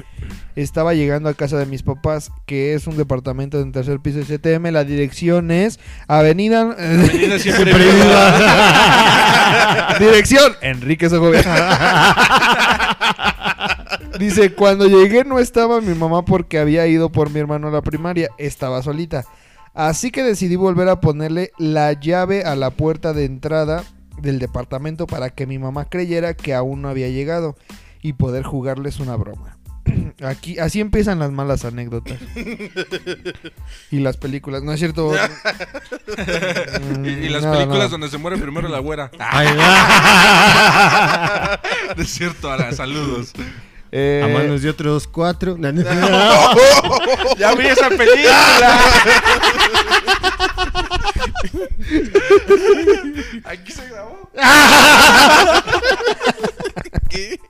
Speaker 1: estaba llegando a casa de mis papás, que es un departamento en tercer piso de CTM. La dirección es Avenida...
Speaker 3: Avenida [laughs] siempre [laughs]
Speaker 1: Dirección Enrique. [laughs] Dice, cuando llegué no estaba mi mamá porque había ido por mi hermano a la primaria, estaba solita. Así que decidí volver a ponerle la llave a la puerta de entrada del departamento para que mi mamá creyera que aún no había llegado y poder jugarles una broma. [clears throat] Aquí, así empiezan las malas anécdotas. [laughs] y las películas, ¿no es cierto? [laughs] Mm,
Speaker 3: Y, y las
Speaker 1: nada,
Speaker 3: películas
Speaker 1: nada.
Speaker 3: donde se muere primero la güera. [laughs]
Speaker 4: Ay.
Speaker 3: De cierto, Ara, saludos.
Speaker 1: Eh,
Speaker 4: A manos de otros cuatro.
Speaker 3: Ya vi esa película. Aquí se grabó. [laughs]
Speaker 2: ¿Qué?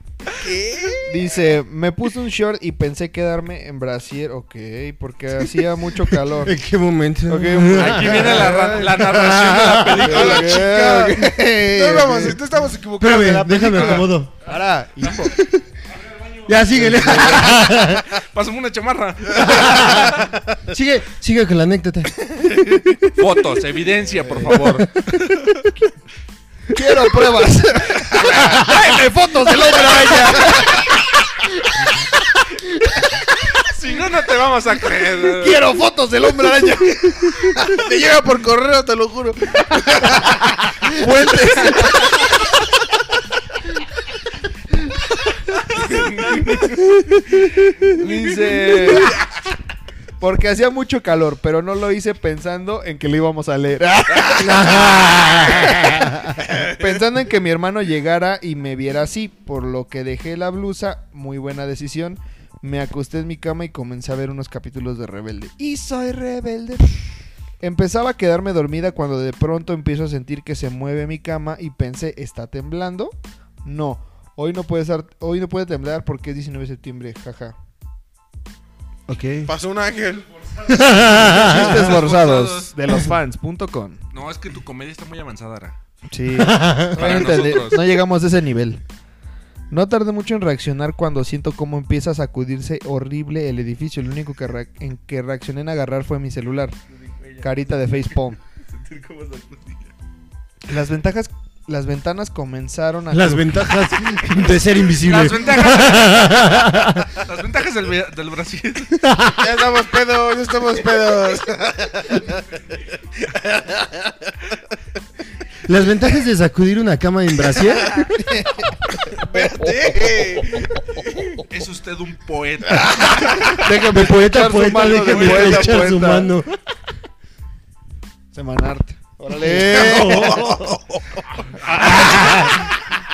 Speaker 2: ¿Qué?
Speaker 1: Dice, me puse un short y pensé quedarme en brasier, ok, porque hacía mucho calor. [laughs]
Speaker 4: ¿En qué momento?
Speaker 1: Ok, [laughs]
Speaker 3: Aquí viene la, ra- la narración de la película.
Speaker 1: Ok,
Speaker 2: chica.
Speaker 1: ok.
Speaker 2: No, vamos, entonces estamos equivocados. de
Speaker 4: Espérame,
Speaker 2: la
Speaker 4: déjame
Speaker 2: película.
Speaker 4: acomodo.
Speaker 1: Ahora, hijo,
Speaker 4: Ya, síguele. [laughs]
Speaker 3: Pásame una chamarra. [laughs]
Speaker 4: sigue, sigue con la anécdota.
Speaker 3: Fotos, evidencia, por favor.
Speaker 1: quiero pruebas. Tráeme fotos del hombre araña.
Speaker 3: Si no, no te vamos a creer.
Speaker 1: Quiero fotos del hombre araña.
Speaker 2: Te llega por correo, te lo juro.
Speaker 1: Fuentes. Dice. Porque hacía mucho calor, pero no lo hice pensando en que lo íbamos a leer. [laughs] pensando en que mi hermano llegara y me viera así, por lo que dejé la blusa, muy buena decisión. Me acosté en mi cama y comencé a ver unos capítulos de Rebelde. Y soy rebelde. Empezaba a quedarme dormida cuando de pronto empiezo a sentir que se mueve mi cama y pensé, ¿está temblando? No, hoy no puede estar, hoy no puede temblar porque es 19 de septiembre, jaja.
Speaker 4: Ok.
Speaker 2: Pasó un ángel.
Speaker 1: Chistes [laughs] forzados de los fans.com.
Speaker 3: No, es que tu comedia está muy avanzada, Ara.
Speaker 1: Sí, [laughs]
Speaker 3: Para
Speaker 1: no, entendí-
Speaker 3: nosotros.
Speaker 1: no llegamos a ese nivel. No tardé mucho en reaccionar cuando siento cómo empieza a sacudirse horrible el edificio. Lo único que en que reaccioné en agarrar fue mi celular. Carita de facepalm. [laughs] Las ventajas, las ventanas comenzaron a
Speaker 4: Las ventajas [laughs] de ser invisible.
Speaker 3: Las ventajas. [laughs] Las ventajas del, Brasil. [laughs]
Speaker 2: Ya estamos pedos, ya estamos pedos.
Speaker 4: Las ventajas de sacudir una cama en Brasil.
Speaker 2: Espérate.
Speaker 3: Es usted un poeta.
Speaker 1: Déjame
Speaker 4: Poeta, poeta, déjame
Speaker 1: poeta,
Speaker 4: echar su
Speaker 1: poeta.
Speaker 4: mano.
Speaker 1: Semanarte. Órale. [laughs]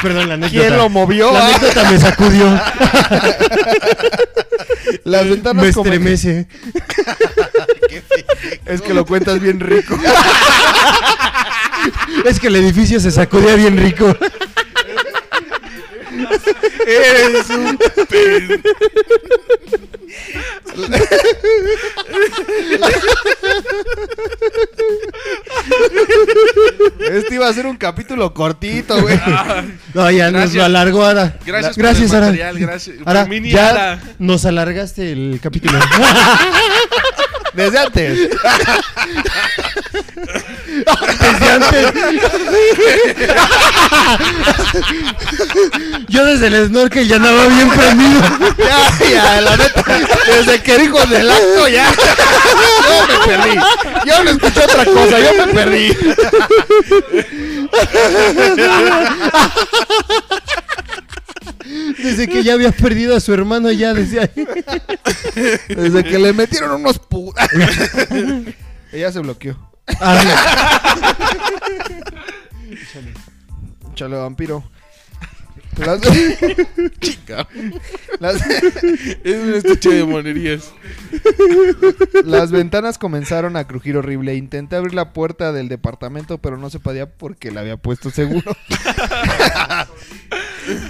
Speaker 4: Perdón, la anécdota.
Speaker 1: ¿Quién lo movió?
Speaker 4: La anécdota me sacudió.
Speaker 1: Las ventanas
Speaker 4: Me
Speaker 1: como-
Speaker 4: estremece.
Speaker 1: Es que lo cuentas bien rico.
Speaker 4: Es que el edificio se sacudía bien rico.
Speaker 2: Eres un
Speaker 1: Este iba a ser un capítulo cortito, güey.
Speaker 4: No, ya nos
Speaker 3: Gracias.
Speaker 4: lo alargó Ara.
Speaker 3: Gracias,
Speaker 4: Gracias
Speaker 3: por el
Speaker 4: Ara.
Speaker 3: material, gracias.
Speaker 4: Ara,
Speaker 3: mini
Speaker 4: ya
Speaker 3: Ara.
Speaker 4: nos alargaste el capítulo. [laughs]
Speaker 1: Desde antes.
Speaker 4: Desde antes. Yo desde el snorkel ya andaba bien prendido.
Speaker 1: Ya, ya, la neta. Desde que dijo del acto, ya. Yo me perdí. Yo no escuché otra cosa, yo me perdí.
Speaker 4: Desde que ya había perdido a su hermano, ya decía.
Speaker 1: Desde que le metieron unos pu... [laughs] Ella se bloqueó.
Speaker 4: Ah,
Speaker 1: Chale vampiro. Las, [laughs]
Speaker 2: Chica.
Speaker 1: las-
Speaker 2: Es un estuche de monerías.
Speaker 1: las ventanas comenzaron a crujir horrible. Intenté abrir la puerta del departamento, pero no se podía porque la había puesto seguro. [laughs]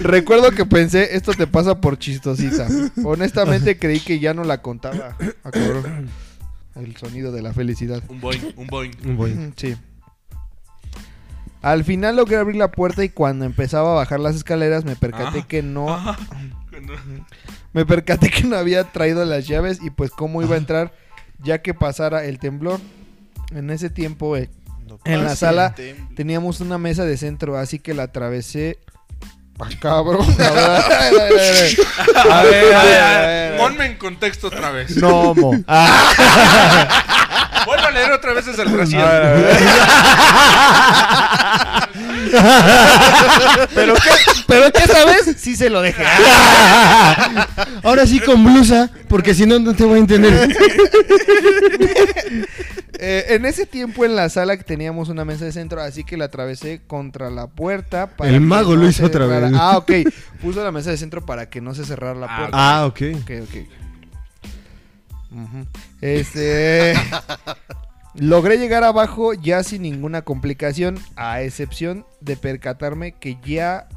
Speaker 1: Recuerdo que pensé, esto te pasa por chistosita. Honestamente creí que ya no la contaba. Ah, cabrón. El sonido de la felicidad.
Speaker 3: Un boing, un boing.
Speaker 1: Mm, Sí. Al final logré abrir la puerta y cuando empezaba a bajar las escaleras me percaté
Speaker 3: Ah.
Speaker 1: que no
Speaker 3: Ah,
Speaker 1: me percaté que no había traído las llaves y pues cómo iba a entrar ya que pasara el temblor. En ese tiempo eh, En la sala teníamos una mesa de centro, así que la atravesé. Ah, cabrón. [laughs] A ver, a ver, a ver.
Speaker 3: A ver, a ver,
Speaker 1: a ver.
Speaker 3: Ponme en contexto otra vez.
Speaker 1: No, mo. Ah, [laughs]
Speaker 3: Vuelvo a leer otra vez desde el
Speaker 1: ver. [laughs] ¿Pero qué, ¿Pero qué sabes? Sí se lo dejé.
Speaker 4: Ahora sí con blusa, porque si no, no te voy a entender.
Speaker 1: Eh, en ese tiempo en la sala que teníamos una mesa de centro, así que la atravesé contra la puerta. para
Speaker 4: El
Speaker 1: que
Speaker 4: mago
Speaker 1: no
Speaker 4: lo hizo otra vez.
Speaker 1: Ah, ok. Puso la mesa de centro para que no se cerrara la
Speaker 3: Ah,
Speaker 1: puerta.
Speaker 4: Ah, ok.
Speaker 1: Ok, ok. Este. [laughs] Logré llegar abajo ya sin ninguna complicación, a excepción de percatarme que ya.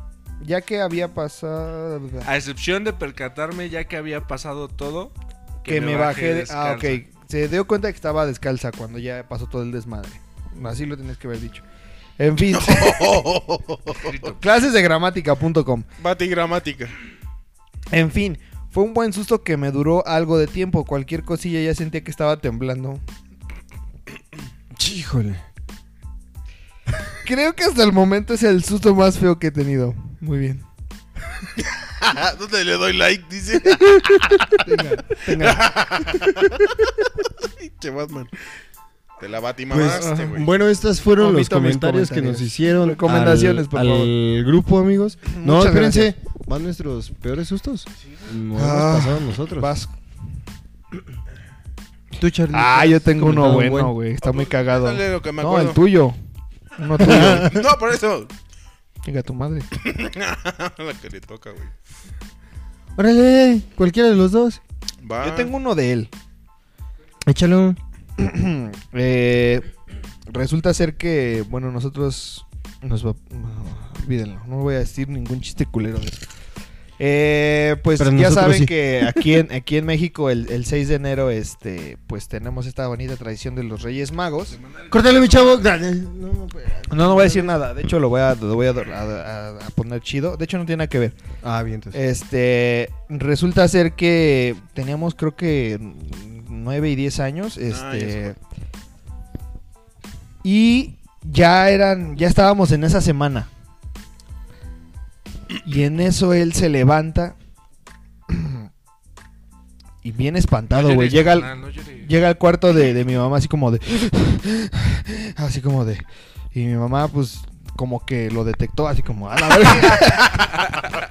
Speaker 1: Ya que había pasado.
Speaker 3: A excepción de percatarme ya que había pasado todo.
Speaker 1: Que, me, bajé. de- ah, ok. Se dio cuenta que estaba descalza cuando ya pasó todo el desmadre. Así lo tienes que haber dicho. En fin. [laughs] [laughs]
Speaker 3: Escrito.
Speaker 1: Clasesdegramática.com.
Speaker 2: Batigramática.
Speaker 1: En fin, fue un buen susto que me duró algo de tiempo. Cualquier cosilla ya sentía que estaba temblando.
Speaker 4: Híjole.
Speaker 1: Creo que hasta el momento es el susto más feo que he tenido. Muy bien. [laughs] [laughs]
Speaker 2: ¿Dónde le doy like? Dice. [laughs]
Speaker 1: Tenga, tenga. [laughs]
Speaker 2: Che, Batman. Te la
Speaker 4: Pues,
Speaker 2: batimamaste, güey.
Speaker 4: bueno, estos fueron los
Speaker 1: Omito
Speaker 4: comentarios que nos hicieron.
Speaker 1: Recomendaciones,
Speaker 4: al,
Speaker 1: por
Speaker 4: al grupo, amigos. No,
Speaker 1: Muchas
Speaker 4: espérense. Van nuestros peores sustos. Nos
Speaker 1: Ah,
Speaker 4: hemos pasado nosotros.
Speaker 1: Vas.
Speaker 4: Tú, Charlie.
Speaker 1: Ah, yo tengo uno bueno, güey. Está muy cagado.
Speaker 2: Dale lo que me
Speaker 1: No, el tuyo. Uno tuyo.
Speaker 2: No, por eso.
Speaker 1: Chinga tu madre. [laughs]
Speaker 2: la que le toca, güey.
Speaker 4: Órale, cualquiera de los dos.
Speaker 2: Va.
Speaker 1: Yo tengo uno de él.
Speaker 4: Échalo. [clears throat]
Speaker 1: Eh, resulta ser que, bueno, nosotros nos va... no, olvídenlo, no voy a decir ningún chiste culero. de eso. Eh, pues
Speaker 4: Pero
Speaker 1: ya saben
Speaker 4: sí.
Speaker 1: que aquí en, aquí en México el, el 6 de enero, este, pues tenemos esta bonita tradición de los Reyes Magos.
Speaker 4: Córtale, mi chavo. No.
Speaker 1: No, voy a decir nada. De hecho, lo voy a, lo voy a, a- a poner chido. De hecho, no tiene nada que ver.
Speaker 4: Ah, bien, entonces.
Speaker 1: Este, resulta ser que teníamos creo que 9 y 10 años,
Speaker 2: Ah,
Speaker 1: este y ya eran ya estábamos en esa semana. Y en eso él se levanta y bien espantado, güey. Llega
Speaker 3: no
Speaker 1: llega al cuarto de, de mi mamá así como de así como de y mi mamá pues como que lo detectó así como a la verga".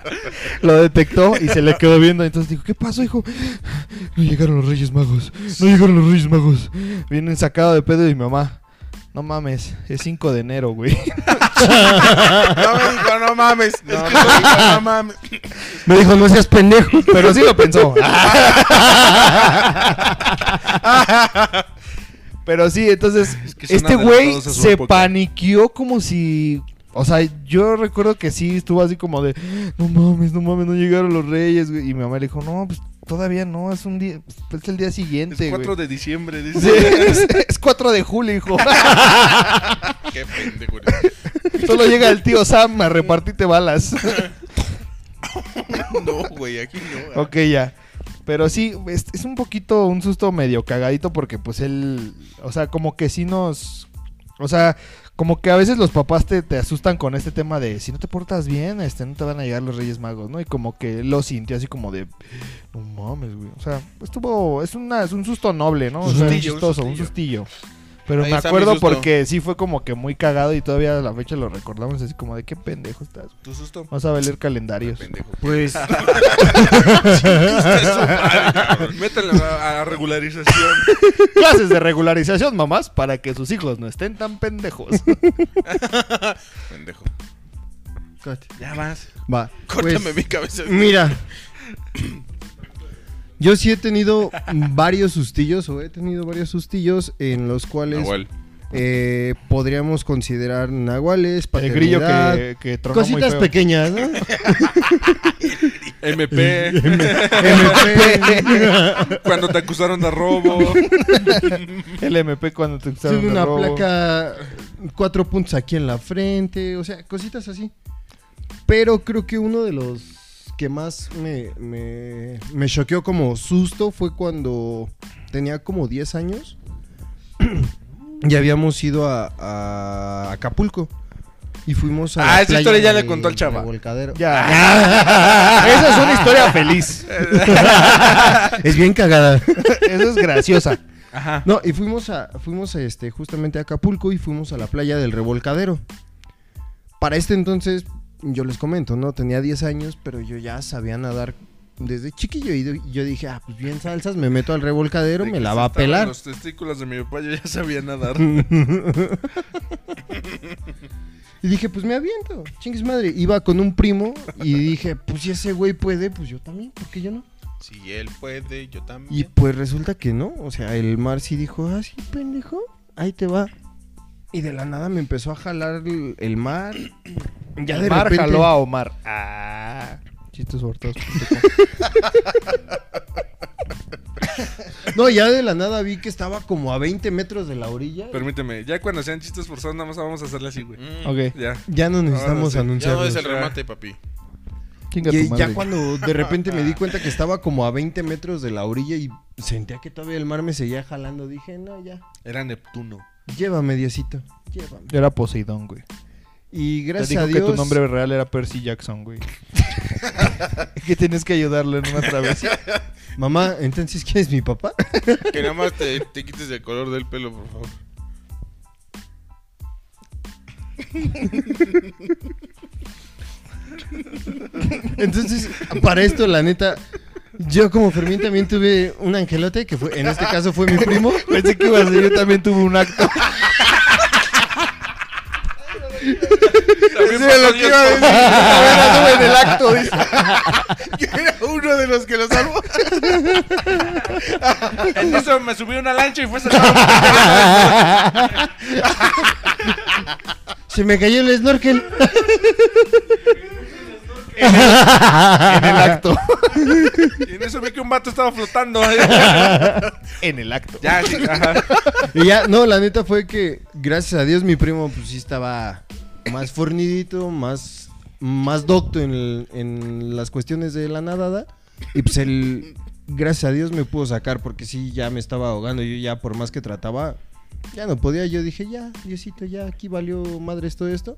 Speaker 1: lo detectó y se le quedó viendo. Entonces dijo qué pasó hijo no llegaron los Reyes Magos no llegaron los Reyes Magos. Vienen sacado de pedo y mi mamá no mames es 5 de enero güey [laughs]
Speaker 2: No me dijo, no mames. No, me dijo, no mames.
Speaker 4: Me dijo, no seas pendejo. [laughs]
Speaker 1: pero sí lo pensó [laughs] Pero sí, entonces
Speaker 3: Es que son
Speaker 1: este güey se
Speaker 3: época.
Speaker 1: paniqueó como si... O sea, yo recuerdo que sí, estuvo así como de... No mames, no mames, no llegaron los reyes, güey. Y mi mamá le dijo, no, pues todavía no, es un día... pues, es el día siguiente,
Speaker 3: Es 4
Speaker 1: güey.
Speaker 3: de diciembre,
Speaker 1: Sí,
Speaker 3: dice.
Speaker 1: es, es 4 de julio, hijo. [laughs]
Speaker 2: Qué pendejo.
Speaker 1: Solo llega el tío Sam a repartirte balas. [laughs]
Speaker 2: No, güey, aquí no.
Speaker 1: ok, ya. Pero sí, es, es un poquito un susto medio cagadito porque pues él, o sea, como que sí nos, o sea, como que a veces los papás te, te asustan con este tema de si no te portas bien, este, no te van a llegar los Reyes Magos, ¿no? Y como que lo sintió así como de, no mames, güey. O sea, estuvo, es, una, es un susto noble, ¿no? O sea, un
Speaker 2: Sustillo, un
Speaker 1: chistoso, un
Speaker 2: sustillo.
Speaker 1: sustillo. Pero
Speaker 2: Ahí
Speaker 1: me acuerdo porque sí fue como que muy cagado y todavía a la fecha lo recordamos así como de qué pendejo estás. güey?
Speaker 2: ¿Tu susto?
Speaker 1: Vamos a leer calendarios.
Speaker 2: Pendejo.
Speaker 4: Pues, [laughs]
Speaker 3: Métanla a, regularización. [laughs]
Speaker 1: Clases de regularización, mamás, para que sus hijos no estén tan pendejos. [laughs]
Speaker 2: Pendejo.
Speaker 3: Ya vas.
Speaker 4: Va.
Speaker 2: Córtame
Speaker 4: pues,
Speaker 2: mi cabeza.
Speaker 4: Mira. Yo sí he tenido varios sustillos, o he tenido varios sustillos en los cuales
Speaker 2: Nahual.
Speaker 4: eh, podríamos considerar nahuales,
Speaker 1: El grillo que, que tronó muy
Speaker 4: Cositas
Speaker 1: feo.
Speaker 4: pequeñas, ¿no? [laughs]
Speaker 3: MP.
Speaker 4: MP. [laughs]
Speaker 3: cuando te acusaron de robo. [laughs]
Speaker 1: El MP cuando te usaron
Speaker 4: Tuve
Speaker 1: de
Speaker 4: una
Speaker 1: robo.
Speaker 4: placa, cuatro puntos aquí en la frente, o sea, cositas así. Pero creo que uno de los que más me, me, me choqueó como susto fue cuando tenía como 10 años [clears throat] y habíamos ido a, a Acapulco. Y fuimos a.
Speaker 3: Ah,
Speaker 4: la
Speaker 3: esa
Speaker 4: playa
Speaker 3: historia ya le
Speaker 4: del
Speaker 3: contó al chava.
Speaker 4: Revolcadero.
Speaker 1: Ya. [laughs] Esa es una historia feliz. [laughs]
Speaker 4: Es bien cagada.
Speaker 1: Esa es graciosa.
Speaker 3: Ajá.
Speaker 4: No, y fuimos a, fuimos a, este, justamente a Acapulco y fuimos a la playa del Revolcadero. Para este entonces, yo les comento, ¿no? Tenía 10 años, pero yo ya sabía nadar desde chiquillo. Y yo dije, ah, pues bien salsas, me meto al revolcadero,
Speaker 3: De
Speaker 4: me la va a pelar.
Speaker 3: Los testículos de mi papá yo ya sabía nadar. [laughs]
Speaker 4: Y dije, pues me aviento, chingues madre. Iba con un primo y dije, pues si ese güey puede, pues yo también, ¿por qué yo no?
Speaker 2: Si él puede, yo
Speaker 4: Y
Speaker 2: también.
Speaker 4: pues resulta que no, o sea, el mar sí dijo, ah, sí, pendejo, ahí te va. Y de la nada me empezó a jalar el, el mar. [clears throat] Ya de
Speaker 1: Omar
Speaker 4: repente...
Speaker 1: jaló a Omar. Ah. Chistes sorteos. [laughs]
Speaker 4: No, ya de la nada vi que estaba como a 20 metros de la orilla.
Speaker 3: Permíteme, ya cuando sean chistes forzados, nada más vamos a hacerle así, güey.
Speaker 2: Mm.
Speaker 1: Ok.
Speaker 3: Ya.
Speaker 4: Ya no necesitamos
Speaker 3: sí.
Speaker 2: Ya no es el remate, papi.
Speaker 4: Y ya cuando de repente me di cuenta que estaba como a 20 metros de la orilla y sentía que todavía el mar me seguía jalando, dije, no, ya,
Speaker 3: Era Neptuno.
Speaker 4: Llévame, Diosito, llévame.
Speaker 1: Era Poseidón, güey.
Speaker 4: Y
Speaker 1: Te
Speaker 4: gracias
Speaker 1: dijo
Speaker 4: a
Speaker 1: que
Speaker 4: Dios...
Speaker 1: tu nombre real era Percy Jackson, güey. [laughs] que tienes que ayudarle en una travesía. [laughs]
Speaker 4: Mamá, entonces, ¿quién es mi papá? [laughs]
Speaker 2: Que nada más te, te quites el color del pelo, por favor.
Speaker 4: Entonces, para esto, la neta, yo como Fermín también tuve un angelote, que fue, en este caso fue mi primo.
Speaker 1: Pensé que iba a ser, yo también tuve un acto.
Speaker 2: Eso es lo que iba a decir.
Speaker 1: En el acto, dice. [laughs]
Speaker 2: Yo era uno de los que lo salvó.
Speaker 3: En eso me subí a una lancha y fue sentado.
Speaker 4: Se me cayó el snorkel. [laughs]
Speaker 1: En el acto. [laughs]
Speaker 3: Y en eso vi que un vato estaba flotando. [laughs]
Speaker 1: En el acto.
Speaker 3: ya, sí, ajá.
Speaker 4: Y ya, no, la neta fue que, gracias a Dios, mi primo, pues sí estaba más fornidito, más, más docto en, el- en las cuestiones de la nadada. Y pues él, gracias a Dios, me pudo sacar, porque sí, ya me estaba ahogando. Yo ya, por más que trataba, ya no podía. Yo dije, ya, Diosito, ya, aquí valió madres todo esto.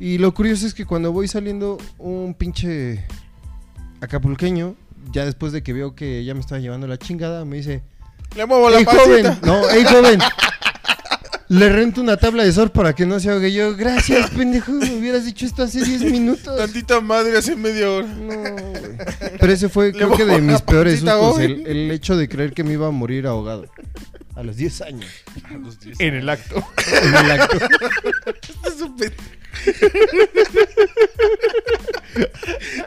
Speaker 4: Y lo curioso es que cuando voy saliendo, un pinche acapulqueño, ya después de que veo que ya me estaba llevando la chingada, me dice...
Speaker 2: Le muevo la
Speaker 4: ¡Ey, joven! No, ¡ey, joven! [laughs] Le rento una tabla de surf para que no se ahogue. Yo, gracias, pendejo. Me hubieras dicho esto hace 10 minutos.
Speaker 2: Tantita madre hace media hora.
Speaker 4: No, güey. Pero ese fue,
Speaker 2: Le
Speaker 4: creo que de mis peores sustos. El, el hecho de creer que me iba a morir ahogado. A los 10 años.
Speaker 3: A los diez.
Speaker 1: En el acto.
Speaker 4: En el acto. [laughs]
Speaker 2: Es un pe- [laughs]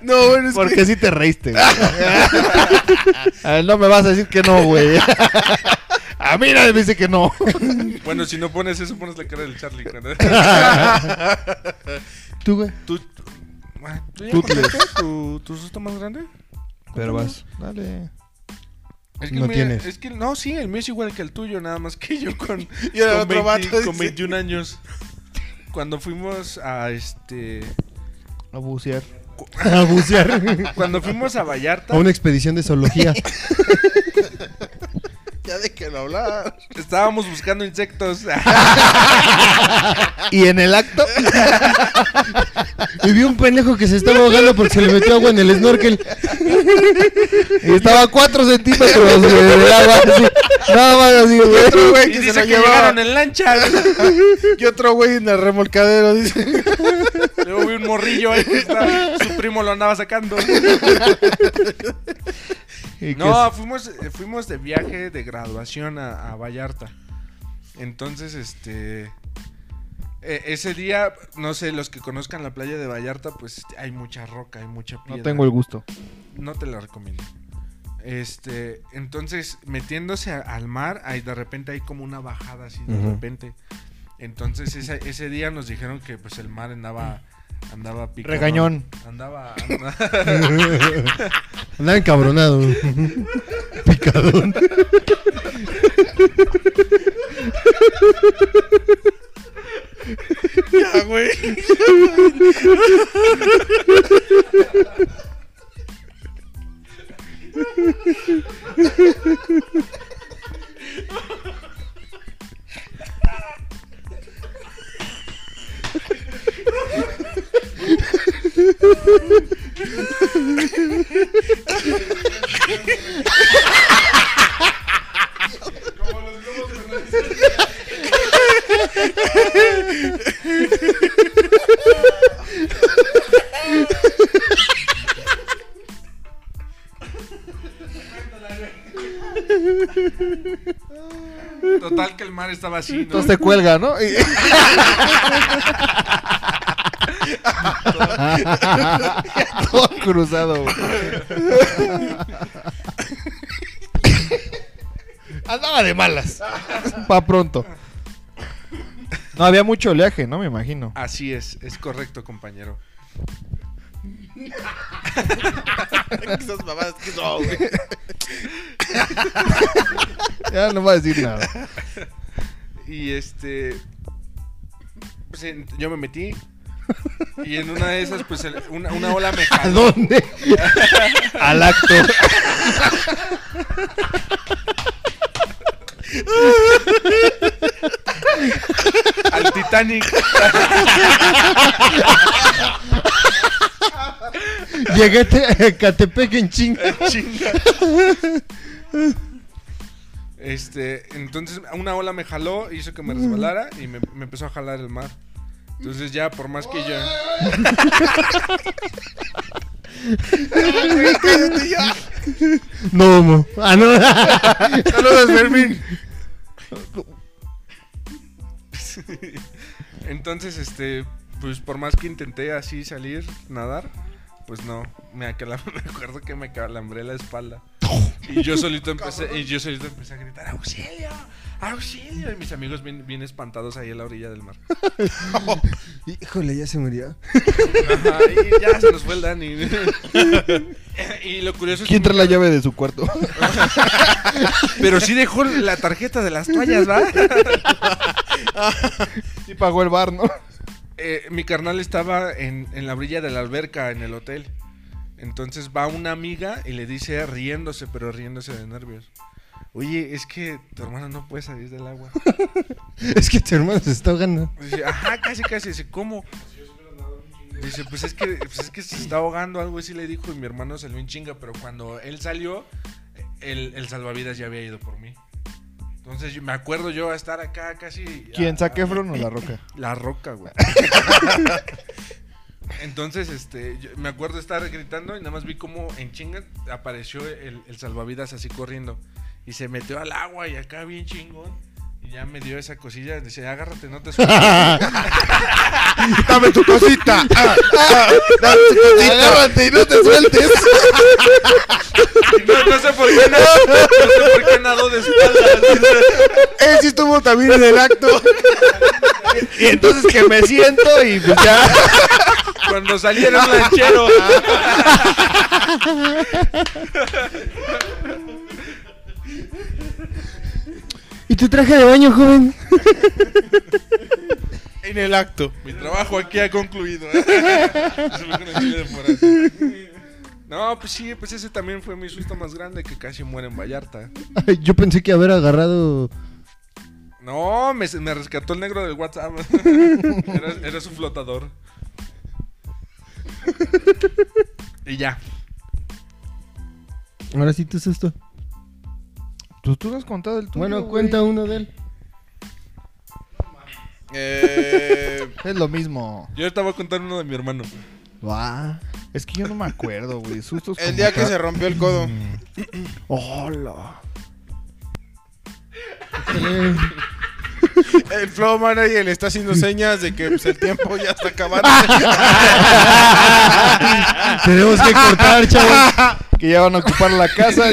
Speaker 2: No, bueno, es
Speaker 1: Porque
Speaker 2: que...
Speaker 1: sí te reíste, güey. A [laughs] ver, no me vas a decir que no, güey. [laughs] A mí nadie me dice que no.
Speaker 3: Bueno, si no pones eso, pones la cara del Charlie. cuando-
Speaker 4: ¿Tú, güey?
Speaker 3: ¿Tú, ah, ¿tú ya
Speaker 1: Tú
Speaker 3: contaste tu, tu susto más grande?
Speaker 1: Pero vas, dale.
Speaker 3: Es que
Speaker 4: No
Speaker 3: mío-
Speaker 4: tienes.
Speaker 3: Es que, no, sí, el mío es igual que el tuyo, nada más que yo con,
Speaker 2: Y el
Speaker 3: con,
Speaker 2: otro
Speaker 3: 20
Speaker 2: vato
Speaker 3: con
Speaker 2: dice-
Speaker 3: 21 años. Cuando fuimos a este.
Speaker 1: A bucear. [laughs]
Speaker 4: A bucear.
Speaker 3: Cuando fuimos a Vallarta,
Speaker 4: A una expedición de zoología. [laughs] [laughs]
Speaker 2: Ya de que lo hablar.
Speaker 3: estábamos buscando insectos. [laughs]
Speaker 1: Y en el acto, [laughs]
Speaker 4: Y vi un pendejo que se estaba ahogando porque se le metió agua en el snorkel.
Speaker 1: y estaba a 4 centímetros del agua. así. Nada más así, güey.
Speaker 2: Otro güey
Speaker 3: y
Speaker 2: que se
Speaker 3: dice que
Speaker 2: llevaba.
Speaker 3: llegaron en lancha.
Speaker 2: Y otro güey en el remolcadero, dice.
Speaker 3: Luego vi un morrillo ahí que estaba- su primo lo andaba sacando. [laughs] No, fuimos, eh, fuimos de viaje de graduación a, a Vallarta. Entonces, este. Eh, ese día, no sé, los que conozcan la playa de Vallarta, pues hay mucha roca, hay mucha piedra.
Speaker 1: No tengo el gusto.
Speaker 3: No te la recomiendo. Este, entonces, metiéndose a- al mar, ahí de repente hay como una bajada así de repente. Entonces, ese, ese día nos dijeron que pues el mar andaba andaba picado.
Speaker 1: Regañón.
Speaker 3: Andaba, [laughs] [laughs] andaba-
Speaker 4: encabronado. [laughs] Picadón.
Speaker 2: Ya, güey.
Speaker 3: Estaba así, ¿no?
Speaker 1: Entonces te cuelga, ¿no? Y- [laughs] Todo cruzado. Andaba de malas. Pa' pronto. No, había mucho oleaje, ¿no? Me imagino.
Speaker 3: Así es, es correcto, compañero.
Speaker 2: Esas mamadas que no, güey.
Speaker 1: Ya no voy a decir nada.
Speaker 3: Y este. Pues en- yo me metí. Y en una de esas, pues el- una, una ola me
Speaker 4: ¿A
Speaker 3: jaló.
Speaker 4: dónde?
Speaker 1: Al acto.
Speaker 3: Al Titanic.
Speaker 4: Llegué a Te- a Catepec en chinga.
Speaker 3: Chinga. Este, entonces una ola me jaló, hizo que me resbalara y me, me empezó a jalar el mar. Entonces ya por más que yo... [laughs]
Speaker 4: No, mo. Ah, no. [laughs]
Speaker 2: Saludos, Fermín. [laughs]
Speaker 3: Entonces, este, pues por más que intenté así salir, nadar, pues no, me, acala- [laughs] me acuerdo que me calambré la espalda. [laughs] Y yo solito empecé, y yo solito empecé a gritar, auxilio, auxilio. Y mis amigos bien, bien espantados ahí a la orilla del mar. [laughs]
Speaker 4: Híjole, ya se murió.
Speaker 3: Ajá, y ya se nos fue el Dani. y lo curioso es
Speaker 1: ¿Quién
Speaker 3: que
Speaker 1: trae la llave de su cuarto?
Speaker 3: Pero sí dejó la tarjeta de las toallas, ¿va?
Speaker 1: Sí pagó el bar, ¿no?
Speaker 3: Eh, mi carnal estaba en, en la orilla de la alberca en el hotel. Entonces va una amiga y le dice riéndose, pero riéndose de nervios. Oye, es que tu hermano no puede salir del agua. [laughs]
Speaker 4: Es que tu hermano se está ahogando.
Speaker 3: Dice, ajá, casi, casi. Dice, ¿cómo? Dice, pues es que, pues es que se está ahogando, algo así le dijo. Y mi hermano salió en chinga, pero cuando él salió, el, el salvavidas ya había ido por mí. Entonces yo- me acuerdo yo a estar acá casi.
Speaker 1: ¿Quién? ¿Zac Efron o La Roca? [laughs]
Speaker 3: La roca, güey. [laughs] Entonces, este, yo me acuerdo estar gritando y nada más vi como en chinga apareció el, el salvavidas así corriendo. Y se metió al agua y acá bien chingón. Ya me dio esa cosilla. Dice, agárrate, no te [laughs] sueltes.
Speaker 2: Dame tu cosita. [laughs] Ah, ah, dame tu cosita.
Speaker 1: Agárrate y no te sueltes.
Speaker 3: No, no sé por qué no, no sé por qué nadó de espaldas.
Speaker 2: Él sí estuvo también en el acto.
Speaker 1: Y entonces que me siento y pues ya.
Speaker 3: Cuando salí era un lanchero. [laughs]
Speaker 4: tu traje de baño, joven? [laughs]
Speaker 2: En el acto.
Speaker 3: Mi trabajo aquí ha concluido. [laughs] Fuera. No, pues sí, pues ese también fue mi susto más grande que casi muere en Vallarta.
Speaker 4: Ay, yo pensé que haber agarrado.
Speaker 3: No, me, me rescató el negro del WhatsApp. [laughs] Era, era su flotador. Y ya.
Speaker 4: Ahora sí tu susto.
Speaker 1: Pues tú no has contado el tuyo.
Speaker 4: Bueno,
Speaker 1: güey.
Speaker 4: cuenta uno de él.
Speaker 2: Eh,
Speaker 1: Es lo mismo.
Speaker 3: Yo ahorita voy a contar uno de mi hermano.
Speaker 4: Va.
Speaker 1: Es que yo no me acuerdo, güey. Sustos
Speaker 2: el día que se rompió el codo.
Speaker 4: Hola. [laughs]
Speaker 2: El flow manager le está haciendo señas de que pues, el tiempo ya está acabando. [laughs]
Speaker 4: Tenemos que cortar, chavos.
Speaker 1: Que ya van a ocupar la casa.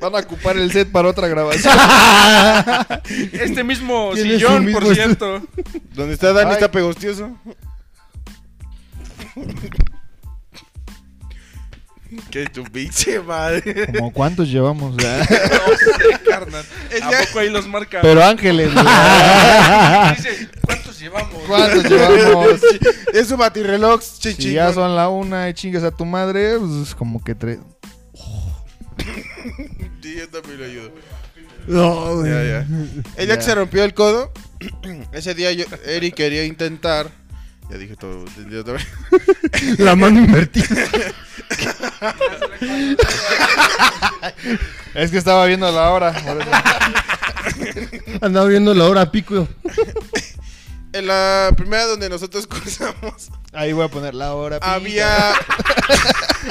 Speaker 1: Van a ocupar el set para otra grabación. [laughs]
Speaker 3: Este mismo [laughs] sillón,
Speaker 4: mismo
Speaker 3: por
Speaker 4: estu-
Speaker 3: cierto.
Speaker 2: Donde está Dani
Speaker 1: Ay.
Speaker 2: está pegostioso. Que tu pinche madre.
Speaker 1: Como cuántos llevamos.
Speaker 3: No sé, carnal. [laughs]
Speaker 2: Es
Speaker 3: ¿A poco ahí los marca?
Speaker 1: Pero ángeles. güey.
Speaker 3: Dice, ¿cuántos llevamos?
Speaker 1: ¿Cuántos llevamos?
Speaker 2: Es su batirreloj, che,
Speaker 1: Si ya son la una y chingas a tu madre, pues como que tres.
Speaker 2: Sí, yo también lo ayudo.
Speaker 4: No.
Speaker 2: Ya, ya. El día que se rompió el codo, [clears throat] ese día yo, Eric quería intentar. Ya dije todo. [laughs]
Speaker 4: La mano invertida. [laughs]
Speaker 1: Es que estaba viendo la hora.
Speaker 4: Andaba viendo la hora pico. [laughs]
Speaker 2: En la primera donde nosotros [laughs] cruzamos,
Speaker 1: Ahí voy a poner la hora. pica.
Speaker 2: había. [laughs]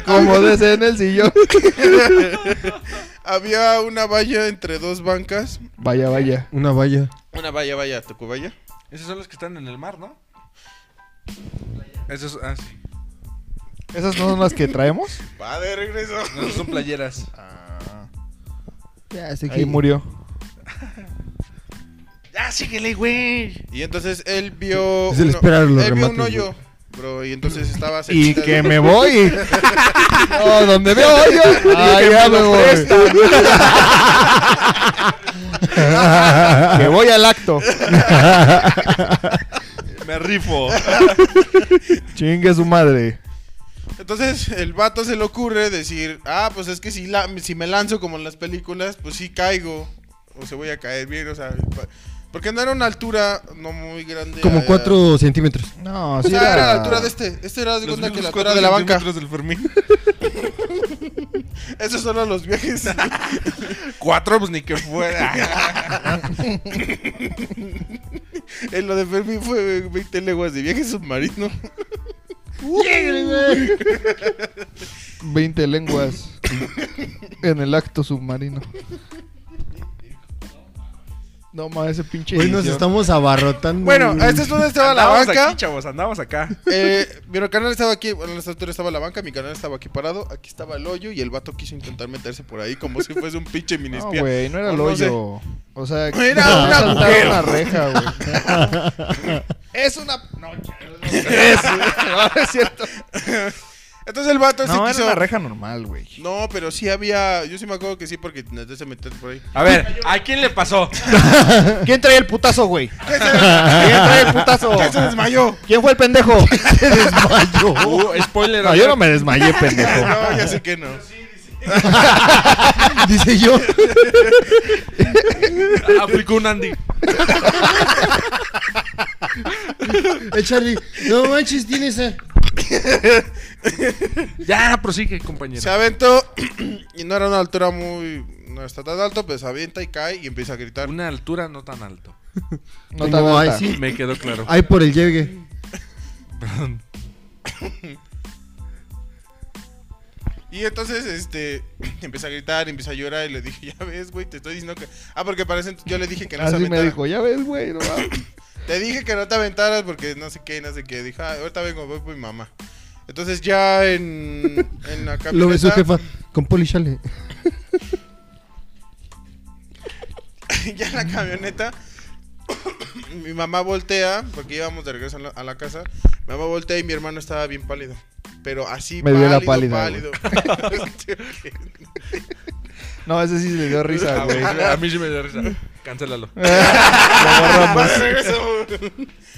Speaker 1: Acomódese en el sillón. [laughs]
Speaker 2: había una valla entre dos bancas.
Speaker 1: Vaya, vaya.
Speaker 4: Una valla.
Speaker 2: Una valla, valla, tocó valla.
Speaker 3: Esos son los que están en el mar, ¿no? Esos, ah, sí.
Speaker 1: ¿Esas no son las que traemos?
Speaker 2: Va de regreso.
Speaker 3: No, son playeras.
Speaker 4: Ya, sé
Speaker 1: Ahí murió. [laughs]
Speaker 3: Ya, síguele, güey.
Speaker 2: Y entonces él vio.
Speaker 4: Es el
Speaker 2: uno-
Speaker 4: esperar los
Speaker 2: él vio un
Speaker 4: remates,
Speaker 2: hoyo, bro. Y entonces estaba
Speaker 1: Y
Speaker 2: cerquita
Speaker 1: que
Speaker 2: de-
Speaker 1: me voy. [laughs] No, donde veo hoyo. [laughs] Ahí ya me voy. Que voy al acto.
Speaker 3: Me rifo.
Speaker 1: Chingue su madre.
Speaker 2: Entonces el vato se le ocurre decir: Ah, pues es que si, la, si me lanzo como en las películas, pues sí caigo. O se voy a caer bien, o sea. pa- Porque no era una altura no muy grande.
Speaker 4: Como
Speaker 2: eh,
Speaker 4: 4 centímetros.
Speaker 1: No,
Speaker 2: O
Speaker 1: sí
Speaker 2: sea, era
Speaker 1: era
Speaker 2: la altura de este. Este era de cuenta que la altura de la banca.
Speaker 3: centímetros del Fermín. [laughs]
Speaker 2: Esos son los viajes. [laughs]
Speaker 3: Cuatro, pues ni que fuera. [laughs]
Speaker 2: en lo de Fermín fue 20 leguas de viaje submarino.
Speaker 1: 20 lenguas en el acto submarino. No mames, ese pinche.
Speaker 4: Hoy nos estamos abarrotando.
Speaker 2: Bueno, este es donde estaba la
Speaker 3: andamos
Speaker 2: banca.
Speaker 3: aquí, chavos, andamos acá.
Speaker 2: Eh, mi canal estaba aquí, bueno, en esta altura estaba la banca, mi canal estaba aquí parado, aquí estaba el hoyo y el vato quiso intentar meterse por ahí como si fuese un pinche mini
Speaker 1: No, güey, no era el
Speaker 2: O no sé.
Speaker 1: hoyo. O sea,
Speaker 2: Era un
Speaker 1: saltar
Speaker 2: agujero.
Speaker 1: una reja, güey. es una. No, es, no, es cierto.
Speaker 2: Entonces el vato
Speaker 1: No,
Speaker 2: se
Speaker 1: era
Speaker 2: quiso...
Speaker 1: una reja normal, güey.
Speaker 2: No, pero sí había, yo sí me acuerdo que sí porque intenté se meter por ahí.
Speaker 3: A ver, ¿a quién le pasó? [laughs]
Speaker 1: ¿Quién trae el putazo, güey? [laughs] ¿Quién trae el putazo?
Speaker 2: ¿Quién se desmayó?
Speaker 1: ¿Quién fue el pendejo? [laughs]
Speaker 4: se desmayó.
Speaker 3: Uh, spoiler.
Speaker 1: No, yo no me desmayé, pendejo.
Speaker 2: No, ya sé que no.
Speaker 4: Dice yo.
Speaker 3: Aplicó un Andy.
Speaker 4: El Charlie. No manches, tiene esa. [laughs]
Speaker 3: Ya, prosigue, compañero.
Speaker 2: Se aventó [clears throat] y no era una altura muy... No está tan alto, pues se avienta y cae y empieza a gritar.
Speaker 3: Una altura no tan alto.
Speaker 1: No
Speaker 4: No,
Speaker 1: tan
Speaker 4: ahí
Speaker 1: alta.
Speaker 4: sí.
Speaker 3: Me quedó claro.
Speaker 4: Ay, por el llegue.
Speaker 3: Perdón. [laughs]
Speaker 2: Y entonces, este, [clears throat] empieza a gritar, empieza a llorar y le dije, ya ves, güey, te estoy diciendo que... Ah, porque parece, yo le dije que no se
Speaker 1: Así me
Speaker 2: aventara.
Speaker 1: dijo, ya ves, güey. No, mames". [clears throat]
Speaker 2: Te dije que no te aventaras porque no sé qué, no sé qué. Dije, ah, ahorita vengo, voy por mi mamá. Entonces ya en, en la camioneta... [laughs]
Speaker 4: Lo ve su jefa. Con Poli Chale. [laughs]
Speaker 2: ya en la camioneta, [coughs] mi mamá voltea, porque íbamos de regreso a la, a la casa. Mi mamá voltea y mi hermano estaba bien pálido. Pero así
Speaker 1: Me dio la
Speaker 2: pálido,
Speaker 1: pálida,
Speaker 2: pálido. [laughs] [laughs]
Speaker 1: No, ese sí le dio risa, güey.
Speaker 3: A, mí sí me dio risa. [laughs] Cancélalo.
Speaker 1: Lo borramos.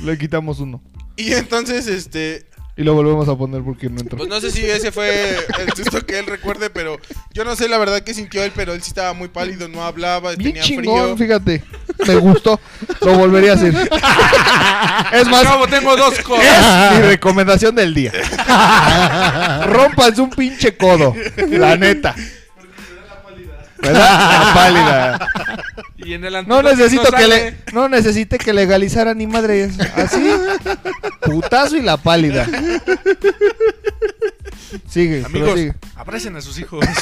Speaker 1: Le quitamos uno.
Speaker 2: y entonces, este,
Speaker 1: Y lo volvemos a poner porque no entró.
Speaker 2: Pues no sé si ese fue el susto que él recuerde, pero yo no sé la verdad que sintió él, pero él sí estaba muy pálido, no hablaba,
Speaker 1: Bien
Speaker 2: tenía
Speaker 1: chingón,
Speaker 2: frío.
Speaker 1: fíjate. Me gustó. Lo volvería a hacer. [laughs] Es más,
Speaker 3: Cabo, tengo dos cosas.
Speaker 1: es mi recomendación del día. [laughs] Rompanse un pinche codo. La neta. ¿Verdad? La pálida.
Speaker 3: Y en el
Speaker 1: No necesito que le, no necesite que legalizara ni madre. Así. Putazo y la pálida. Sigue, pero
Speaker 3: Amigos,
Speaker 1: sigue.
Speaker 3: abracen a sus hijos. [laughs]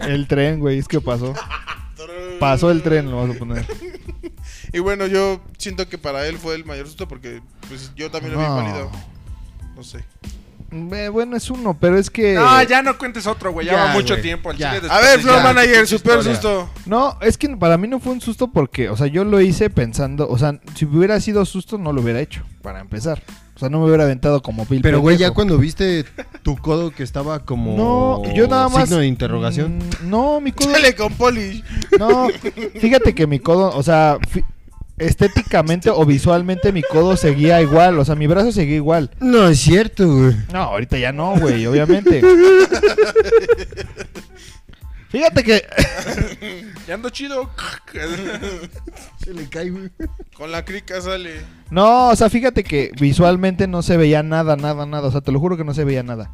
Speaker 1: El tren, güey, es que pasó. Pasó el tren, lo vamos a poner.
Speaker 2: Y bueno, yo siento que para él fue el mayor susto porque pues yo también lo vi
Speaker 1: No.
Speaker 2: inválido. No sé.
Speaker 1: Eh, bueno, es uno, pero es que.
Speaker 3: No, ya no cuentes otro, güey. Ya,
Speaker 1: Ya,
Speaker 3: va mucho
Speaker 1: güey,
Speaker 3: tiempo. al
Speaker 1: ya.
Speaker 3: chile
Speaker 2: A ver,
Speaker 3: ya,
Speaker 2: Manager, su peor
Speaker 3: historia.
Speaker 2: susto.
Speaker 1: No, es que para mí no fue un susto porque, o sea, yo lo hice pensando, o sea, si hubiera sido susto no lo hubiera hecho, para empezar. O sea, no me hubiera aventado como Bill
Speaker 4: Pero, güey, ya
Speaker 1: pendejo.
Speaker 4: cuando viste tu codo que estaba como.
Speaker 1: No, yo nada más.
Speaker 4: Signo de interrogación.
Speaker 1: Mm, no, mi codo.
Speaker 2: Con Polish.
Speaker 1: No, fíjate que mi codo, o sea, fi- estéticamente o visualmente mi codo seguía igual, o sea, mi brazo seguía igual.
Speaker 4: No, es cierto, güey.
Speaker 1: No, ahorita ya no, güey, obviamente. [laughs] Fíjate que [laughs]
Speaker 3: Ya ando chido.
Speaker 4: Se le cae, güey.
Speaker 2: Con la crica sale.
Speaker 1: No, o sea, fíjate que visualmente no se veía nada, nada, nada. O sea, te lo juro que no se veía nada.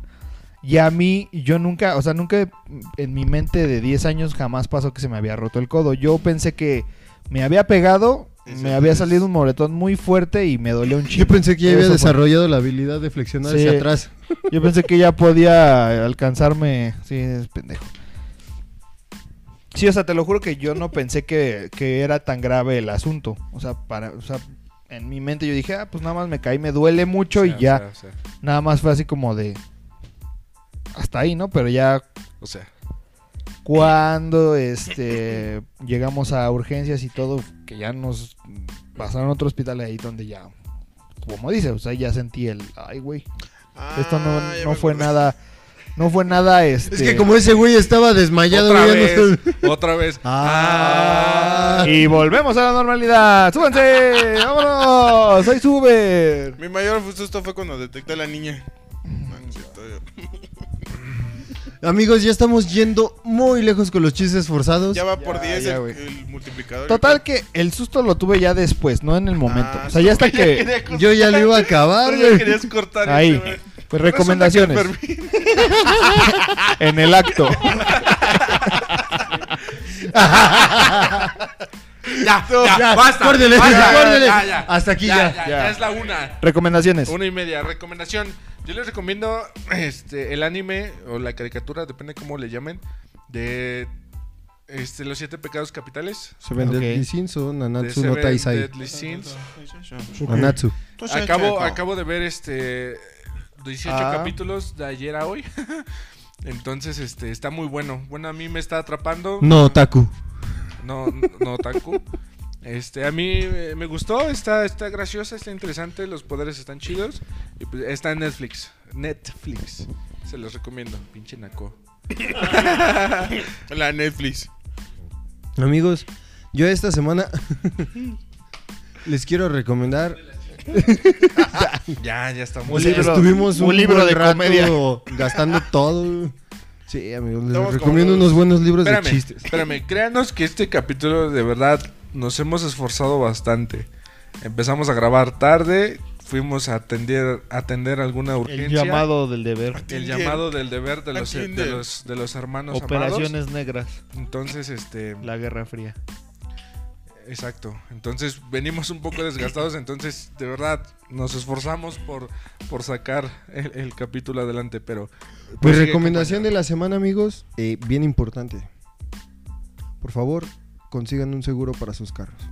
Speaker 1: Y a mí, yo nunca, o sea, nunca en mi mente de 10 años jamás pasó que se me había roto el codo. Yo pensé que me había pegado, me había salido un moretón muy fuerte y me dolió un chingo.
Speaker 4: Yo pensé que ya había
Speaker 1: Eso fue.
Speaker 4: desarrollado la habilidad de flexionar
Speaker 1: Sí.
Speaker 4: hacia atrás.
Speaker 1: Yo pensé que ya podía alcanzarme. Sí, es pendejo. Sí, o sea, te lo juro que yo no pensé que, que era tan grave el asunto. O sea, para, o sea, en mi mente yo dije, ah, pues nada más me caí, me duele mucho y
Speaker 3: O sea,
Speaker 1: ya.
Speaker 3: O sea,
Speaker 1: Nada más fue así como de. Hasta ahí, ¿no? Pero ya
Speaker 3: o sea,
Speaker 1: cuando este llegamos a urgencias y todo, que ya nos pasaron a otro hospital ahí donde ya. Como dice, o sea, ya sentí el. Ay, güey. Esto no,
Speaker 2: Ah,
Speaker 1: no fue
Speaker 2: acordé.
Speaker 1: nada. No fue nada [laughs] este.
Speaker 4: Es que como ese güey estaba desmayado,
Speaker 3: otra
Speaker 4: no-
Speaker 3: vez, otra vez.
Speaker 4: Ah.
Speaker 1: Y volvemos a la normalidad. ¡Súbanse! [laughs] ¡Vámonos! ¡Soy Suber!
Speaker 2: Mi mayor susto fue cuando detecté a la niña. No, no
Speaker 4: Amigos, ya estamos yendo muy lejos con los chistes forzados.
Speaker 2: Ya va por
Speaker 1: Ya,
Speaker 2: 10
Speaker 1: ya,
Speaker 2: el, multiplicador.
Speaker 1: Total que el susto lo tuve ya después, no en el momento.
Speaker 2: Ah,
Speaker 1: o sea, ya hasta [laughs] que.
Speaker 4: Yo ya lo iba a acabar,
Speaker 3: Ya
Speaker 4: güey.
Speaker 3: querías cortar
Speaker 1: Ahí.
Speaker 3: ese.
Speaker 1: Pues recomendaciones. [laughs] En el acto. [laughs]
Speaker 3: Ya,
Speaker 4: Ya,
Speaker 3: ya, basta.
Speaker 4: córtele,
Speaker 3: basta, ya, ya.
Speaker 4: Hasta aquí ya.
Speaker 3: Ya,
Speaker 1: Ya.
Speaker 3: ya es la una.
Speaker 1: Recomendaciones.
Speaker 3: Una y media. Recomendación. Yo les recomiendo este, el anime o la caricatura, depende cómo le llamen, de este, los siete pecados capitales.
Speaker 4: Seven
Speaker 1: Ok.
Speaker 4: Deadly Sins o
Speaker 3: de
Speaker 4: Nanatsu no Taisai.
Speaker 3: Deadly Sins.
Speaker 4: Nanatsu.
Speaker 3: Acabo, acabo de ver este 18
Speaker 1: Ah.
Speaker 3: capítulos de ayer a hoy. [laughs] Entonces, este, está muy bueno. Bueno, a mí me está atrapando.
Speaker 4: No, Taku.
Speaker 3: No, no, Taku. Este, a mí eh, me gustó, está, está graciosa, está interesante, los poderes están chidos. Y pues, está en Netflix. Netflix. Se los recomiendo, pinche naco. [laughs]
Speaker 2: La Netflix.
Speaker 4: Amigos, yo esta semana [laughs] les quiero recomendar. [laughs]
Speaker 3: Ya, ya estamos.
Speaker 1: Un libro-
Speaker 4: Estuvimos un,
Speaker 1: un libro
Speaker 4: buen
Speaker 1: de
Speaker 4: rato
Speaker 1: comedia.
Speaker 4: gastando todo. Sí, amigos, les
Speaker 2: Estamos
Speaker 4: recomiendo
Speaker 2: como-
Speaker 4: unos buenos libros
Speaker 3: Espérame,
Speaker 4: de chistes.
Speaker 3: espérame, [laughs] créanos que este capítulo de verdad nos hemos esforzado bastante. Empezamos a grabar tarde, fuimos a atender, a atender alguna
Speaker 1: El
Speaker 3: urgencia.
Speaker 1: llamado del deber.
Speaker 3: el llamado del deber de los, de los, de los hermanos
Speaker 1: Operaciones negras.
Speaker 3: Entonces, este...
Speaker 1: La Guerra Fría.
Speaker 3: Exacto. Entonces venimos un poco desgastados. Entonces, de verdad, nos esforzamos por, por sacar el, el capítulo adelante. Pero.
Speaker 4: Mi
Speaker 3: pues, sigue,
Speaker 4: recomendación de la semana, amigos, eh, bien importante. Por favor, consigan un seguro para sus carros.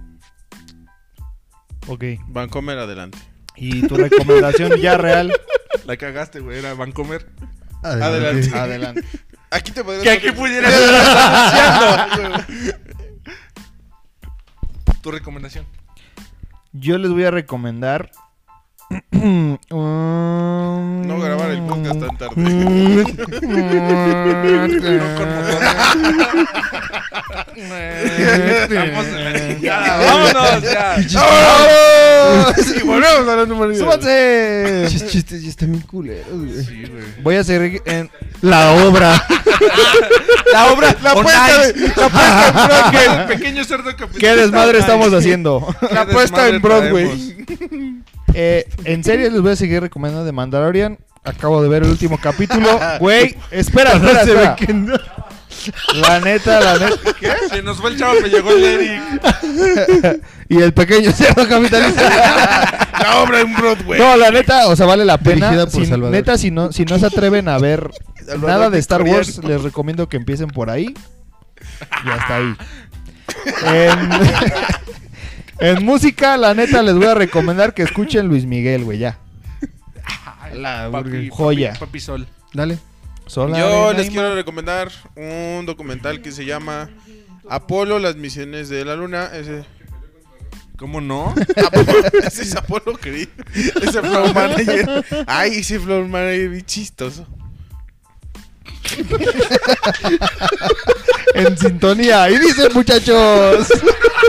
Speaker 1: Ok.
Speaker 2: Vancomer adelante.
Speaker 1: Y tu recomendación ya real.
Speaker 3: La cagaste, güey. Era Vancomer.
Speaker 2: Adelante.
Speaker 1: Adelante.
Speaker 2: Aquí te podrías...
Speaker 3: Que aquí pudieras [laughs] estar. Tu recomendación.
Speaker 1: Yo les voy a recomendar. No
Speaker 2: grabar el podcast tan tarde.
Speaker 3: No con motor. Estamos chingada. [laughs] Vámonos ya.
Speaker 2: ¡Vámonos! Y volvemos a la normalidad.
Speaker 1: ¡Súbanse!
Speaker 4: Chis- chistes ya están bien culeros, güey.
Speaker 3: Sí, güey.
Speaker 1: Voy a seguir en.
Speaker 4: La obra. [laughs]
Speaker 3: La obra, la
Speaker 1: puesta de-
Speaker 3: la puesta en Broadway. [laughs] Pequeño cerdo capitalista.
Speaker 1: ¿Qué desmadre estamos haciendo?
Speaker 3: La puesta en Broadway.
Speaker 1: Eh, en serio, les voy a seguir recomendando de Mandalorian. Acabo de ver el último capítulo. [laughs] Güey, espera, espera,
Speaker 4: Se ve
Speaker 1: espera.
Speaker 4: que no.
Speaker 1: La neta, la neta.
Speaker 3: ¿Qué? Se nos fue el chavo, me llegó el Eric. [laughs]
Speaker 1: Y el pequeño cerdo capitalista. [laughs]
Speaker 2: La obra en Broadway.
Speaker 1: No, la neta, o sea, vale la pena.
Speaker 4: Dirigida por
Speaker 1: Si-
Speaker 4: Salvador.
Speaker 1: neta, si no, si no se atreven a ver
Speaker 2: Salvador
Speaker 1: nada de Star
Speaker 2: Victoriano.
Speaker 1: Wars, les recomiendo que empiecen por ahí. Y hasta ahí. En, en música, la neta, les voy a recomendar que escuchen Luis Miguel, güey, ya. La
Speaker 3: Papi,
Speaker 1: joya.
Speaker 3: Papi, papi Sol.
Speaker 4: Dale.
Speaker 1: Sola
Speaker 2: Yo
Speaker 1: arena
Speaker 2: les quiero recomendar un documental que se llama Apolo, las misiones de la luna. Ese,
Speaker 3: ¿Cómo no?
Speaker 2: Apolo- [laughs] ese es Apolo Creed. Ese floor manager. Ay, ese floor manager bien chistoso. [laughs]
Speaker 1: En sintonía. Y dicen, muchachos.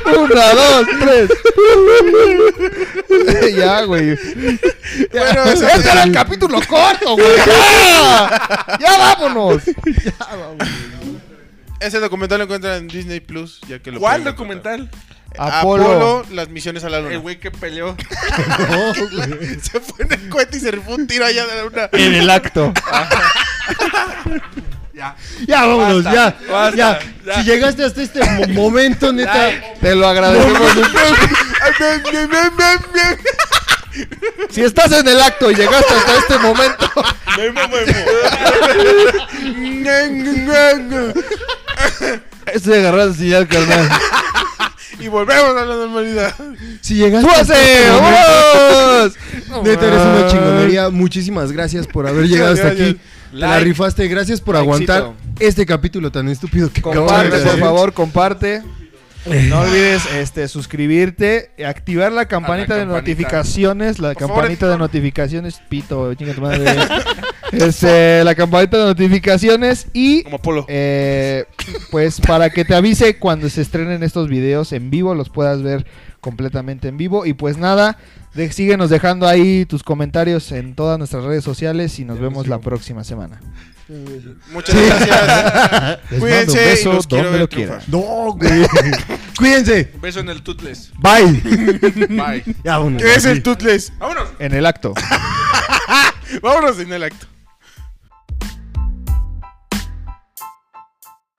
Speaker 1: Una, dos, tres. [laughs] ya, güey.
Speaker 2: Bueno, ese
Speaker 1: Este era el capítulo corto, güey. [laughs] ¡Ya! ¡Ya vámonos!
Speaker 2: Ese documental lo encuentran en Disney Plus, ya que lo
Speaker 3: ¿Cuál
Speaker 2: pueden
Speaker 3: documental?
Speaker 1: Apolo.
Speaker 2: Apolo, las misiones a la
Speaker 3: El
Speaker 2: luna.
Speaker 3: güey que peleó. [laughs]
Speaker 2: se fue en el cohete y se rifó un tiro allá de la luna.
Speaker 1: En el acto. [laughs]
Speaker 3: Ya.
Speaker 4: Ya, vámonos,
Speaker 3: Basta,
Speaker 4: ya.
Speaker 3: basta,
Speaker 4: ya.
Speaker 3: ya.
Speaker 4: Si llegaste hasta este mo- momento, neta.
Speaker 1: Te lo agradecemos. Si estás en el acto y llegaste hasta este momento,
Speaker 2: Memo, memo. [laughs] [laughs]
Speaker 1: es de agarrar señal, carnal. [laughs]
Speaker 2: y volvemos a la normalidad.
Speaker 4: Si llegaste este
Speaker 1: ¡Vámonos! [laughs]
Speaker 4: Neta, eres una chingonería. Muchísimas gracias por haber llegado hasta aquí. Te la rifaste. Gracias por aguantar este capítulo tan estúpido que acabamos de
Speaker 1: Comparte, por
Speaker 4: hacer.
Speaker 1: favor, comparte. No olvides este, suscribirte, activar la campanita de
Speaker 3: campanita.
Speaker 1: notificaciones, la
Speaker 2: Por favor,
Speaker 1: campanita de notificaciones, pito, chinga tu madre. [laughs] Este, la campanita de notificaciones y
Speaker 2: Como Apolo.
Speaker 1: eh, pues para que te avise cuando se estrenen estos videos en vivo, los puedas ver completamente en vivo. Y pues nada, de, síguenos dejando ahí tus comentarios en todas nuestras redes sociales y nos vemos la próxima semana.
Speaker 2: Muchas gracias.
Speaker 1: Les
Speaker 2: Cuídense
Speaker 1: mando un
Speaker 2: y
Speaker 1: beso
Speaker 2: los quiero
Speaker 1: donde
Speaker 2: ver
Speaker 1: lo quieran.
Speaker 4: No, güey. Cuídense.
Speaker 3: Un beso en el Toothless.
Speaker 4: Bye.
Speaker 3: Bye.
Speaker 4: Ya, vámonos.
Speaker 2: ¿Qué es el Toothless? [laughs]
Speaker 3: ¡Vámonos!
Speaker 1: En el acto.
Speaker 2: Vámonos en el acto.